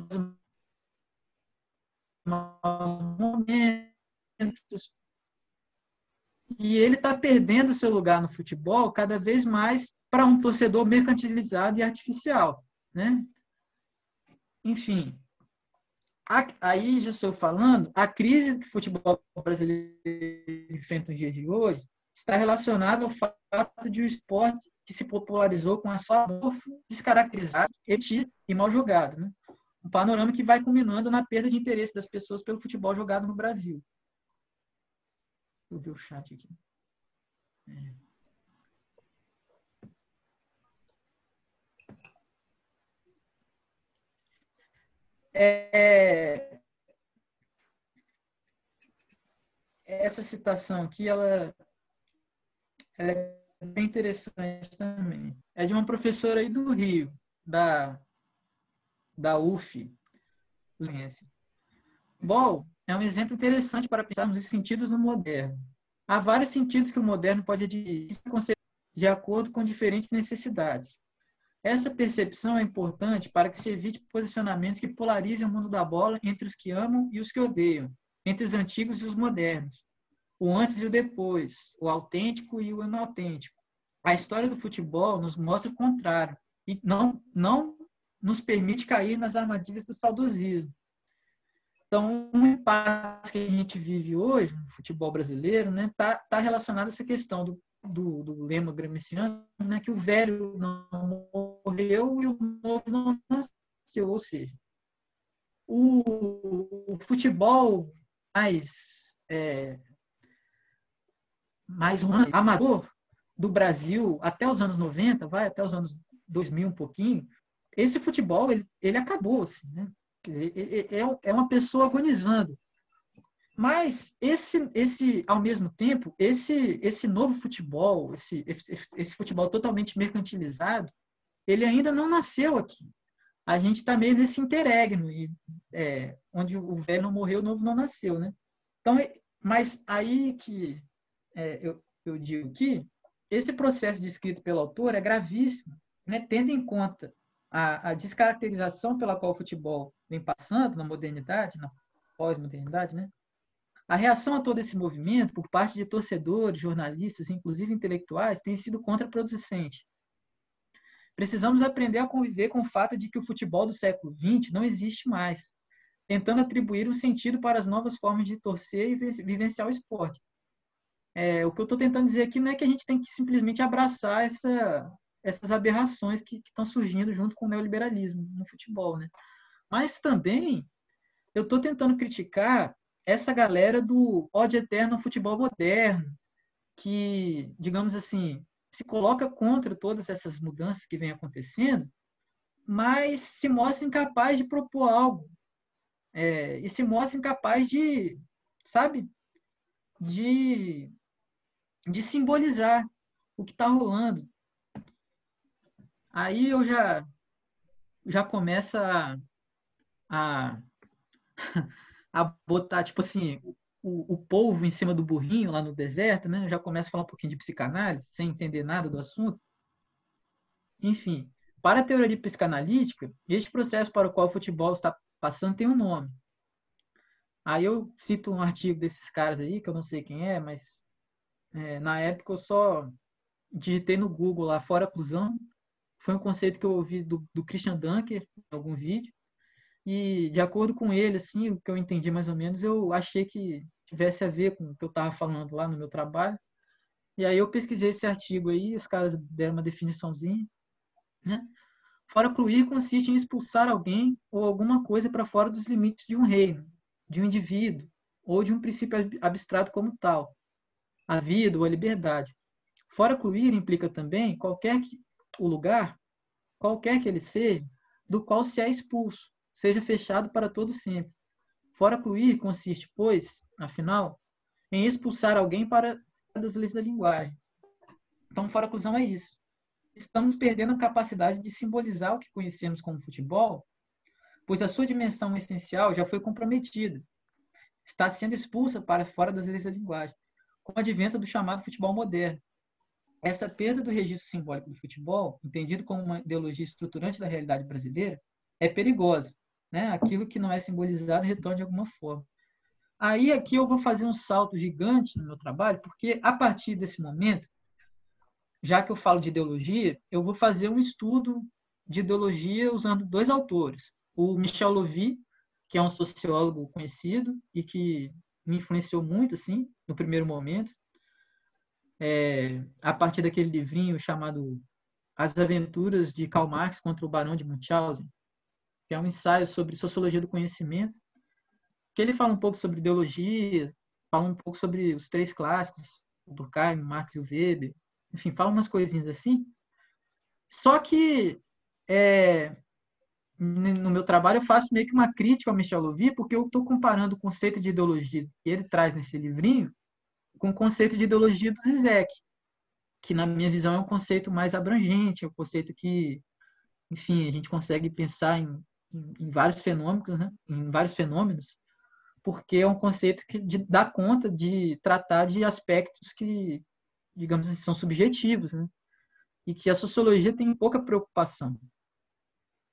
momentos, e ele está perdendo seu lugar no futebol cada vez mais para um torcedor mercantilizado e artificial, né? Enfim, aí já estou falando, a crise que o futebol brasileiro enfrenta no dia de hoje está relacionada ao fato de o esporte que se popularizou com a sua descaracterizado, etista e mal jogado, né? Um panorama que vai culminando na perda de interesse das pessoas pelo futebol jogado no Brasil. Vou ver o chat aqui. É. É... Essa citação aqui, ela, ela é bem interessante também. É de uma professora aí do Rio, da da UF. Ball é um exemplo interessante para pensarmos os sentidos no moderno. Há vários sentidos que o moderno pode adquirir de acordo com diferentes necessidades. Essa percepção é importante para que se evite posicionamentos que polarizem o mundo da bola entre os que amam e os que odeiam, entre os antigos e os modernos, o antes e o depois, o autêntico e o inautêntico. A história do futebol nos mostra o contrário e não, não nos permite cair nas armadilhas do saudosismo. Então, um impasse que a gente vive hoje no futebol brasileiro está né, tá, tá relacionado a essa questão do, do, do lema gremiciano, né, que o velho não morreu e o novo não nasceu. Ou seja, o, o futebol mais, é, mais um amador do Brasil até os anos 90, vai até os anos 2000 um pouquinho, esse futebol ele, ele acabou, assim, né? Dizer, é, é uma pessoa agonizando. Mas esse, esse, ao mesmo tempo, esse, esse novo futebol, esse, esse, futebol totalmente mercantilizado, ele ainda não nasceu aqui. A gente está meio nesse interregno, e, é, onde o velho não morreu, o novo não nasceu, né? Então, mas aí que é, eu, eu digo que esse processo descrito pelo autor é gravíssimo, né, tendo em conta a, a, descaracterização pela qual o futebol vem passando na modernidade, na pós-modernidade, né? A reação a todo esse movimento por parte de torcedores, jornalistas, inclusive intelectuais, tem sido contraproducente. Precisamos aprender a conviver com o fato de que o futebol do século XX não existe mais, tentando atribuir um sentido para as novas formas de torcer e vivenciar o esporte. É, o que eu estou tentando dizer aqui não é que a gente tem que simplesmente abraçar essa, essas aberrações que estão surgindo junto com o neoliberalismo no futebol, né? Mas também eu estou tentando criticar essa galera do ódio eterno ao futebol moderno, que, digamos assim, se coloca contra todas essas mudanças que vêm acontecendo, mas se mostra incapaz de propor algo. É, e se mostra incapaz de, sabe, de, de simbolizar o que está rolando. Aí eu já já começa a, a, a botar, tipo assim, o, o povo em cima do burrinho lá no deserto, né? Já começa a falar um pouquinho de psicanálise, sem entender nada do assunto. Enfim, para a teoria psicanalítica, este processo para o qual o futebol está passando tem um nome. Aí eu cito um artigo desses caras aí, que eu não sei quem é, mas é, na época eu só digitei no Google lá, fora clusão, foi um conceito que eu ouvi do, do Christian Dunker em algum vídeo. E, de acordo com ele, assim, o que eu entendi mais ou menos, eu achei que tivesse a ver com o que eu estava falando lá no meu trabalho. E aí eu pesquisei esse artigo aí, os caras deram uma definiçãozinha. Né? Fora cluir consiste em expulsar alguém ou alguma coisa para fora dos limites de um reino, de um indivíduo, ou de um princípio abstrato como tal, a vida ou a liberdade. Fora cluir implica também qualquer que, o lugar, qualquer que ele seja, do qual se é expulso, seja fechado para todo sempre. Fora cluir consiste, pois, afinal, em expulsar alguém para das leis da linguagem. Então, fora clusão é isso. Estamos perdendo a capacidade de simbolizar o que conhecemos como futebol, pois a sua dimensão essencial já foi comprometida. Está sendo expulsa para fora das leis da linguagem, com o advento do chamado futebol moderno, essa perda do registro simbólico do futebol, entendido como uma ideologia estruturante da realidade brasileira, é perigosa. Né? Aquilo que não é simbolizado retorna de alguma forma. Aí aqui eu vou fazer um salto gigante no meu trabalho, porque a partir desse momento, já que eu falo de ideologia, eu vou fazer um estudo de ideologia usando dois autores. O Michel Lovy, que é um sociólogo conhecido e que me influenciou muito assim no primeiro momento, é, a partir daquele livrinho chamado As Aventuras de Karl Marx contra o Barão de Munchausen, que é um ensaio sobre sociologia do conhecimento, que ele fala um pouco sobre ideologia, fala um pouco sobre os três clássicos, Durkheim, Marx e Weber, enfim, fala umas coisinhas assim. Só que é, no meu trabalho eu faço meio que uma crítica ao Michel Louvi, porque eu estou comparando o conceito de ideologia que ele traz nesse livrinho com o conceito de ideologia do Zizek, que na minha visão é um conceito mais abrangente, é um conceito que, enfim, a gente consegue pensar em, em, vários fenômenos, né? em vários fenômenos, porque é um conceito que de, dá conta de tratar de aspectos que, digamos assim, são subjetivos, né? e que a sociologia tem pouca preocupação.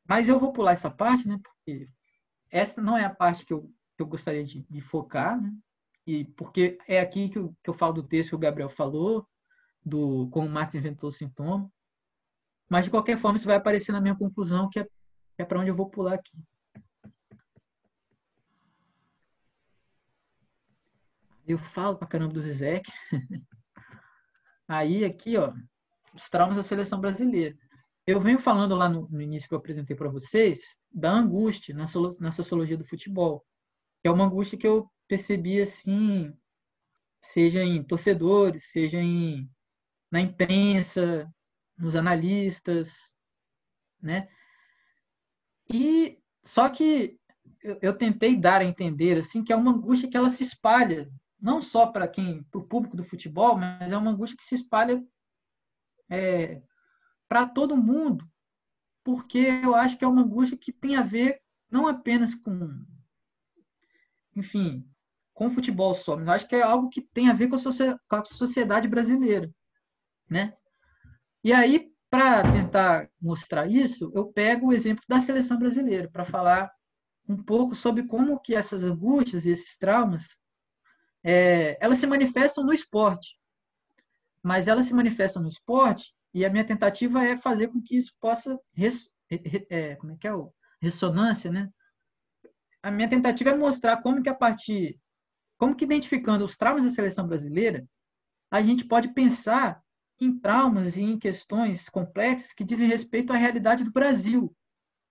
Mas eu vou pular essa parte, né? porque essa não é a parte que eu, que eu gostaria de, de focar, né? e porque é aqui que eu, que eu falo do texto que o Gabriel falou, do como Marx inventou o sintoma. Mas, de qualquer forma, isso vai aparecer na minha conclusão, que é, é para onde eu vou pular aqui. Eu falo pra caramba do Zizek. Aí, aqui, ó, os traumas da seleção brasileira. Eu venho falando lá no, no início que eu apresentei para vocês da angústia na, na sociologia do futebol. É uma angústia que eu percebi assim, seja em torcedores, seja em na imprensa, nos analistas, né? E só que eu, eu tentei dar a entender assim que é uma angústia que ela se espalha não só para quem, para o público do futebol, mas é uma angústia que se espalha é, para todo mundo, porque eu acho que é uma angústia que tem a ver não apenas com, enfim, com o futebol só, mas eu acho que é algo que tem a ver com a sociedade brasileira, né? E aí, para tentar mostrar isso, eu pego o exemplo da seleção brasileira para falar um pouco sobre como que essas angústias e esses traumas é, elas se manifestam no esporte. Mas elas se manifestam no esporte e a minha tentativa é fazer com que isso possa res, é, como é que é o ressonância, né? A minha tentativa é mostrar como que a partir como que identificando os traumas da seleção brasileira, a gente pode pensar em traumas e em questões complexas que dizem respeito à realidade do Brasil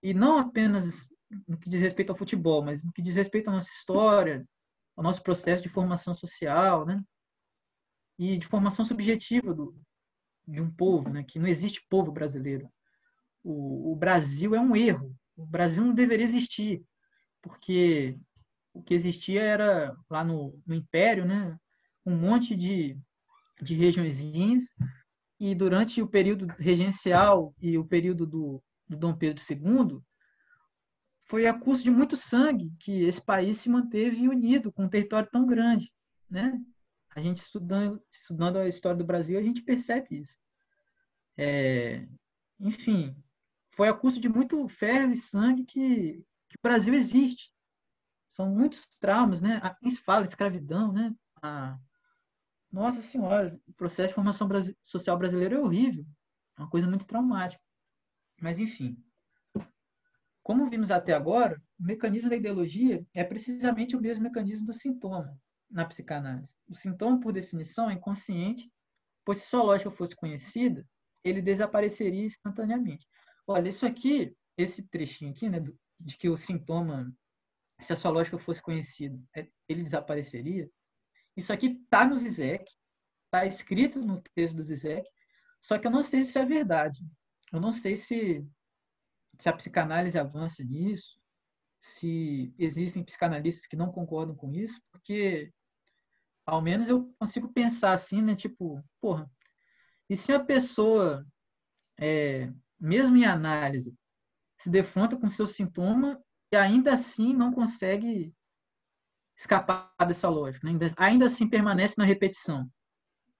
e não apenas no que diz respeito ao futebol, mas no que diz respeito à nossa história, o nosso processo de formação social, né? E de formação subjetiva do, de um povo, né? Que não existe povo brasileiro. O, o Brasil é um erro. O Brasil não deveria existir, porque o que existia era lá no, no Império, né? Um monte de, de regiõezinhas e durante o período regencial e o período do, do Dom Pedro II, foi a custo de muito sangue que esse país se manteve unido com um território tão grande, né? A gente estudando, estudando a história do Brasil, a gente percebe isso. É, enfim, foi a custo de muito ferro e sangue que, que o Brasil existe. São muitos traumas, né? Quem se fala escravidão, né? A, nossa Senhora, o processo de formação social brasileiro é horrível. É uma coisa muito traumática. Mas, enfim. Como vimos até agora, o mecanismo da ideologia é precisamente o mesmo mecanismo do sintoma na psicanálise. O sintoma, por definição, é inconsciente, pois se sua lógica fosse conhecida, ele desapareceria instantaneamente. Olha, isso aqui, esse trechinho aqui, né, de que o sintoma, se a sua lógica fosse conhecida, é, ele desapareceria, isso aqui está no Zizek, está escrito no texto do Zizek, só que eu não sei se é verdade. Eu não sei se se a psicanálise avança nisso, se existem psicanalistas que não concordam com isso, porque ao menos eu consigo pensar assim, né? Tipo, porra, e se a pessoa, é, mesmo em análise, se defronta com seu sintoma e ainda assim não consegue escapar dessa lógica, né? ainda, assim permanece na repetição.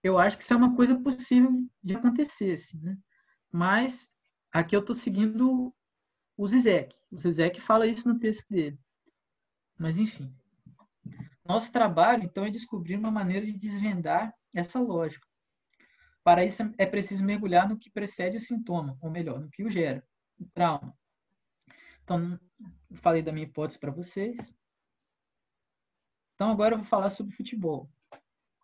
Eu acho que isso é uma coisa possível de acontecer, assim, né? Mas aqui eu estou seguindo o Zizek. O Zizek fala isso no texto dele. Mas, enfim. Nosso trabalho, então, é descobrir uma maneira de desvendar essa lógica. Para isso, é preciso mergulhar no que precede o sintoma, ou melhor, no que o gera, o trauma. Então, falei da minha hipótese para vocês. Então, agora eu vou falar sobre futebol.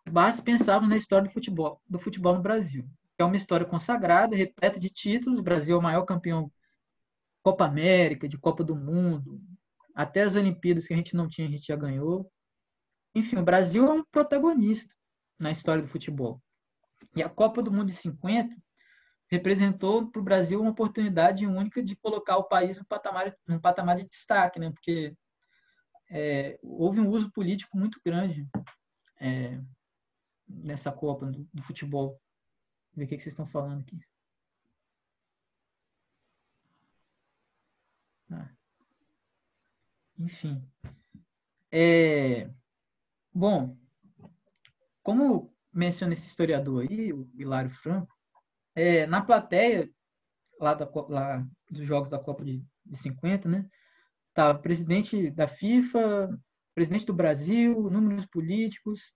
Basta pensarmos na história do futebol, do futebol no Brasil. É uma história consagrada, repleta de títulos. O Brasil é o maior campeão Copa América, de Copa do Mundo, até as Olimpíadas que a gente não tinha, a gente já ganhou. Enfim, o Brasil é um protagonista na história do futebol. E a Copa do Mundo de 50 representou para o Brasil uma oportunidade única de colocar o país num patamar, num patamar de destaque, né? porque é, houve um uso político muito grande é, nessa Copa do, do futebol. Ver o que vocês estão falando aqui. Ah. Enfim. É, bom, como menciona esse historiador aí, o Hilário Franco, é, na plateia lá, da, lá dos Jogos da Copa de, de 50, né, estava presidente da FIFA, presidente do Brasil, números políticos.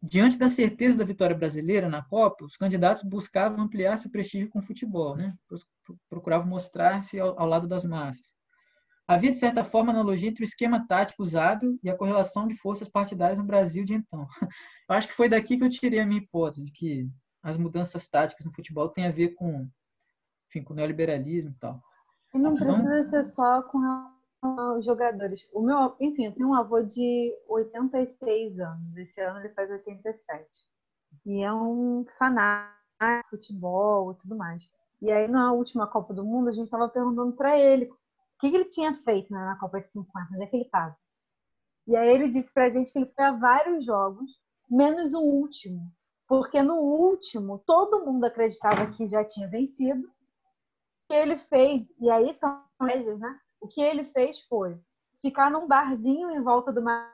Diante da certeza da vitória brasileira na Copa, os candidatos buscavam ampliar seu prestígio com o futebol, né? procuravam mostrar-se ao, ao, lado das massas. Havia, de certa forma, analogia entre o esquema tático usado e a correlação de forças partidárias no Brasil de então. Eu acho que foi daqui que eu tirei a minha hipótese de que as mudanças táticas no futebol têm a ver com, enfim, com o neoliberalismo e tal. E não então, precisa ser só com os jogadores. O meu, enfim, eu tenho um avô de 86 anos. Esse ano ele faz 87. E é um fanático de futebol e tudo mais. E aí, na última Copa do Mundo, a gente estava perguntando para ele o que, que, ele tinha feito né, na Copa de 50, onde é que ele estava. E aí ele disse para a gente que ele foi a vários jogos, menos o último. Porque no último, todo mundo acreditava que já tinha vencido. Que ele fez, e aí são médias, né? O que ele fez foi ficar num barzinho em volta do mar,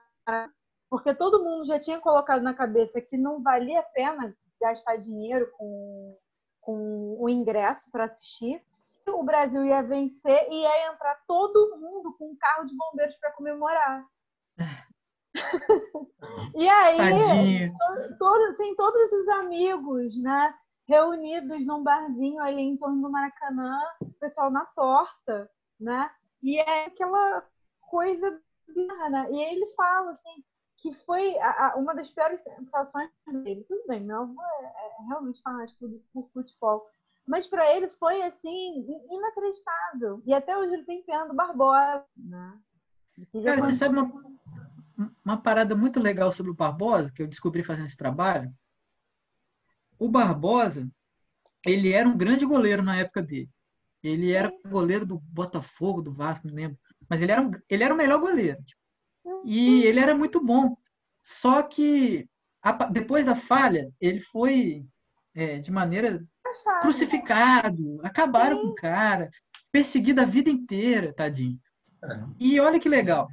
porque todo mundo já tinha colocado na cabeça que não valia a pena gastar dinheiro com, com o ingresso para assistir o Brasil ia vencer e ia entrar todo mundo com um carro de bombeiros para comemorar. e aí, todos, assim, todos os amigos, né, reunidos num barzinho ali em torno do Maracanã, o pessoal na porta, né? E é aquela coisa né? E ele fala assim, que foi a, a, uma das piores sensações dele. Tudo bem, meu avô é, é realmente fanático por futebol. Mas para ele foi assim, inacreditável. E até hoje ele tem pena do Barbosa. Né? Cara, você sabe uma, uma parada muito legal sobre o Barbosa, que eu descobri fazendo esse trabalho? O Barbosa, ele era um grande goleiro na época dele. Ele era goleiro do Botafogo, do Vasco, não lembro. Mas ele era, um, ele era o melhor goleiro. Tipo. E ele era muito bom. Só que a, depois da falha, ele foi é, de maneira crucificado, acabaram Sim. com o cara, perseguido a vida inteira, tadinho. É. E olha que legal.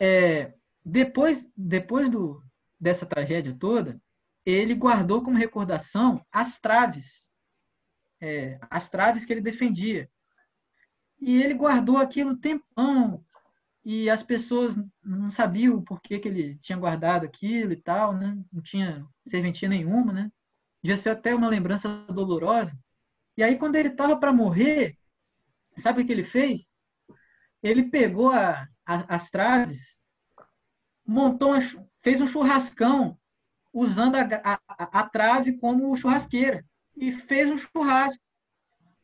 É, depois depois do, dessa tragédia toda, ele guardou como recordação as traves, é, as traves que ele defendia. E ele guardou aquilo tempão, e as pessoas não sabiam por que, que ele tinha guardado aquilo e tal, né? Não tinha serventia nenhuma, né? devia ser até uma lembrança dolorosa. E aí, quando ele estava para morrer, sabe o que ele fez? Ele pegou a, a, as traves, montou uma, fez um churrascão usando a, a, trave como churrasqueira e fez um churrasco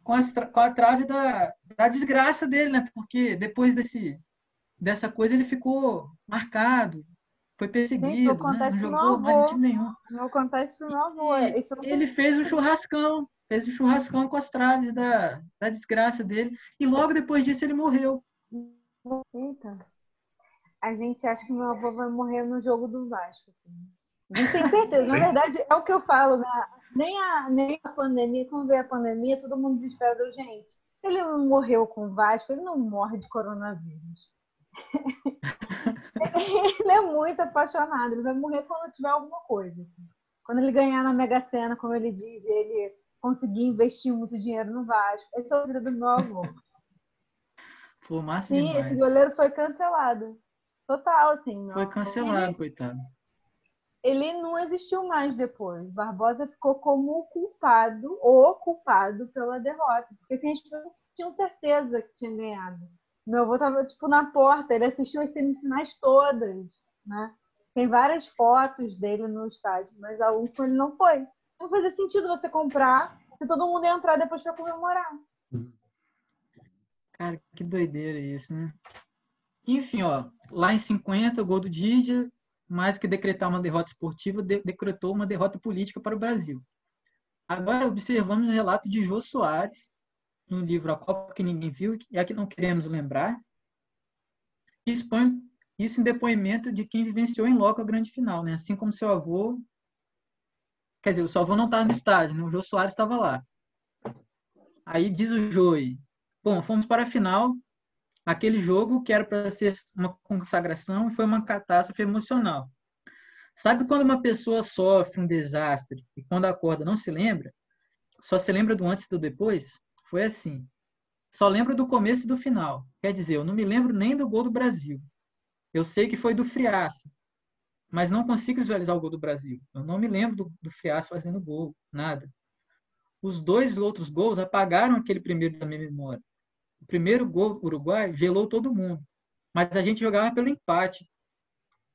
com, as, com a trave da, da desgraça dele, né? Porque depois desse, dessa coisa ele ficou marcado, foi perseguido, Gente, né? não jogou mais time nenhum. Não acontece pro meu avô. Ele fez o churrascão, fez o churrascão com as traves da, da desgraça dele, e logo depois disso ele morreu. Eita. A gente acha que meu avô vai morrer no jogo do Vasco. Assim. A gente tem certeza. Na verdade, é o que eu falo, né? Nem a, nem a pandemia, quando veio a pandemia, todo mundo desesperado. Gente, ele não morreu com o Vasco, ele não morre de coronavírus. ele é muito apaixonado, ele vai morrer quando tiver alguma coisa. Quando ele ganhar na Mega Sena, como ele diz, ele conseguir investir muito dinheiro no Vasco. Esse é o vida do meu avô. Pô, massa Sim, demais. esse goleiro foi cancelado. Total, assim. Foi cancelado, coitado. Ele não existiu mais depois. Barbosa ficou como culpado, ou culpado pela derrota. Porque assim, as pessoas tinham certeza que tinha ganhado. Meu avô tava, tipo, na porta, ele assistiu as semifinais todas, né? Tem várias fotos dele no estádio, mas a última ele não foi. Não fazia sentido você comprar se todo mundo ia entrar depois para comemorar. Cara, que doideira isso, né? Enfim, ó, lá em 50, o gol do Didier, mais que decretar uma derrota esportiva, de decretou uma derrota política para o Brasil. Agora observamos o relato de Jô Soares, no livro A Copa que Ninguém Viu e a que Não Queremos Lembrar, expõe isso em depoimento de quem vivenciou em loco a grande final, né? Assim como seu avô, quer dizer, o seu avô não estava no estádio, né? o Jô Soares estava lá. Aí diz o Joey, bom, fomos para a final, aquele jogo que era para ser uma consagração foi uma catástrofe emocional. Sabe quando uma pessoa sofre um desastre e quando acorda não se lembra? Só se lembra do antes e do depois? Foi assim. Só lembro do começo e do final. Quer dizer, eu não me lembro nem do gol do Brasil. Eu sei que foi do Friaça, mas não consigo visualizar o gol do Brasil. Eu não me lembro do, do Friaça fazendo gol, nada. Os dois outros gols apagaram aquele primeiro da minha memória. O primeiro gol do Uruguai gelou todo mundo. Mas a gente jogava pelo empate.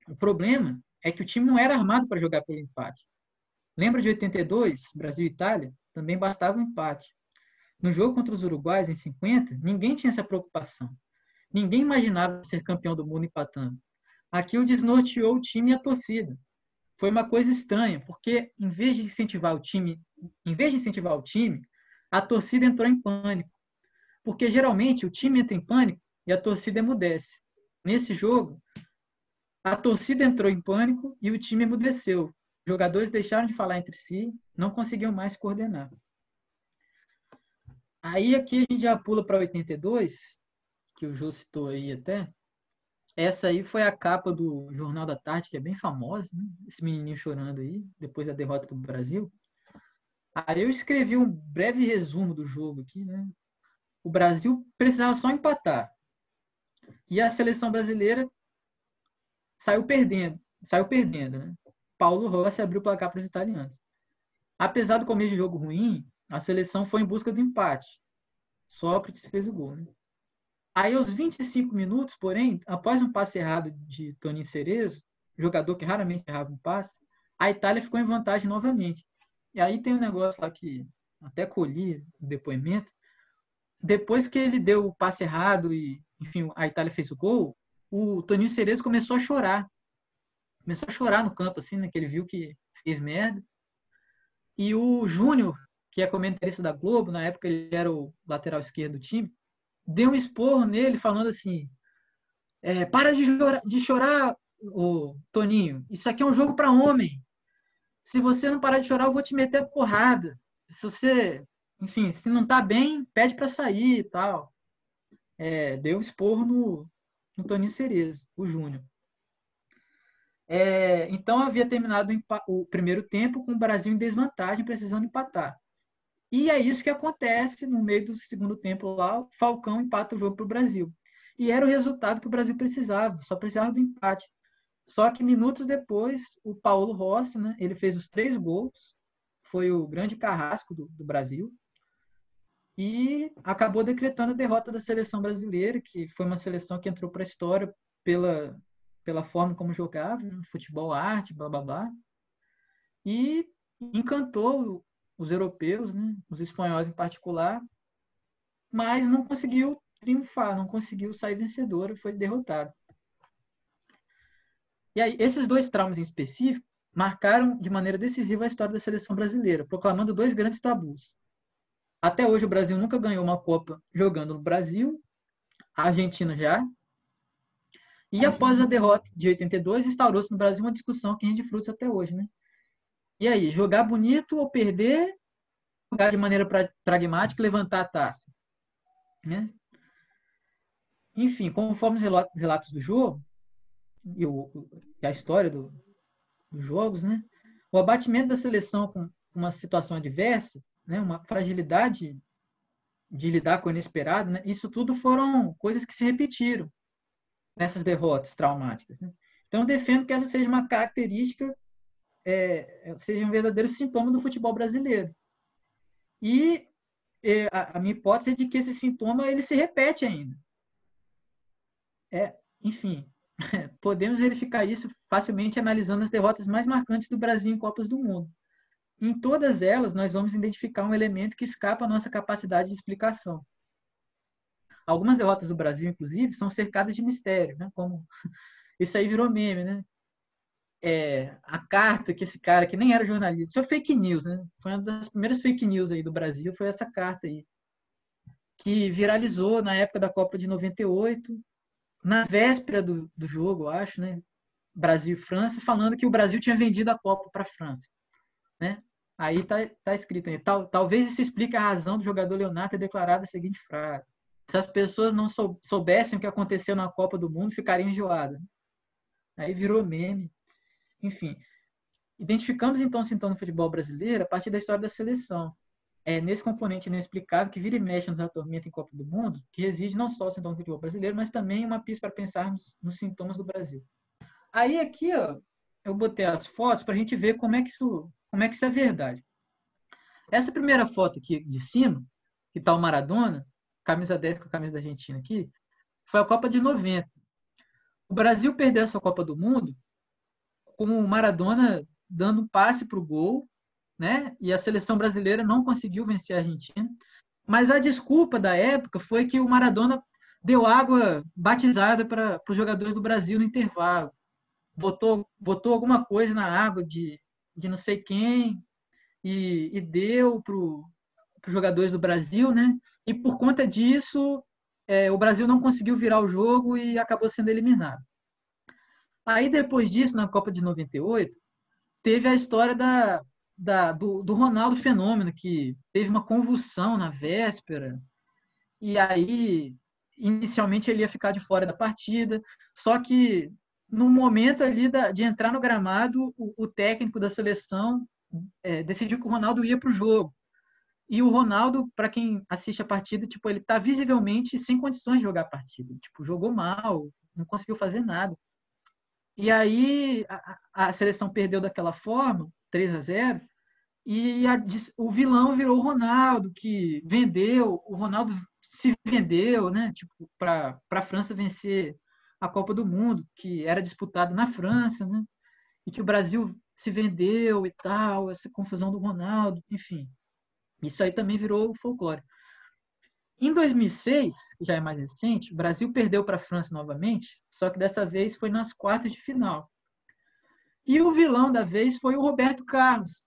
O problema é que o time não era armado para jogar pelo empate. Lembra de 82, Brasil e Itália? Também bastava um empate. No jogo contra os uruguais, em 50, ninguém tinha essa preocupação. Ninguém imaginava ser campeão do mundo empatando. Aquilo desnorteou o time e a torcida. Foi uma coisa estranha, porque em vez de incentivar o time, em vez de incentivar o time, a torcida entrou em pânico. Porque geralmente o time entra em pânico e a torcida emudece. Nesse jogo, a torcida entrou em pânico e o time emudeceu. Os jogadores deixaram de falar entre si, não conseguiam mais se coordenar. Aí aqui a gente já pula para 82, que o Jô citou aí até. Essa aí foi a capa do Jornal da Tarde, que é bem famosa, né? Esse menininho chorando aí, depois da derrota do Brasil. Aí eu escrevi um breve resumo do jogo aqui, né? O Brasil precisava só empatar. E a seleção brasileira saiu perdendo, saiu perdendo, né? Paulo Rossi abriu o placar para os italianos. Apesar do começo de jogo ruim, a seleção foi em busca do empate. Sócrates fez o gol, né? Aí, aos 25 minutos, porém, após um passe errado de Tony Cerezo, jogador que raramente errava um passe, a Itália ficou em vantagem novamente. E aí tem um negócio lá que até colhi o depoimento. Depois que ele deu o passe errado e, enfim, a Itália fez o gol, o Toninho Cerezo começou a chorar. Começou a chorar no campo, assim, né? Que ele viu que fez merda. E o Júnior, que é comentarista da Globo, na época ele era o lateral esquerdo do time, deu um esporro nele, falando assim: é, para de chorar, de chorar, o Toninho. Isso aqui é um jogo para homem. Se você não parar de chorar, eu vou te meter a porrada. Se você, enfim, se não tá bem, pede para sair e tal. É, deu esporro no, no Toninho Cerezo, o Júnior. É, então havia terminado o, o primeiro tempo com o Brasil em desvantagem, precisando empatar. E é isso que acontece no meio do segundo tempo lá, o Falcão empata o jogo para o Brasil. E era o resultado que o Brasil precisava, só precisava do empate. Só que minutos depois, o Paulo Rossi, né, ele fez os três gols, foi o grande carrasco do, do Brasil, e acabou decretando a derrota da seleção brasileira, que foi uma seleção que entrou para a história pela, pela forma como jogava, né, futebol arte, blá blá blá. E encantou os europeus, né, os espanhóis em particular, mas não conseguiu triunfar, não conseguiu sair vencedor, foi derrotado. E aí, esses dois traumas em específico marcaram de maneira decisiva a história da seleção brasileira, proclamando dois grandes tabus. Até hoje, o Brasil nunca ganhou uma Copa jogando no Brasil, a Argentina já. E após a derrota de 82, instaurou-se no Brasil uma discussão que rende frutos até hoje, né? E aí, jogar bonito ou perder, jogar de maneira pra, pragmática levantar a taça. Né? Enfim, conforme os relatos do jogo e, o, e a história do, dos jogos, né? o abatimento da seleção com uma situação adversa, né? uma fragilidade de lidar com o inesperado, né? isso tudo foram coisas que se repetiram nessas derrotas traumáticas. Né? Então, eu defendo que essa seja uma característica é, seja um verdadeiro sintoma do futebol brasileiro. E é, a, a, minha hipótese é de que esse sintoma ele se repete ainda. É, enfim, podemos verificar isso facilmente analisando as derrotas mais marcantes do Brasil em Copas do Mundo. Em todas elas, nós vamos identificar um elemento que escapa à nossa capacidade de explicação. Algumas derrotas do Brasil, inclusive, são cercadas de mistério, né? como isso aí virou meme, né? é, a carta que esse cara, que nem era jornalista, isso é fake news, né? Foi uma das primeiras fake news aí do Brasil, foi essa carta aí. Que viralizou na época da Copa de 98, na véspera do, do jogo, acho, né? Brasil e França, falando que o Brasil tinha vendido a Copa para a França, né? Aí tá, tá escrito Tal, talvez isso explique a razão do jogador Leonardo ter declarado a seguinte frase. Se as pessoas não soubessem o que aconteceu na Copa do Mundo, ficariam enjoadas. Aí virou meme. Enfim, identificamos então o sintoma do futebol brasileiro a partir da história da seleção. É nesse componente inexplicável que vira e mexe nos atormenta em Copa do Mundo, que reside não só o sintoma do futebol brasileiro, mas também uma pista para pensarmos nos sintomas do Brasil. Aí aqui, ó, eu botei as fotos para a gente ver como é que isso, como é que isso é verdade. Essa primeira foto aqui de cima, que está o Maradona, camisa 10 com a camisa da Argentina aqui, foi a Copa de 90. O Brasil perdeu essa Copa do Mundo com o Maradona dando um passe para o gol, né? E a seleção brasileira não conseguiu vencer a Argentina. Mas a desculpa da época foi que o Maradona deu água batizada para os jogadores do Brasil no intervalo. Botou, botou alguma coisa na água de, de não sei quem e, e deu para os jogadores do Brasil, né? E por conta disso, é, o Brasil não conseguiu virar o jogo e acabou sendo eliminado. Aí depois disso, na Copa de 98, teve a história da, da, do, do Ronaldo Fenômeno, que teve uma convulsão na véspera, e aí inicialmente ele ia ficar de fora da partida, só que no momento ali da, de entrar no gramado, o, o técnico da seleção é, decidiu que o Ronaldo ia para o jogo. E o Ronaldo, para quem assiste a partida, tipo, ele está visivelmente sem condições de jogar a partida. Tipo, jogou mal, não conseguiu fazer nada. E aí a, a seleção perdeu daquela forma, 3 a 0 e a, o vilão virou o Ronaldo, que vendeu, o Ronaldo se vendeu, né, tipo, para a França vencer a Copa do Mundo, que era disputado na França, né, e que o Brasil se vendeu e tal, essa confusão do Ronaldo, enfim. Isso aí também virou folclore. Em 2006, que já é mais recente, o Brasil perdeu para a França novamente, só que dessa vez foi nas quartas de final. E o vilão da vez foi o Roberto Carlos,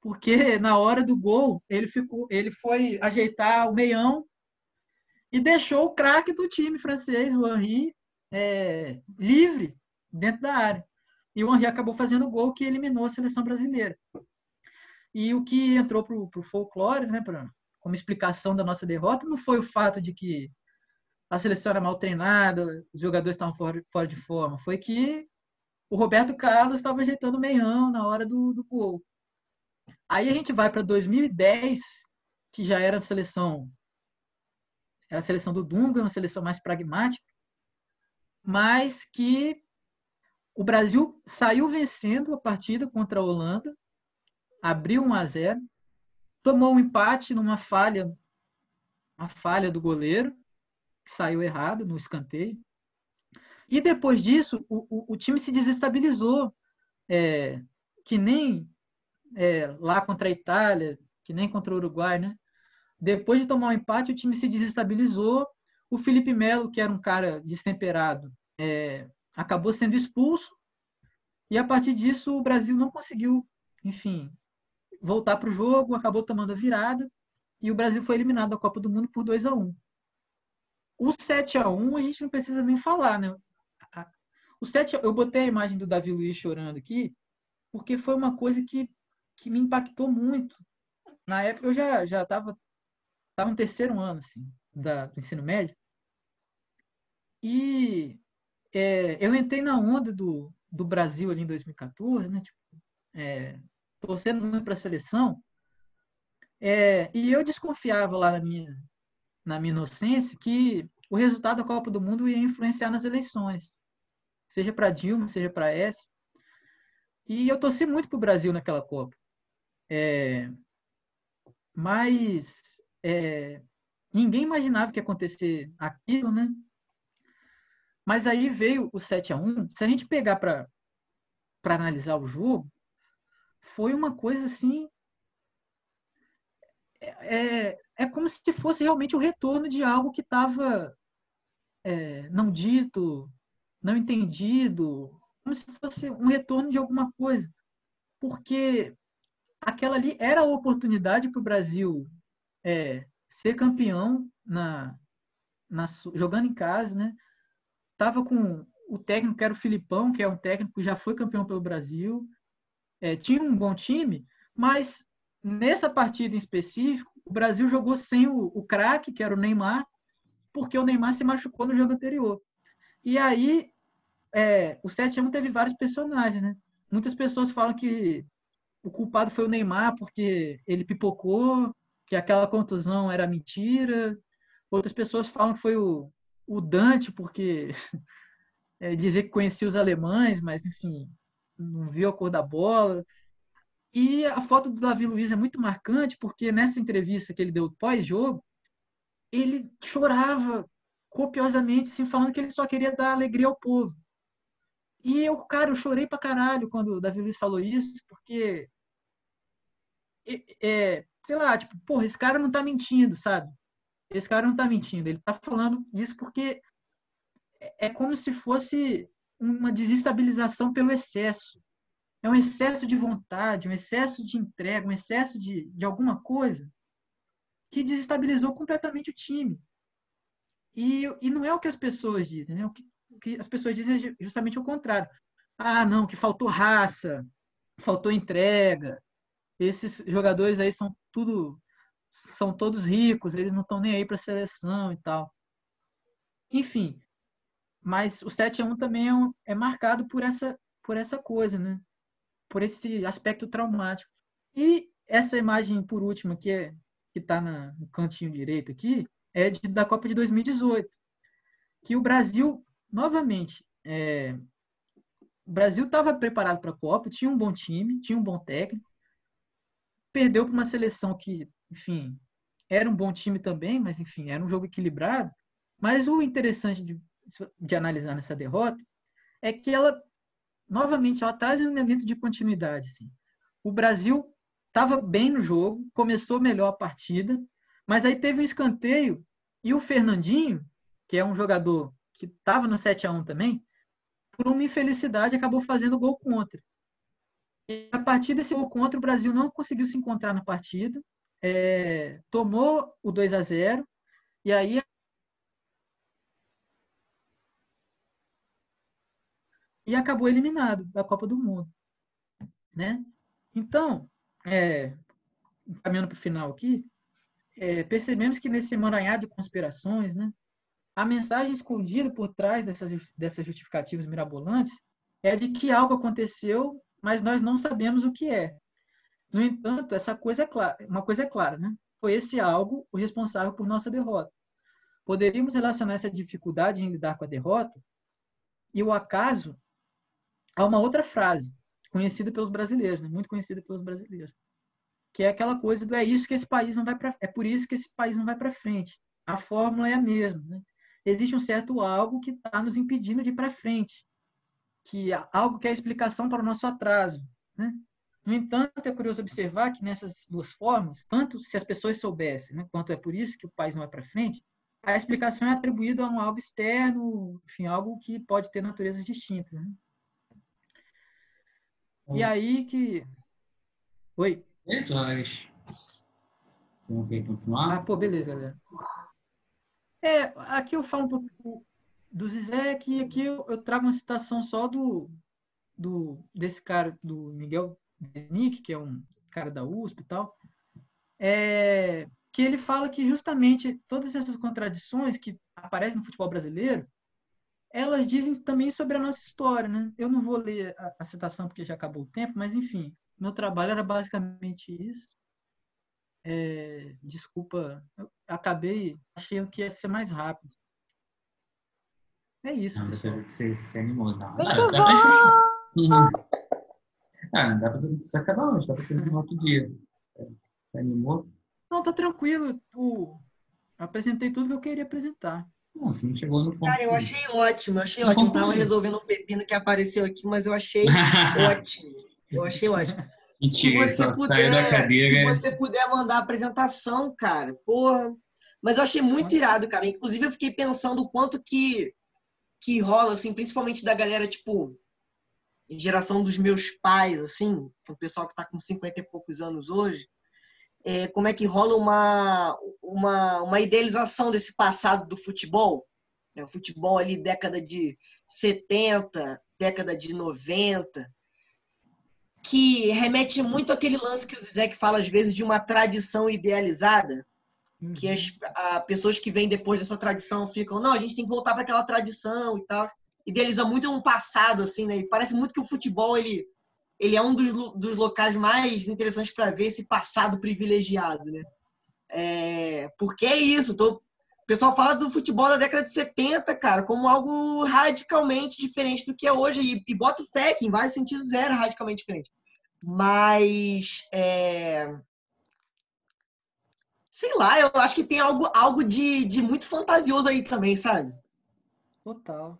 porque na hora do gol ele ficou, ele foi ajeitar o meião e deixou o craque do time francês, o Henry, é, livre dentro da área. E o Henry acabou fazendo o gol que eliminou a seleção brasileira. E o que entrou para o folclore, né, pra, como explicação da nossa derrota, não foi o fato de que a seleção era mal treinada, os jogadores estavam fora, fora de forma, foi que o Roberto Carlos estava ajeitando o meião na hora do, do gol. Aí a gente vai para 2010, que já era a seleção era a seleção do Dunga, uma seleção mais pragmática, mas que o Brasil saiu vencendo a partida contra a Holanda abriu 1 a 0 tomou um empate numa falha, uma falha do goleiro, que saiu errado no escanteio. E depois disso, o, o, o time se desestabilizou, é, que nem é, lá contra a Itália, que nem contra o Uruguai, né? Depois de tomar um empate, o time se desestabilizou. O Felipe Melo, que era um cara destemperado, é, acabou sendo expulso. E a partir disso, o Brasil não conseguiu, enfim, voltar para o jogo, acabou tomando a virada e o Brasil foi eliminado da Copa do Mundo por 2 a 1 O 7 a 1 a gente não precisa nem falar, né? O 7 eu botei a imagem do Davi Luiz chorando aqui, porque foi uma coisa que, que me impactou muito. Na época eu já já estava tava no terceiro ano assim, da, do ensino médio. E é, eu entrei na onda do, do Brasil ali em 2014, né? Tipo, é, torcendo muito para a seleção. É, e eu desconfiava lá na minha, na minha inocência que o resultado da Copa do Mundo ia influenciar nas eleições, seja para Dilma, seja para S. E eu torci muito para o Brasil naquela Copa. É, mas é, ninguém imaginava que ia acontecer aquilo, né? Mas aí veio o 7 a 1 Se a gente pegar para analisar o jogo, foi uma coisa assim. É, é, é como se fosse realmente o retorno de algo que estava é, não dito, não entendido, como se fosse um retorno de alguma coisa. Porque aquela ali era a oportunidade para o Brasil é, ser campeão na, na, jogando em casa, né? Tava com o técnico que era o Filipão, que é um técnico que já foi campeão pelo Brasil, é, tinha um bom time, mas nessa partida em específico, o Brasil jogou sem o, o craque, que era o Neymar, porque o Neymar se machucou no jogo anterior. E aí, é, o 7x1 teve vários personagens, né? Muitas pessoas falam que o culpado foi o Neymar porque ele pipocou, que aquela contusão era mentira. Outras pessoas falam que foi o, o Dante porque é, dizer que conhecia os alemães, mas enfim, não viu a cor da bola. E a foto do Davi Luiz é muito marcante, porque nessa entrevista que ele deu pós-jogo, ele chorava copiosamente, assim, falando que ele só queria dar alegria ao povo. E eu, cara, eu chorei pra caralho quando o Davi Luiz falou isso, porque é, sei lá, tipo, porra, esse cara não tá mentindo, sabe? Esse cara não tá mentindo, ele tá falando isso porque é, é como se fosse uma desestabilização pelo excesso. É um excesso de vontade, um excesso de entrega, um excesso de, de alguma coisa que desestabilizou completamente o time. E, e não é o que as pessoas dizem, né? O que, o que as pessoas dizem é justamente o contrário. Ah, não, que faltou raça, faltou entrega. Esses jogadores aí são tudo são todos ricos, eles não estão nem aí para a seleção e tal. Enfim, mas o 7 a 1 também é, um, é, marcado por essa por essa coisa, né? Por esse aspecto traumático. E essa imagem por último que é que está no cantinho direito aqui é de, da Copa de 2018, que o Brasil novamente é, o Brasil estava preparado para a Copa, tinha um bom time, tinha um bom técnico, perdeu para uma seleção que, enfim, era um bom time também, mas enfim, era um jogo equilibrado. Mas o interessante de, de analisar nessa derrota é que ela, novamente, ela traz um elemento de continuidade. Assim. O Brasil estava bem no jogo, começou melhor a partida, mas aí teve um escanteio e o Fernandinho, que é um jogador que estava no 7 a 1 também, por uma infelicidade acabou fazendo gol contra. E a partir desse gol contra, o Brasil não conseguiu se encontrar na partida, é, tomou o 2 a 0 e aí e acabou eliminado da Copa do Mundo, né? Então, é, caminhando para o final aqui, é, percebemos que nesse emaranhado de conspirações, né, a mensagem escondida por trás dessas, dessas justificativas mirabolantes é de que algo aconteceu, mas nós não sabemos o que é. No entanto, essa coisa é clara, uma coisa é clara, né? Foi esse algo o responsável por nossa derrota. Poderíamos relacionar essa dificuldade em lidar com a derrota e o acaso a uma outra frase conhecida pelos brasileiros, né? muito conhecida pelos brasileiros, que é aquela coisa do é isso que esse país não vai para é por isso que esse país não vai para frente. A fórmula é a mesma. Né? Existe um certo algo que está nos impedindo de ir para frente, que é algo que é a explicação para o nosso atraso. Né? No entanto, é curioso observar que nessas duas formas, tanto se as pessoas soubessem, né, quanto é por isso que o país não vai para frente, a explicação é atribuída a um algo externo, enfim, algo que pode ter naturezas distintas. Né? E aí que. Oi. Beleza, horas. Vamos ver continuar? Ah, pô, beleza, galera. É, aqui eu falo um pouco do Zizek e aqui eu, eu, trago uma citação só do, do desse cara, do Miguel Nick, que é um cara da USP e tal, é, que ele fala que justamente todas essas contradições que aparecem no futebol brasileiro elas dizem também sobre a nossa história, né? Eu não vou ler a, a citação porque já acabou o tempo, mas enfim, meu trabalho era basicamente isso. É, desculpa, eu acabei, achei que ia ser mais rápido. É isso. Não, pessoal. Você se animou, não. Muito bom! Ah, não dá pra sacar hoje, dá pra fazer no outro dia. Você animou? Não, tá tranquilo. O, apresentei tudo que eu queria apresentar. Não, você não chegou no ponto. Cara, eu achei ótimo, eu achei Não ótimo. Tava resolvendo um pepino que apareceu aqui, mas eu achei ótimo. Eu achei ótimo. Se Mentira, você saiu da puder, se cadeira. você puder mandar a apresentação, cara, porra. Mas eu achei muito irado, cara. Inclusive, eu fiquei pensando o quanto que, que rola, assim, principalmente da galera, tipo, geração dos meus pais, assim, o pessoal que tá com 50 e poucos anos hoje, é, como é que rola uma, uma, uma idealização desse passado do futebol. né? O futebol ali, década de 70, década de 90, que remete muito àquele lance que o Zizek fala às vezes de uma tradição idealizada, que as a, pessoas que vêm depois dessa tradição ficam, não, a gente tem que voltar para aquela tradição e tal. Idealiza muito um passado, assim, né? E parece muito que o futebol, ele, ele é um dos, dos locais mais interessantes para ver esse passado privilegiado, né? É, porque é isso, tô, o pessoal fala do futebol da década de 70, cara, como algo radicalmente diferente do que é hoje, e, e bota fé que em vários sentidos era radicalmente diferente. Mas, é, sei lá, eu acho que tem algo, algo de, de muito fantasioso aí também, sabe? Total.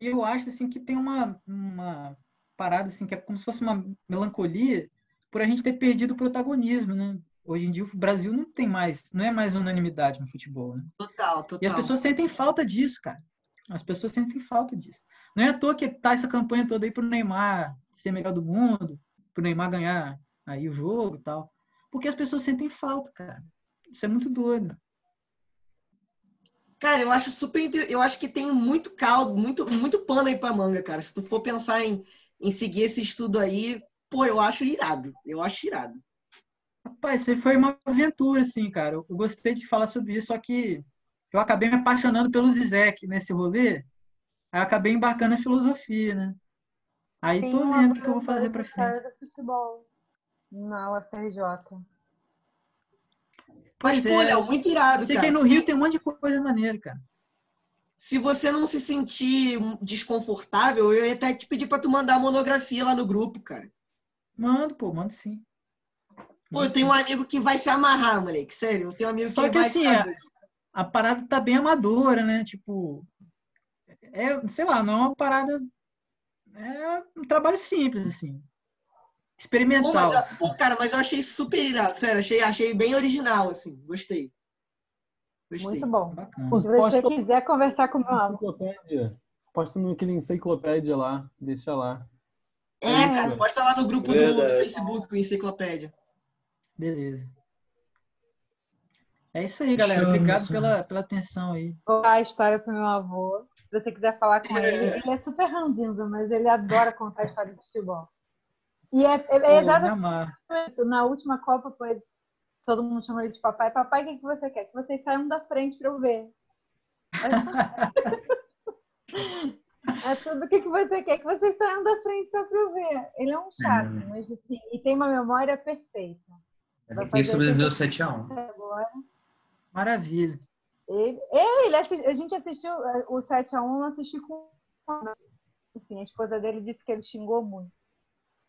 E eu acho assim que tem uma, uma parada assim que é como se fosse uma melancolia por a gente ter perdido o protagonismo, né? Hoje em dia o Brasil não tem mais, não é mais unanimidade no futebol, né? Total, total. E as pessoas sentem falta disso, cara. As pessoas sentem falta disso. Não é à toa que tá essa campanha toda aí pro Neymar ser melhor do mundo, pro Neymar ganhar aí o jogo e tal. Porque as pessoas sentem falta, cara. Isso é muito doido. Cara, eu acho super. Eu acho que tem muito caldo, muito, muito pano aí pra manga, cara. Se tu for pensar em, em seguir esse estudo aí, pô, eu acho irado. Eu acho irado. Rapaz, isso foi uma aventura, assim, cara. Eu gostei de falar sobre isso, só que eu acabei me apaixonando pelo Zizek nesse rolê. Aí acabei embarcando na filosofia, né? Aí Tem tô vendo o que eu vou fazer pra frente. do futebol na UFRJ. Mas, pô, é. Léo, muito irado, Você cara. que no Rio tem um monte de coisa maneira, cara. Se você não se sentir desconfortável, eu ia até te pedir pra tu mandar a monografia lá no grupo, cara. Mando, pô, mando sim. Pô, eu tenho um amigo que vai se amarrar, moleque. Sério, eu tenho um amigo Só que, que assim, a, a parada tá bem amadora, né? Tipo, é, sei lá, não é uma parada. É um trabalho simples, assim. Experimental. Pô, mas, pô, cara, mas eu achei super irado, sério, achei, achei bem original, assim, gostei. Gostei. Muito bom. Bacana. Se você quiser conversar com o meu enciclopédia. Posta naquele enciclopédia lá, deixa lá. É, é cara, posta lá no grupo do, do, Facebook com enciclopédia. Beleza. É isso aí, galera. Obrigado pela, pela atenção aí. A história pro meu avô. Se você quiser falar com ele, ele é super ranzinza, mas ele adora contar a história de futebol. E é, é, é exatamente isso. Na última Copa foi todo mundo chamou ele de papai. Papai, o que, que você quer? Que vocês saiam da frente para eu ver. É tudo o que, que você quer, que vocês saiam da frente só para eu ver. Ele é um chato, hum. mas assim, e tem uma memória perfeita. Ele tem sobreviveu 7x1. Maravilha. Ele, ele a gente assistiu o 7x1, assisti com. Enfim, a esposa dele disse que ele xingou muito.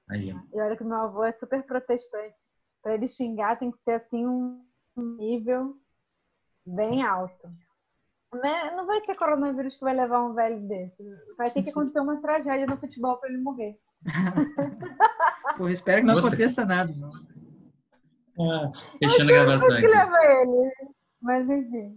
Aí. E olha que meu avô é super protestante. Para ele xingar tem que ter assim um nível bem alto. Mas não vai ser coronavírus que vai levar um velho desse. Vai ter que acontecer uma tragédia no futebol para ele morrer. Pô, espero que não Outra. aconteça nada. Não. Ah, fechando a gravação. que leva ele. Mas enfim.